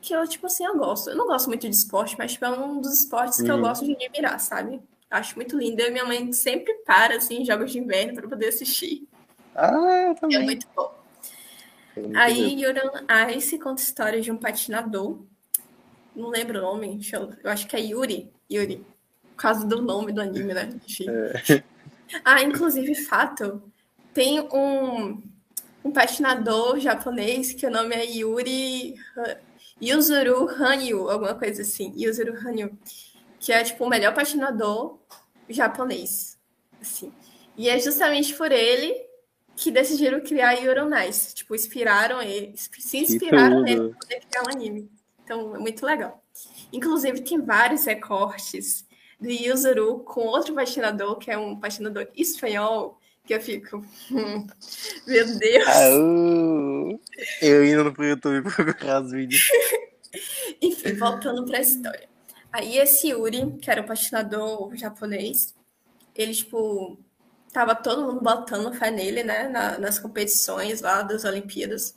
S2: que, eu, tipo assim, eu gosto. Eu não gosto muito de esporte, mas tipo, é um dos esportes que eu uhum. gosto de admirar, sabe? Acho muito lindo. Eu e minha mãe sempre para, assim, em jogos de inverno para poder assistir.
S1: Ah, eu também.
S2: É muito bom. Aí, Yuri on Ice conta a história de um patinador. Não lembro o nome, eu, eu acho que é Yuri. Yuri causa do nome do anime, né? É. Ah, inclusive, fato, tem um, um patinador japonês que o nome é Yuri Yuzuru Hanyu, alguma coisa assim, Yuzuru Hanyu, que é tipo o melhor patinador japonês, assim. E é justamente por ele que decidiram criar Nice, tipo, inspiraram ele, se inspiraram nele para poder criar um anime. Então, é muito legal. Inclusive, tem vários recortes do Yuzuru com outro patinador, que é um patinador espanhol, que eu fico. Hum, meu Deus!
S1: Au, eu indo pro YouTube procurar os vídeos.
S2: Enfim, voltando para a história. Aí esse Yuri, que era um patinador japonês, ele, tipo, tava todo mundo botando fé nele, né, na, nas competições lá das Olimpíadas.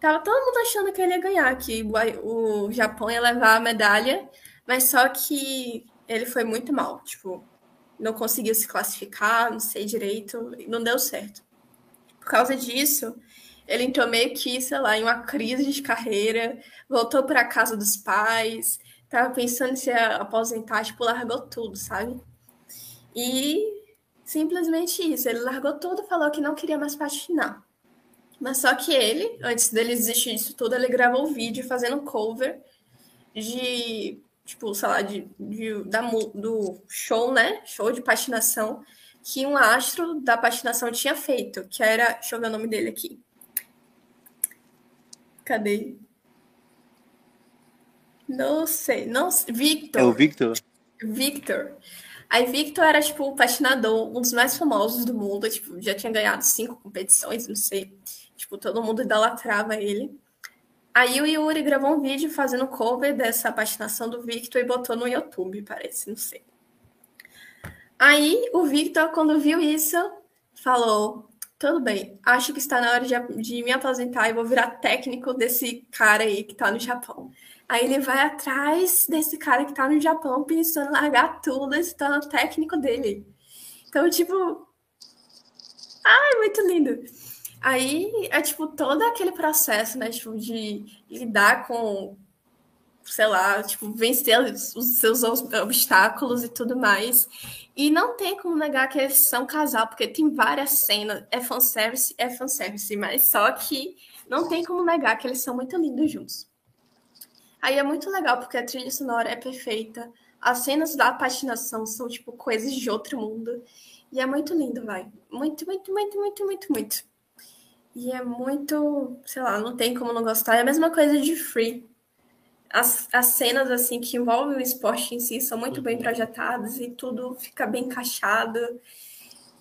S2: Tava todo mundo achando que ele ia ganhar, que o, o Japão ia levar a medalha, mas só que ele foi muito mal, tipo, não conseguiu se classificar, não sei direito, não deu certo. Por causa disso, ele entrou meio que, sei lá, em uma crise de carreira, voltou para a casa dos pais, tava pensando em se aposentar, tipo, largou tudo, sabe? E simplesmente isso, ele largou tudo, falou que não queria mais patinar. Mas só que ele, antes dele desistir disso tudo, ele gravou um vídeo fazendo cover de tipo, sei lá, de, de, da, do show, né? Show de patinação que um astro da patinação tinha feito, que era. Deixa eu ver o nome dele aqui. Cadê? Não sei, não Victor.
S1: É o Victor?
S2: Victor. Aí Victor era, tipo, o patinador, um dos mais famosos do mundo, tipo, já tinha ganhado cinco competições, não sei. Tipo, todo mundo idolatrava ele. Aí o Yuri gravou um vídeo fazendo cover dessa patinação do Victor e botou no YouTube, parece, não sei. Aí o Victor, quando viu isso, falou: tudo bem, acho que está na hora de, de, me aposentar e vou virar técnico desse cara aí que está no Japão. Aí ele vai atrás desse cara que está no Japão, pensando em largar tudo e se torna técnico dele. Então, tipo. Ai, muito lindo. Aí é tipo todo aquele processo, né? Tipo, de lidar com, sei lá, tipo, vencer os seus obstáculos e tudo mais. E não tem como negar que eles são casal, porque tem várias cenas. É fanservice, é fanservice, mas só que não tem como negar que eles são muito lindos juntos. Aí é muito legal, porque a trilha sonora é perfeita. As cenas da patinação são, tipo, coisas de outro mundo. E é muito lindo, vai. Muito, muito, muito, muito, muito, muito. E é muito, sei lá, não tem como não gostar. É a mesma coisa de Free. As, as cenas assim que envolvem o esporte em si são muito bem uhum. projetadas e tudo fica bem encaixado.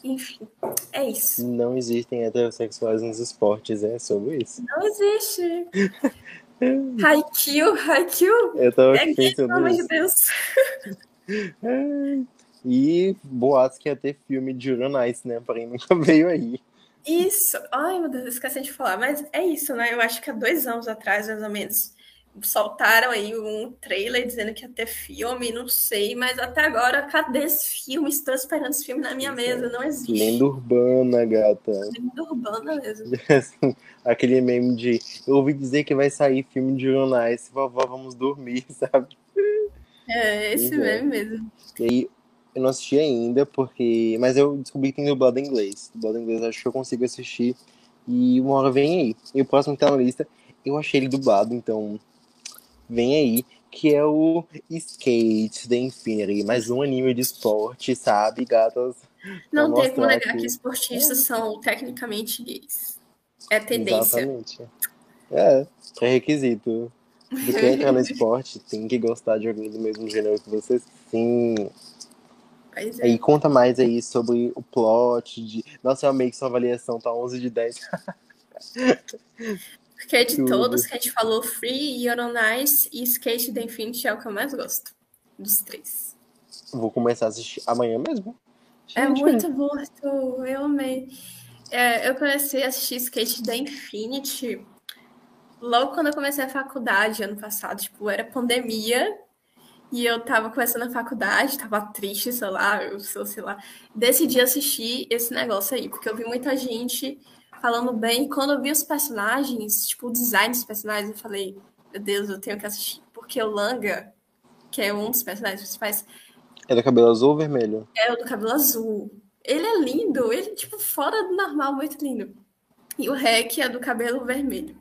S2: Enfim, é isso.
S1: Não existem heterossexuais nos esportes, é sobre isso.
S2: Não existe. Haikyuu, Haikyuu.
S1: Eu tava é
S2: gay, pelo amor de Deus.
S1: e boatos que ia ter filme de Nice, né? Porém, nunca veio aí.
S2: Isso. Ai, meu Deus, esqueci de falar. Mas é isso, né? Eu acho que há dois anos atrás, mais ou menos, soltaram aí um trailer dizendo que ia ter filme, não sei, mas até agora, cadê esse filme? Estou esperando esse filme na minha mesa, não existe.
S1: Lenda urbana, gata.
S2: Lenda urbana mesmo.
S1: Aquele meme de eu ouvi dizer que vai sair filme de jornais, vovó, vamos dormir, sabe?
S2: É, esse meme mesmo.
S1: E aí, eu não assisti ainda, porque. Mas eu descobri que tem dublado em inglês. Dublado em inglês acho que eu consigo assistir. E uma hora vem aí. E o próximo que tá na lista, eu achei ele dublado, então. Vem aí. Que é o Skate The Infinity. Mais um anime de esporte, sabe, gatas?
S2: Não tem como negar que... esportistas são tecnicamente gays. É tendência.
S1: Exatamente. É, é requisito. De quem entrar no esporte tem que gostar de alguém do mesmo gênero que você, sim.
S2: Pois é.
S1: Aí conta mais aí sobre o plot de. Nossa, eu amei que sua avaliação tá 11 de 10.
S2: Porque de
S1: Tudo.
S2: todos que a gente falou, Free, You're on Ice e Skate the Infinity é o que eu mais gosto. Dos três.
S1: Vou começar a assistir amanhã mesmo.
S2: É
S1: Gente,
S2: muito bom, Arthur. Eu amei. É, eu comecei a assistir Skate da Infinity logo quando eu comecei a faculdade, ano passado. Tipo, era pandemia e eu tava começando a faculdade, tava triste, sei lá, eu sou, sei lá. Decidi assistir esse negócio aí, porque eu vi muita gente falando bem. Quando eu vi os personagens, tipo, o design dos personagens, eu falei, meu Deus, eu tenho que assistir. Porque o Langa, que é um dos personagens principais,
S1: É do cabelo azul ou vermelho?
S2: é o do cabelo azul. Ele é lindo, ele, tipo, fora do normal, muito lindo. E o Rec é do cabelo vermelho.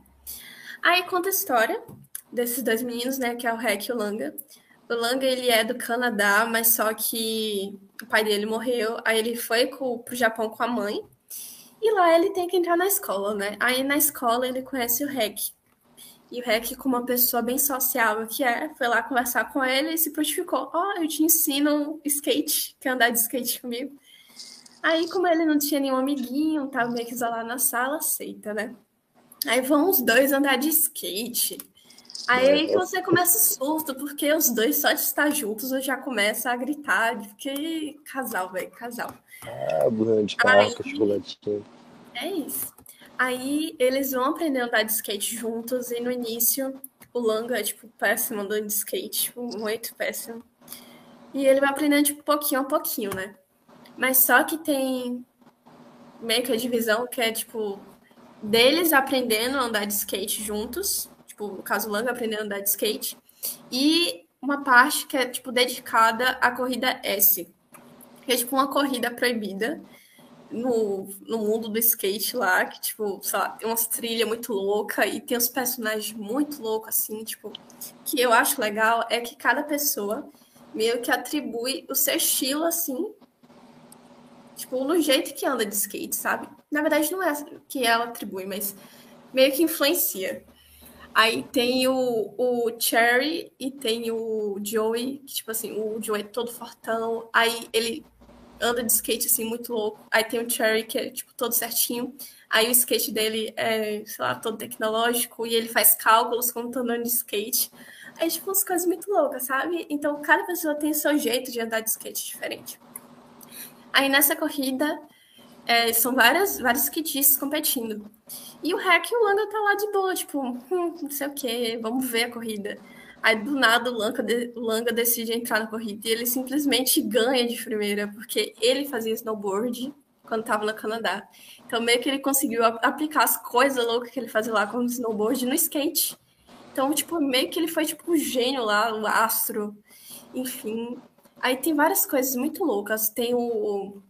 S2: Aí conta a história desses dois meninos, né, que é o Rec e o Langa. Langa, ele é do Canadá, mas só que o pai dele morreu. Aí ele foi co- pro Japão com a mãe. E lá ele tem que entrar na escola, né? Aí na escola ele conhece o Rec. E o Rec, como uma pessoa bem sociável que é, foi lá conversar com ele e se prontificou. Ó, eu te ensino skate, quer andar de skate comigo? Aí, como ele não tinha nenhum amiguinho, tava meio que isolado na sala, aceita, né? Aí vão os dois andar de skate. Aí, que você começa o surto, porque os dois só de estar juntos eu já começo a gritar, porque casal, velho, casal.
S1: Ah, burrão de casca, chocolatinho.
S2: É isso. Aí eles vão aprender a andar de skate juntos, e no início o Langa é, tipo, péssimo andando de skate, tipo, muito péssimo. E ele vai aprendendo, tipo, pouquinho a pouquinho, né? Mas só que tem meio que a divisão que é, tipo, deles aprendendo a andar de skate juntos, tipo, no caso o Langa aprendendo a andar de skate, e uma parte que é, tipo, dedicada à corrida S, que é, tipo, uma corrida proibida, no, no mundo do skate lá, que, tipo, sei lá, tem umas trilhas muito loucas e tem uns personagens muito loucos, assim, tipo, que eu acho legal é que cada pessoa meio que atribui o seu estilo, assim, tipo, no jeito que anda de skate, sabe? Na verdade, não é que ela atribui, mas meio que influencia. Aí tem o, o Cherry e tem o Joey, que, tipo assim, o Joey é todo fortão, aí ele anda de skate assim muito louco. Aí tem o Cherry que é tipo todo certinho. Aí o skate dele é, sei lá, todo tecnológico e ele faz cálculos quando tá andando de skate. Aí tipo umas coisas muito loucas, sabe? Então cada pessoa tem o seu jeito de andar de skate diferente. Aí nessa corrida é, são várias, vários skatistas competindo. E o Hack e o Langa tá lá de boa, tipo, hum, não sei o que, vamos ver a corrida. Aí do nada o Langa, o Langa decide entrar na corrida e ele simplesmente ganha de primeira, porque ele fazia snowboard quando estava no Canadá. Então meio que ele conseguiu aplicar as coisas loucas que ele fazia lá com o snowboard no skate. Então, tipo, meio que ele foi tipo o gênio lá, o astro, enfim. Aí tem várias coisas muito loucas. Tem o.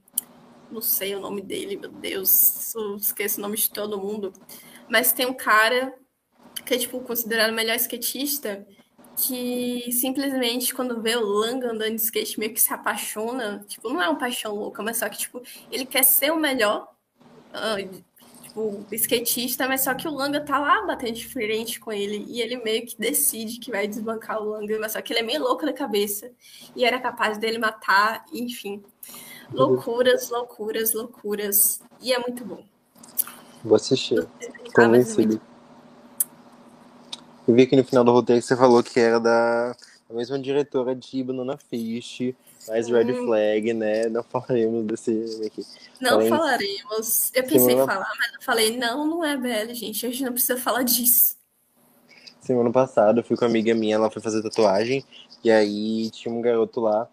S2: Não sei o nome dele, meu Deus. Eu esqueço o nome de todo mundo. Mas tem um cara que é, tipo, considerado o melhor skatista que simplesmente quando vê o Langa andando de skate meio que se apaixona, tipo, não é uma paixão louca, mas só que tipo, ele quer ser o melhor uh, skatista, mas só que o Langa tá lá batendo de frente com ele e ele meio que decide que vai desbancar o Langa, mas só que ele é meio louco da cabeça e era capaz dele matar, enfim. Loucuras, loucuras, loucuras. E é muito bom.
S1: Vou assistir. Convencido. Eu vi aqui no final do roteiro que você falou que era da a mesma diretora de Banana Fish, mais Red
S2: Hum.
S1: Flag, né? Não falaremos desse aqui.
S2: Não
S1: Falei-
S2: falaremos. Eu pensei em
S1: Semana-
S2: falar, mas eu falei, não, não é BL, gente. A gente não precisa falar disso.
S1: Semana passada eu fui com uma amiga minha, ela foi fazer tatuagem, e aí tinha um garoto lá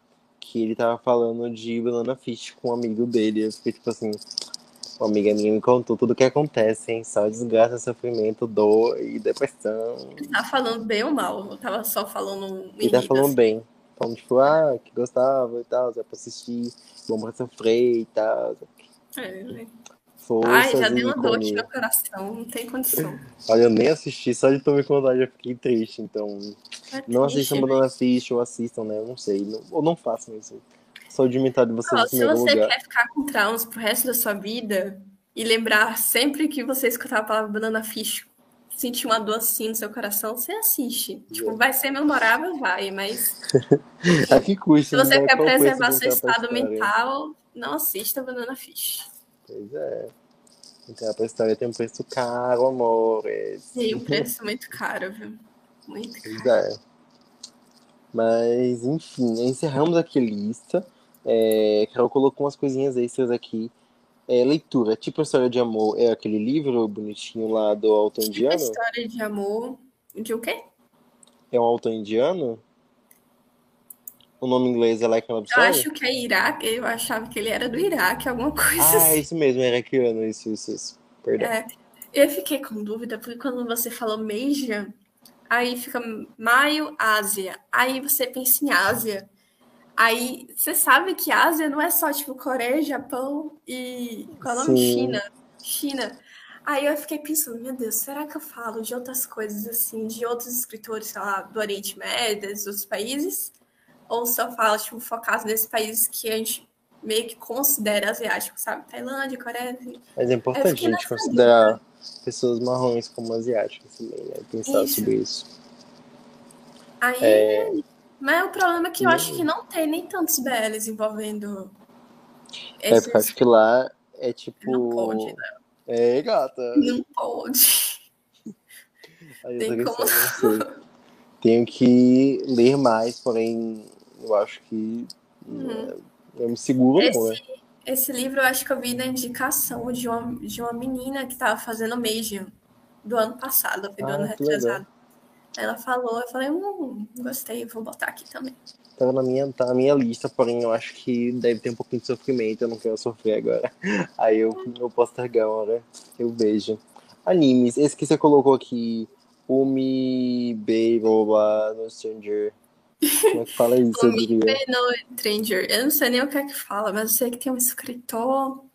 S1: que ele tava falando de Banana Fish com um amigo dele. Eu fiquei tipo assim, uma amiga minha me contou tudo o que acontece, hein? Só desgraça, sofrimento, dor e depressão.
S2: Ele tava falando bem ou mal. Eu tava só falando
S1: E tá
S2: em
S1: falando
S2: assim.
S1: bem. Falando, tipo, ah, que gostava e tal, é pra assistir, pra sofrer e tal.
S2: É, né?
S1: Forças
S2: Ai, já deu uma dor aqui no coração. Não tem condição.
S1: Olha, eu nem assisti, só de tomar conta já fiquei triste. Então,
S2: É
S1: não
S2: triste,
S1: assistam
S2: né?
S1: Banana Fish ou assistam, né? Eu não sei. Não- ou não façam isso. Saúde mental de vocês em
S2: se você
S1: lugar.
S2: quer ficar com traumas pro resto da sua vida e lembrar sempre que você escutava a palavra banana fish, sentir uma dor assim no seu coração, você assiste. Tipo, vai ser memorável, vai, mas.
S1: a que custa?
S2: Se você quer preservar seu estado mental, não assista Banana Fish.
S1: Pois é. Então a história tem um preço caro, amores.
S2: Tem um preço muito caro, viu? Muito caro.
S1: Pois é. Mas, enfim, encerramos aqui a lista. É, Carol colocou umas coisinhas extras aqui. É, leitura, tipo a história de amor, é aquele livro bonitinho lá do autor tipo indiano?
S2: História de amor. De o quê?
S1: É um autor indiano? O nome inglês é Like an
S2: Eu acho que é Iraque, eu achava que ele era do Iraque, alguma coisa
S1: ah,
S2: assim.
S1: Ah, isso mesmo, é iraquiano, isso, isso, isso. Perdão.
S2: É, eu fiquei com dúvida, porque quando você falou Meija, aí fica maio, Ásia. Aí você pensa em Ásia. Aí você sabe que Ásia não é só tipo Coreia, Japão e. Qual é o nome? China. China. Aí eu fiquei pensando, meu Deus, será que eu falo de outras coisas assim, de outros escritores, sei lá, do Oriente Médio, dos outros países? Ou só fala, tipo, focado nesses países que a gente meio que considera asiáticos, sabe? Tailândia, Coreia.
S1: Mas é importante a gente considerar dúvida. pessoas marrons como asiáticas também, né? Pensar isso. sobre isso.
S2: Aí. É... Mas o problema é que eu acho que não tem nem tantos BLs envolvendo.
S1: Esses... É, porque acho que lá é tipo.
S2: Não pode, né?
S1: É, gata.
S2: Não pode.
S1: Aí tem como... Tenho que ler mais, porém, eu acho que uhum. eu me seguro,
S2: esse,
S1: não, né?
S2: Esse livro eu acho que eu vi na indicação de uma, de uma menina que estava fazendo Medium do ano passado, foi do ah, ano retrasado. Ela falou, eu falei, hum, gostei, vou botar aqui também.
S1: Tá na minha, tá na minha lista, porém eu acho que deve ter um pouquinho de sofrimento, eu não quero sofrer agora. Aí eu, eu posso largar uma hora, eu vejo. Animes, esse que você colocou aqui, Umi blá, no Stranger. Como é que fala isso?
S2: Umi Bay no Stranger. Eu não sei nem o que é que fala, mas eu sei que tem um escritor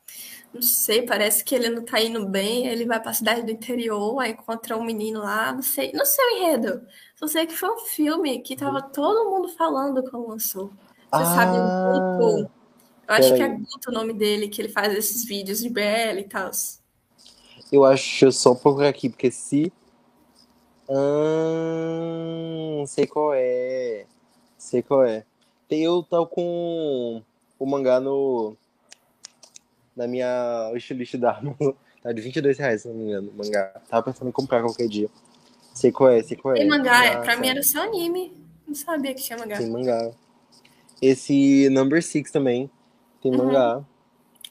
S2: não sei, parece que ele não tá indo bem, ele vai pra cidade do interior, aí encontra um menino lá, não sei, não sei o enredo. Só sei que foi um filme que tava todo mundo falando quando lançou. Você ah, sabe o Guto? Eu acho que é Guto o nome dele, que ele faz esses vídeos de BL e tal.
S1: Eu acho, eu só procurar aqui, porque se. Ah, sei qual é. Sei qual é. Eu tava com o mangá no na minha wishlist da Amazon. Tá de 22 reais, se não me engano, mangá. Tava pensando em comprar qualquer dia. Sei qual é, sei qual é.
S2: Tem mangá, é, pra mim era só anime. Não sabia que tinha mangá.
S1: Tem mangá. Esse Number Six também tem uhum. mangá.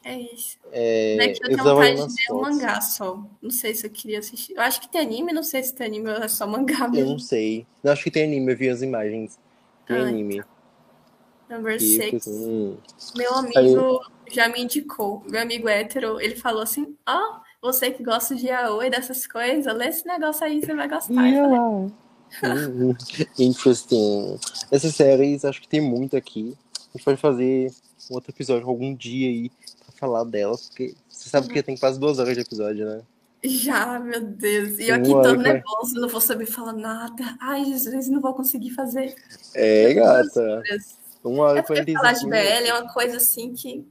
S2: É isso.
S1: É,
S2: é que eu tenho vontade de ver um mangá só. Não sei se eu queria assistir. Eu acho que tem anime, não sei se tem anime ou é só mangá mesmo.
S1: Eu não sei. Não, acho que tem anime, eu vi as imagens. Ah,
S2: anime. Então. Number Six. Meu amigo. Aí já me indicou. Meu amigo hétero, ele falou assim: Ó, oh, você que gosta de yaoi, dessas coisas, lê esse negócio aí, você vai gostar. Yeah. Falei,
S1: hum, Interesting. Essas séries, acho que tem muito aqui. A gente pode fazer um outro episódio algum dia aí pra falar delas, porque você sabe uhum. que tem quase duas horas de episódio, né?
S2: Já, meu Deus. E eu aqui todo nervoso, não vou saber falar nada. Ai, Jesus, não vou conseguir fazer.
S1: É, gata. Uma hora
S2: é porque falar de BL é uma coisa assim que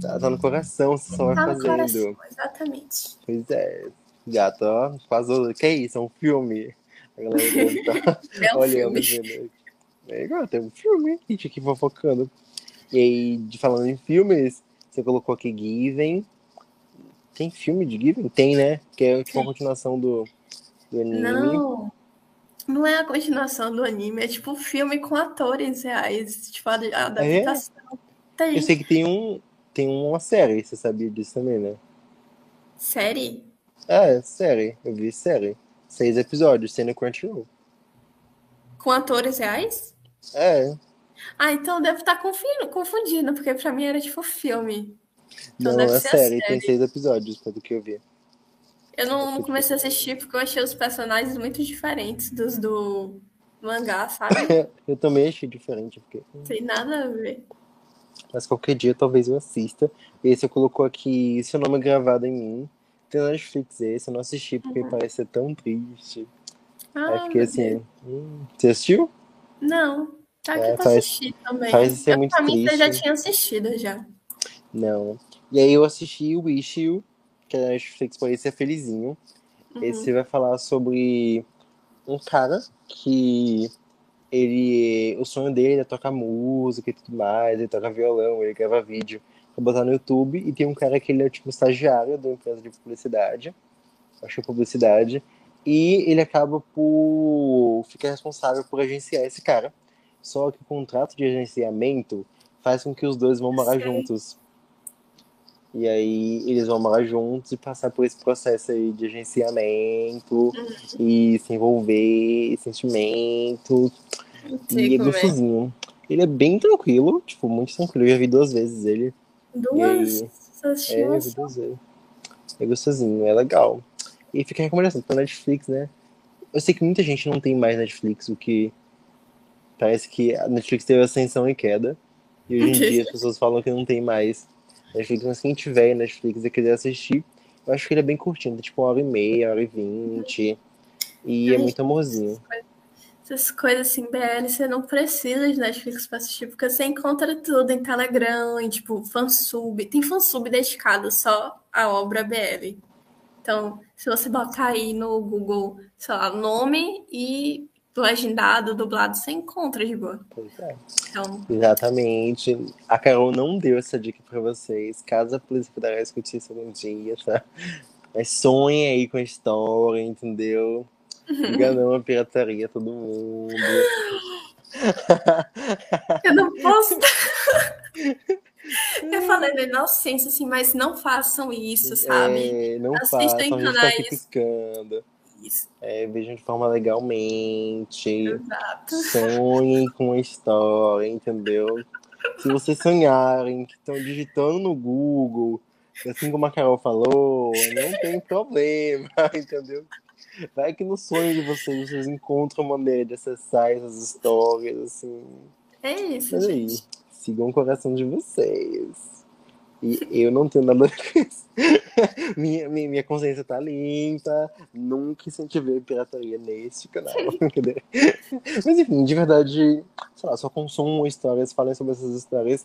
S1: Tá, tá no coração, você só vai tá fazendo. Coração,
S2: exatamente.
S1: Pois é. Gato, ó, quase. Que é isso? É um filme? A galera tá
S2: é um olhando.
S1: Filme. É igual, tem um filme, a gente aqui fofocando. E aí, de, falando em filmes, você colocou aqui Given. Tem filme de Given? Tem, né? Que é tipo a continuação do, do anime.
S2: Não, não é a continuação do anime, é tipo um filme com atores reais, tipo a adaptação. É?
S1: Tem. Eu sei que tem um, tem uma série, você sabia disso também, né?
S2: Série?
S1: É, série. Eu vi série. Seis episódios, sendo Crunchyroll.
S2: Com atores reais?
S1: É.
S2: Ah, então deve estar confundindo, porque pra mim era tipo filme.
S1: Então não, é série, tem seis episódios, pelo que eu vi.
S2: Eu não, não comecei a assistir porque eu achei os personagens muito diferentes dos do mangá, sabe?
S1: eu também achei diferente, porque.
S2: Tem nada a ver
S1: mas qualquer dia talvez eu assista. Esse eu colocou aqui Seu Nome é Gravado em Mim. Tem na Netflix esse, eu não assisti porque uhum. parece ser tão triste. Ah, Aí fiquei assim. Hum. Você assistiu?
S2: Não. Tá aqui é, pra faz, assistir também. Faz
S1: ser eu, muito pra
S2: mim você já tinha assistido já.
S1: Não. E aí eu assisti o Wish You, que é na Netflix parece ser felizinho. Uhum. Esse vai falar sobre um cara que ele. O sonho dele é tocar música e tudo mais, ele toca violão, ele grava vídeo pra botar no YouTube, e tem um cara que ele é tipo estagiário de uma empresa de publicidade, acho que é publicidade, e ele acaba por ficar responsável por agenciar esse cara. Só que o contrato de agenciamento faz com que os dois vão morar juntos. E aí eles vão morar juntos e passar por esse processo aí de agenciamento uhum. e se envolver, sentimento. E é gostosinho. É. Ele é bem tranquilo, tipo, muito tranquilo. Eu já vi duas vezes ele.
S2: Duas?
S1: Aí, é, eu vi duas vezes. É gostosinho, é legal. E fica a recomendação pra Netflix, né? Eu sei que muita gente não tem mais Netflix, o que parece que a Netflix teve ascensão e queda. E hoje em dia as pessoas falam que não tem mais. Netflix, mas quem tiver Netflix e quiser assistir, eu acho que ele é bem curtinho, tipo uma hora e meia, uma hora e vinte. E é muito amorzinho.
S2: Essas coisas assim, BL, você não precisa de Netflix pra assistir, porque você encontra tudo em Telegram, em tipo, fansub. Tem fansub dedicado só à obra BL. Então, se você botar aí no Google, sei lá, nome e legendado, dublado, você encontra de boa.
S1: Pois é. Então... Exatamente. A Carol não deu essa dica pra vocês. Caso a polícia puder discutir isso algum dia, tá? Mas sonhem aí com a história, entendeu? Enganou a pirataria todo mundo.
S2: Eu não posso. Eu falei da inocência, assim, mas não façam isso, sabe?
S1: É, não Assistam façam, em canais. Tá piscando. Isso. É, vejam de forma legalmente.
S2: Exato.
S1: Sonhem com a história, entendeu? Se vocês sonharem que estão digitando no Google, assim como a Carol falou, não tem problema, entendeu? Vai que no sonho de vocês vocês encontram maneira de acessar essas histórias, assim.
S2: É isso, Mas aí,
S1: sigam o coração de vocês. E eu não tenho nada com isso. minha, minha, minha consciência tá limpa. Nunca incentivei pirataria nesse canal. Mas enfim, de verdade, sei lá, só consumo histórias, falem sobre essas histórias.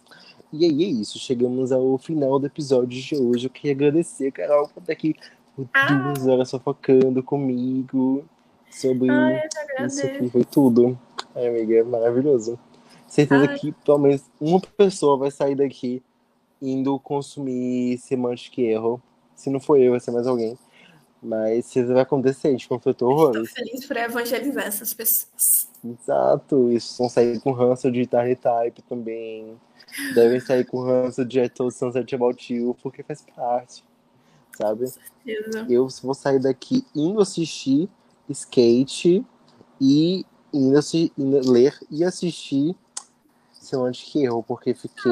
S1: E aí é isso. Chegamos ao final do episódio de hoje. Eu queria agradecer, Carol, por estar aqui por ah. duas horas sofocando comigo sobre
S2: Ai,
S1: isso aqui. Foi tudo. Ai, amiga, é maravilhoso. Certeza Ai. que pelo menos uma pessoa vai sair daqui indo consumir Semantic Erro. Se não for eu, vai ser mais alguém. Mas isso vai acontecer, a gente horrores.
S2: Estou feliz por evangelizar essas pessoas.
S1: Exato, isso vão sair com ranço de Tiny Type também. Devem sair com ranço de Told Sunset About You, porque faz parte, sabe? Eu vou sair daqui indo assistir skate e indo, indo ler e assistir seu que erro, porque fiquei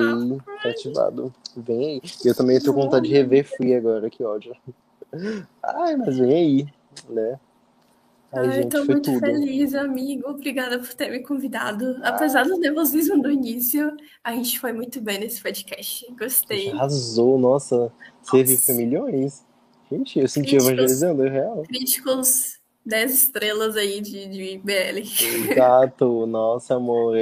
S1: cativado. Vem aí. Eu também tô com vontade de rever Free agora, que ódio. Ai, mas vem aí, né?
S2: Ai, Ai gente, tô muito tudo. feliz, amigo. Obrigada por ter me convidado. Apesar do nervosismo do início, a gente foi muito bem nesse podcast. Gostei.
S1: Arrasou, nossa. Você viu milhões. Gente, eu senti críticos, evangelizando, é real.
S2: Críticos 10 estrelas aí de, de BL.
S1: Exato, nossa, amor.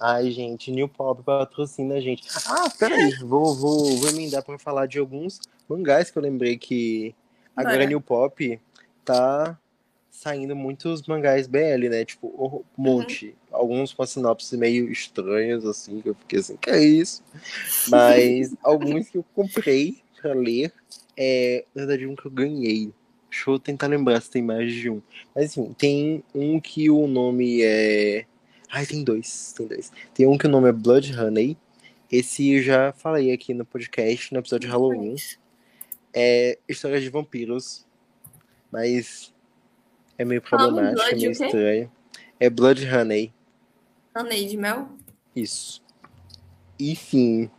S1: Ai, gente, New Pop patrocina a gente. Ah, peraí, vou, vou, vou emendar pra falar de alguns mangás que eu lembrei que agora Vai. New Pop tá saindo muitos mangás BL, né? Tipo, um monte. Uhum. Alguns com sinopses meio estranhas, assim, que eu fiquei assim, que é isso? Mas alguns que eu comprei pra ler, é, na verdade, um que eu ganhei. Deixa eu tentar lembrar se tem mais de um. Mas, enfim, tem um que o nome é Ai, tem dois, tem dois. Tem um que o nome é Blood Honey. Esse eu já falei aqui no podcast, no episódio de Halloween. É história de vampiros. Mas é meio problemático, é meio estranho. É Blood Honey.
S2: Honey de mel?
S1: Isso. Enfim,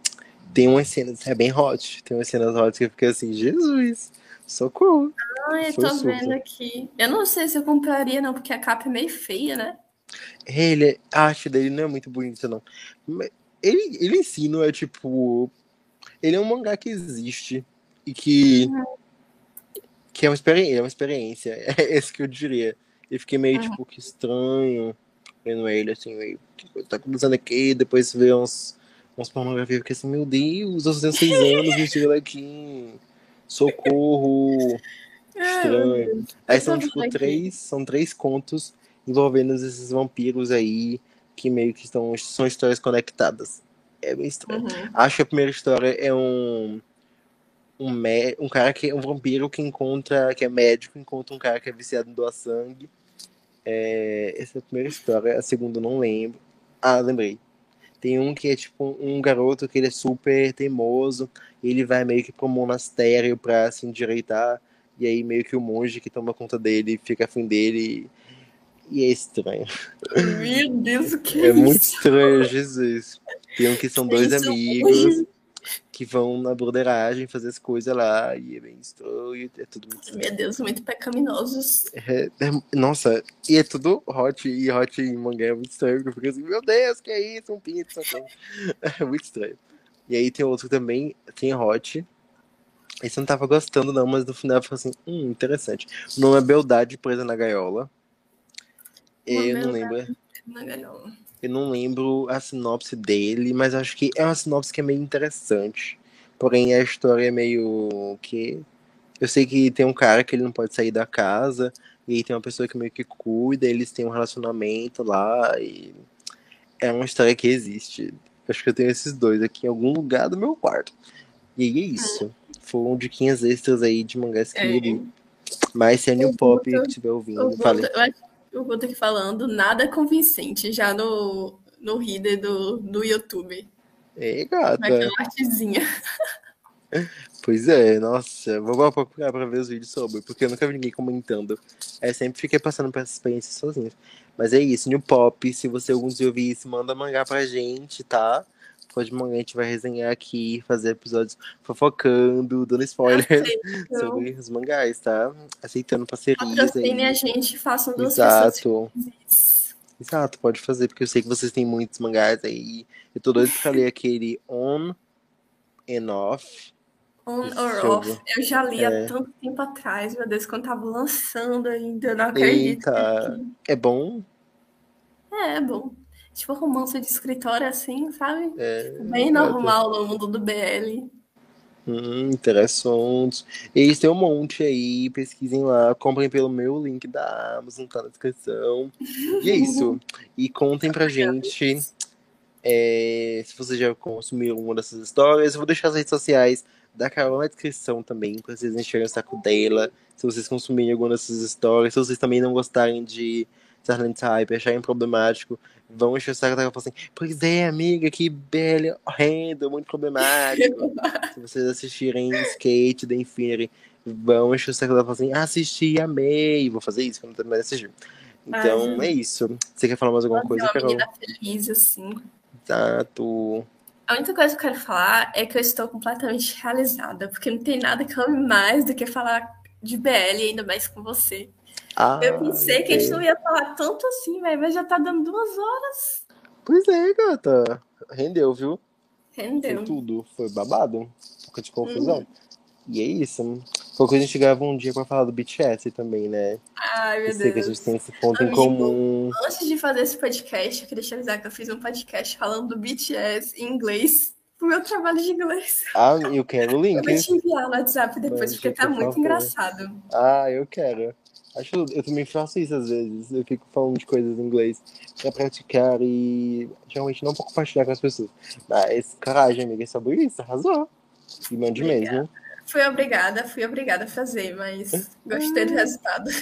S1: tem umas cenas, é bem hot. Tem umas cenas hot que eu fiquei assim, Jesus, socorro.
S2: Ah, eu tô vendo aqui. Eu não sei se eu compraria, não, porque a capa é meio feia, né?
S1: Ele, a arte dele não é muito bonita, não. Ele, ele ensina, é tipo. Ele é um mangá que existe e que. Que é uma experiência, é uma experiência. É esse que eu diria. Eu fiquei meio, tipo, que estranho vendo ele, assim, meio. Que tá começando aqui, depois vê uns. Uns pornografias, fiquei assim, meu Deus, eu tenho seis anos, me tira daqui. Socorro. Estranho. Aí são, tipo, três, são três contos envolvendo esses vampiros aí, que meio que estão, são histórias conectadas. É bem estranho. Uhum. Acho que a primeira história é um um, um cara que é um vampiro que encontra, que é médico, encontra um cara que é viciado em doar sangue. É, essa é a primeira história, a segunda eu não lembro. Ah, lembrei. Tem um que é tipo um garoto que ele é super teimoso, e ele vai meio que pro monastério pra se endireitar, e aí meio que o monge que toma conta dele fica afim dele, e é estranho.
S2: Meu Deus, o que
S1: é, é muito estranho, Jesus. Tem um que são dois amigos que vão na broderagem fazer as coisas lá e é bem estranho, é tudo muito estranho.
S2: Meu Deus, muito pecaminosos.
S1: É, é, nossa, e é tudo hot, e hot em mangá é muito estranho, eu fico assim, meu Deus, que é isso, um pinto, é muito estranho. E aí tem outro também, tem hot, esse eu não tava gostando não, mas no final eu falei assim, hum, interessante. O nome é Beldade Presa na Gaiola. Eu não lembro. Eu não lembro a sinopse dele, mas acho que é uma sinopse que é meio interessante. Porém, a história é meio que. Eu sei que tem um cara que ele não pode sair da casa, e tem uma pessoa que meio que cuida, eles têm um relacionamento lá, e. É uma história que existe. Acho que eu tenho esses dois aqui em algum lugar do meu quarto. E aí é isso. Foram diquinhas extras aí de mangás que é. Mas se a New Pop estiver ouvindo,
S2: falei. Eu acho eu vou ter que falando nada convincente já no, no reader do, do YouTube.
S1: Ei, gata.
S2: Naquela artezinha.
S1: Pois é, nossa, vou procurar pra ver os vídeos sobre, porque eu nunca vi ninguém comentando. É, sempre fiquei passando por essa experiência sozinho. Mas é isso, New Pop, se você algum dia ouvir isso, manda mangá pra gente, tá? Pode mandar, a gente vai resenhar aqui, fazer episódios fofocando, dando spoilers sobre os mangás, tá? Aceitando parcerias
S2: Patrocine a gente, façam duas
S1: Exato. Exato, pode fazer, porque eu sei que vocês têm muitos mangás aí. Eu tô doido pra ler aquele On and Off.
S2: On or Off. Eu já li é. há tanto tempo atrás, meu Deus, quando tava lançando ainda, eu não acredito.
S1: Eita, é bom?
S2: É, é bom tipo romance de escritório assim, sabe? É, Bem normal no mundo do BL.
S1: Hum, interessante. Eles têm um monte aí, pesquisem lá, comprem pelo meu link da Amazon, tá na descrição. E é isso. E contem pra gente é, se vocês já consumiram uma dessas histórias. Eu vou deixar as redes sociais da Carol na descrição também, pra vocês encherem o saco dela. Se vocês consumirem alguma dessas histórias, se vocês também não gostarem de Silent Type, acharem problemático, vão encher o saco dela e falar assim: Pois é, amiga, que belo, horrendo, muito problemático. Se vocês assistirem Skate da Infinity, vão encher o saco dela e falar assim: Assisti, amei. Vou fazer isso quando terminar de assistir. Então Ai, é isso. Você quer falar mais alguma coisa,
S2: Carol? Uma feliz, assim.
S1: Exato.
S2: A única coisa que eu quero falar é que eu estou completamente realizada, porque não tem nada que eu ame mais do que falar de BL, ainda mais com você. Ah, eu pensei que a gente não ia falar tanto assim, velho, mas já tá dando duas horas.
S1: Pois é, gata. Rendeu, viu?
S2: Rendeu.
S1: Foi tudo. Foi babado. Um pouco de confusão. Uhum. E é isso. Foi que a gente grava um dia pra falar do BTS também, né?
S2: Ai, meu eu Deus.
S1: que a gente tem esse ponto Amigo, em comum.
S2: Antes de fazer esse podcast, eu queria te avisar que eu fiz um podcast falando do BTS em inglês pro meu trabalho de inglês.
S1: Ah, eu quero o link.
S2: Eu vou te enviar no WhatsApp depois, porque tá muito favor. engraçado.
S1: Ah, eu quero. Acho eu também faço isso às vezes. Eu fico falando de coisas em inglês pra praticar e geralmente não pra compartilhar com as pessoas. Mas, coragem, amiga, é sobre isso, arrasou. E mande mesmo.
S2: Fui obrigada, fui obrigada a fazer, mas gostei do resultado.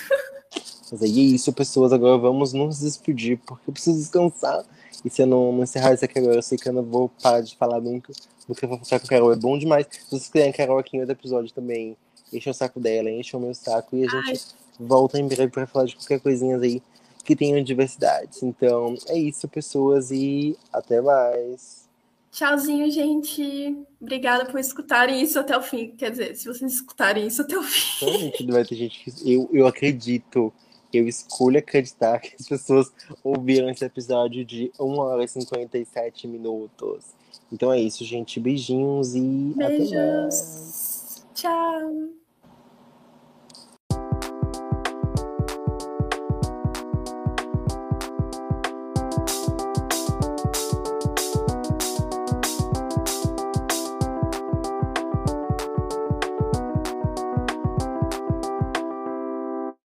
S1: Mas é isso, pessoas. Agora vamos nos despedir, porque eu preciso descansar. E se eu não, não encerrar isso aqui agora, eu sei que eu não vou parar de falar nunca. Porque eu vou ficar com a Carol é bom demais. Se vocês quiserem a Carol aqui em outro episódio também, enche o saco dela, enche o meu saco e a gente. Ai volta em breve para falar de qualquer coisinha aí que tenham diversidades. Então é isso, pessoas, e até mais.
S2: Tchauzinho, gente. Obrigada por escutarem isso até o fim. Quer dizer, se vocês escutarem isso até o fim.
S1: Realmente vai ter gente que. Eu, eu acredito. Eu escolho acreditar que as pessoas ouviram esse episódio de 1 hora e 57 minutos. Então é isso, gente. Beijinhos e
S2: Beijos.
S1: até mais.
S2: Tchau.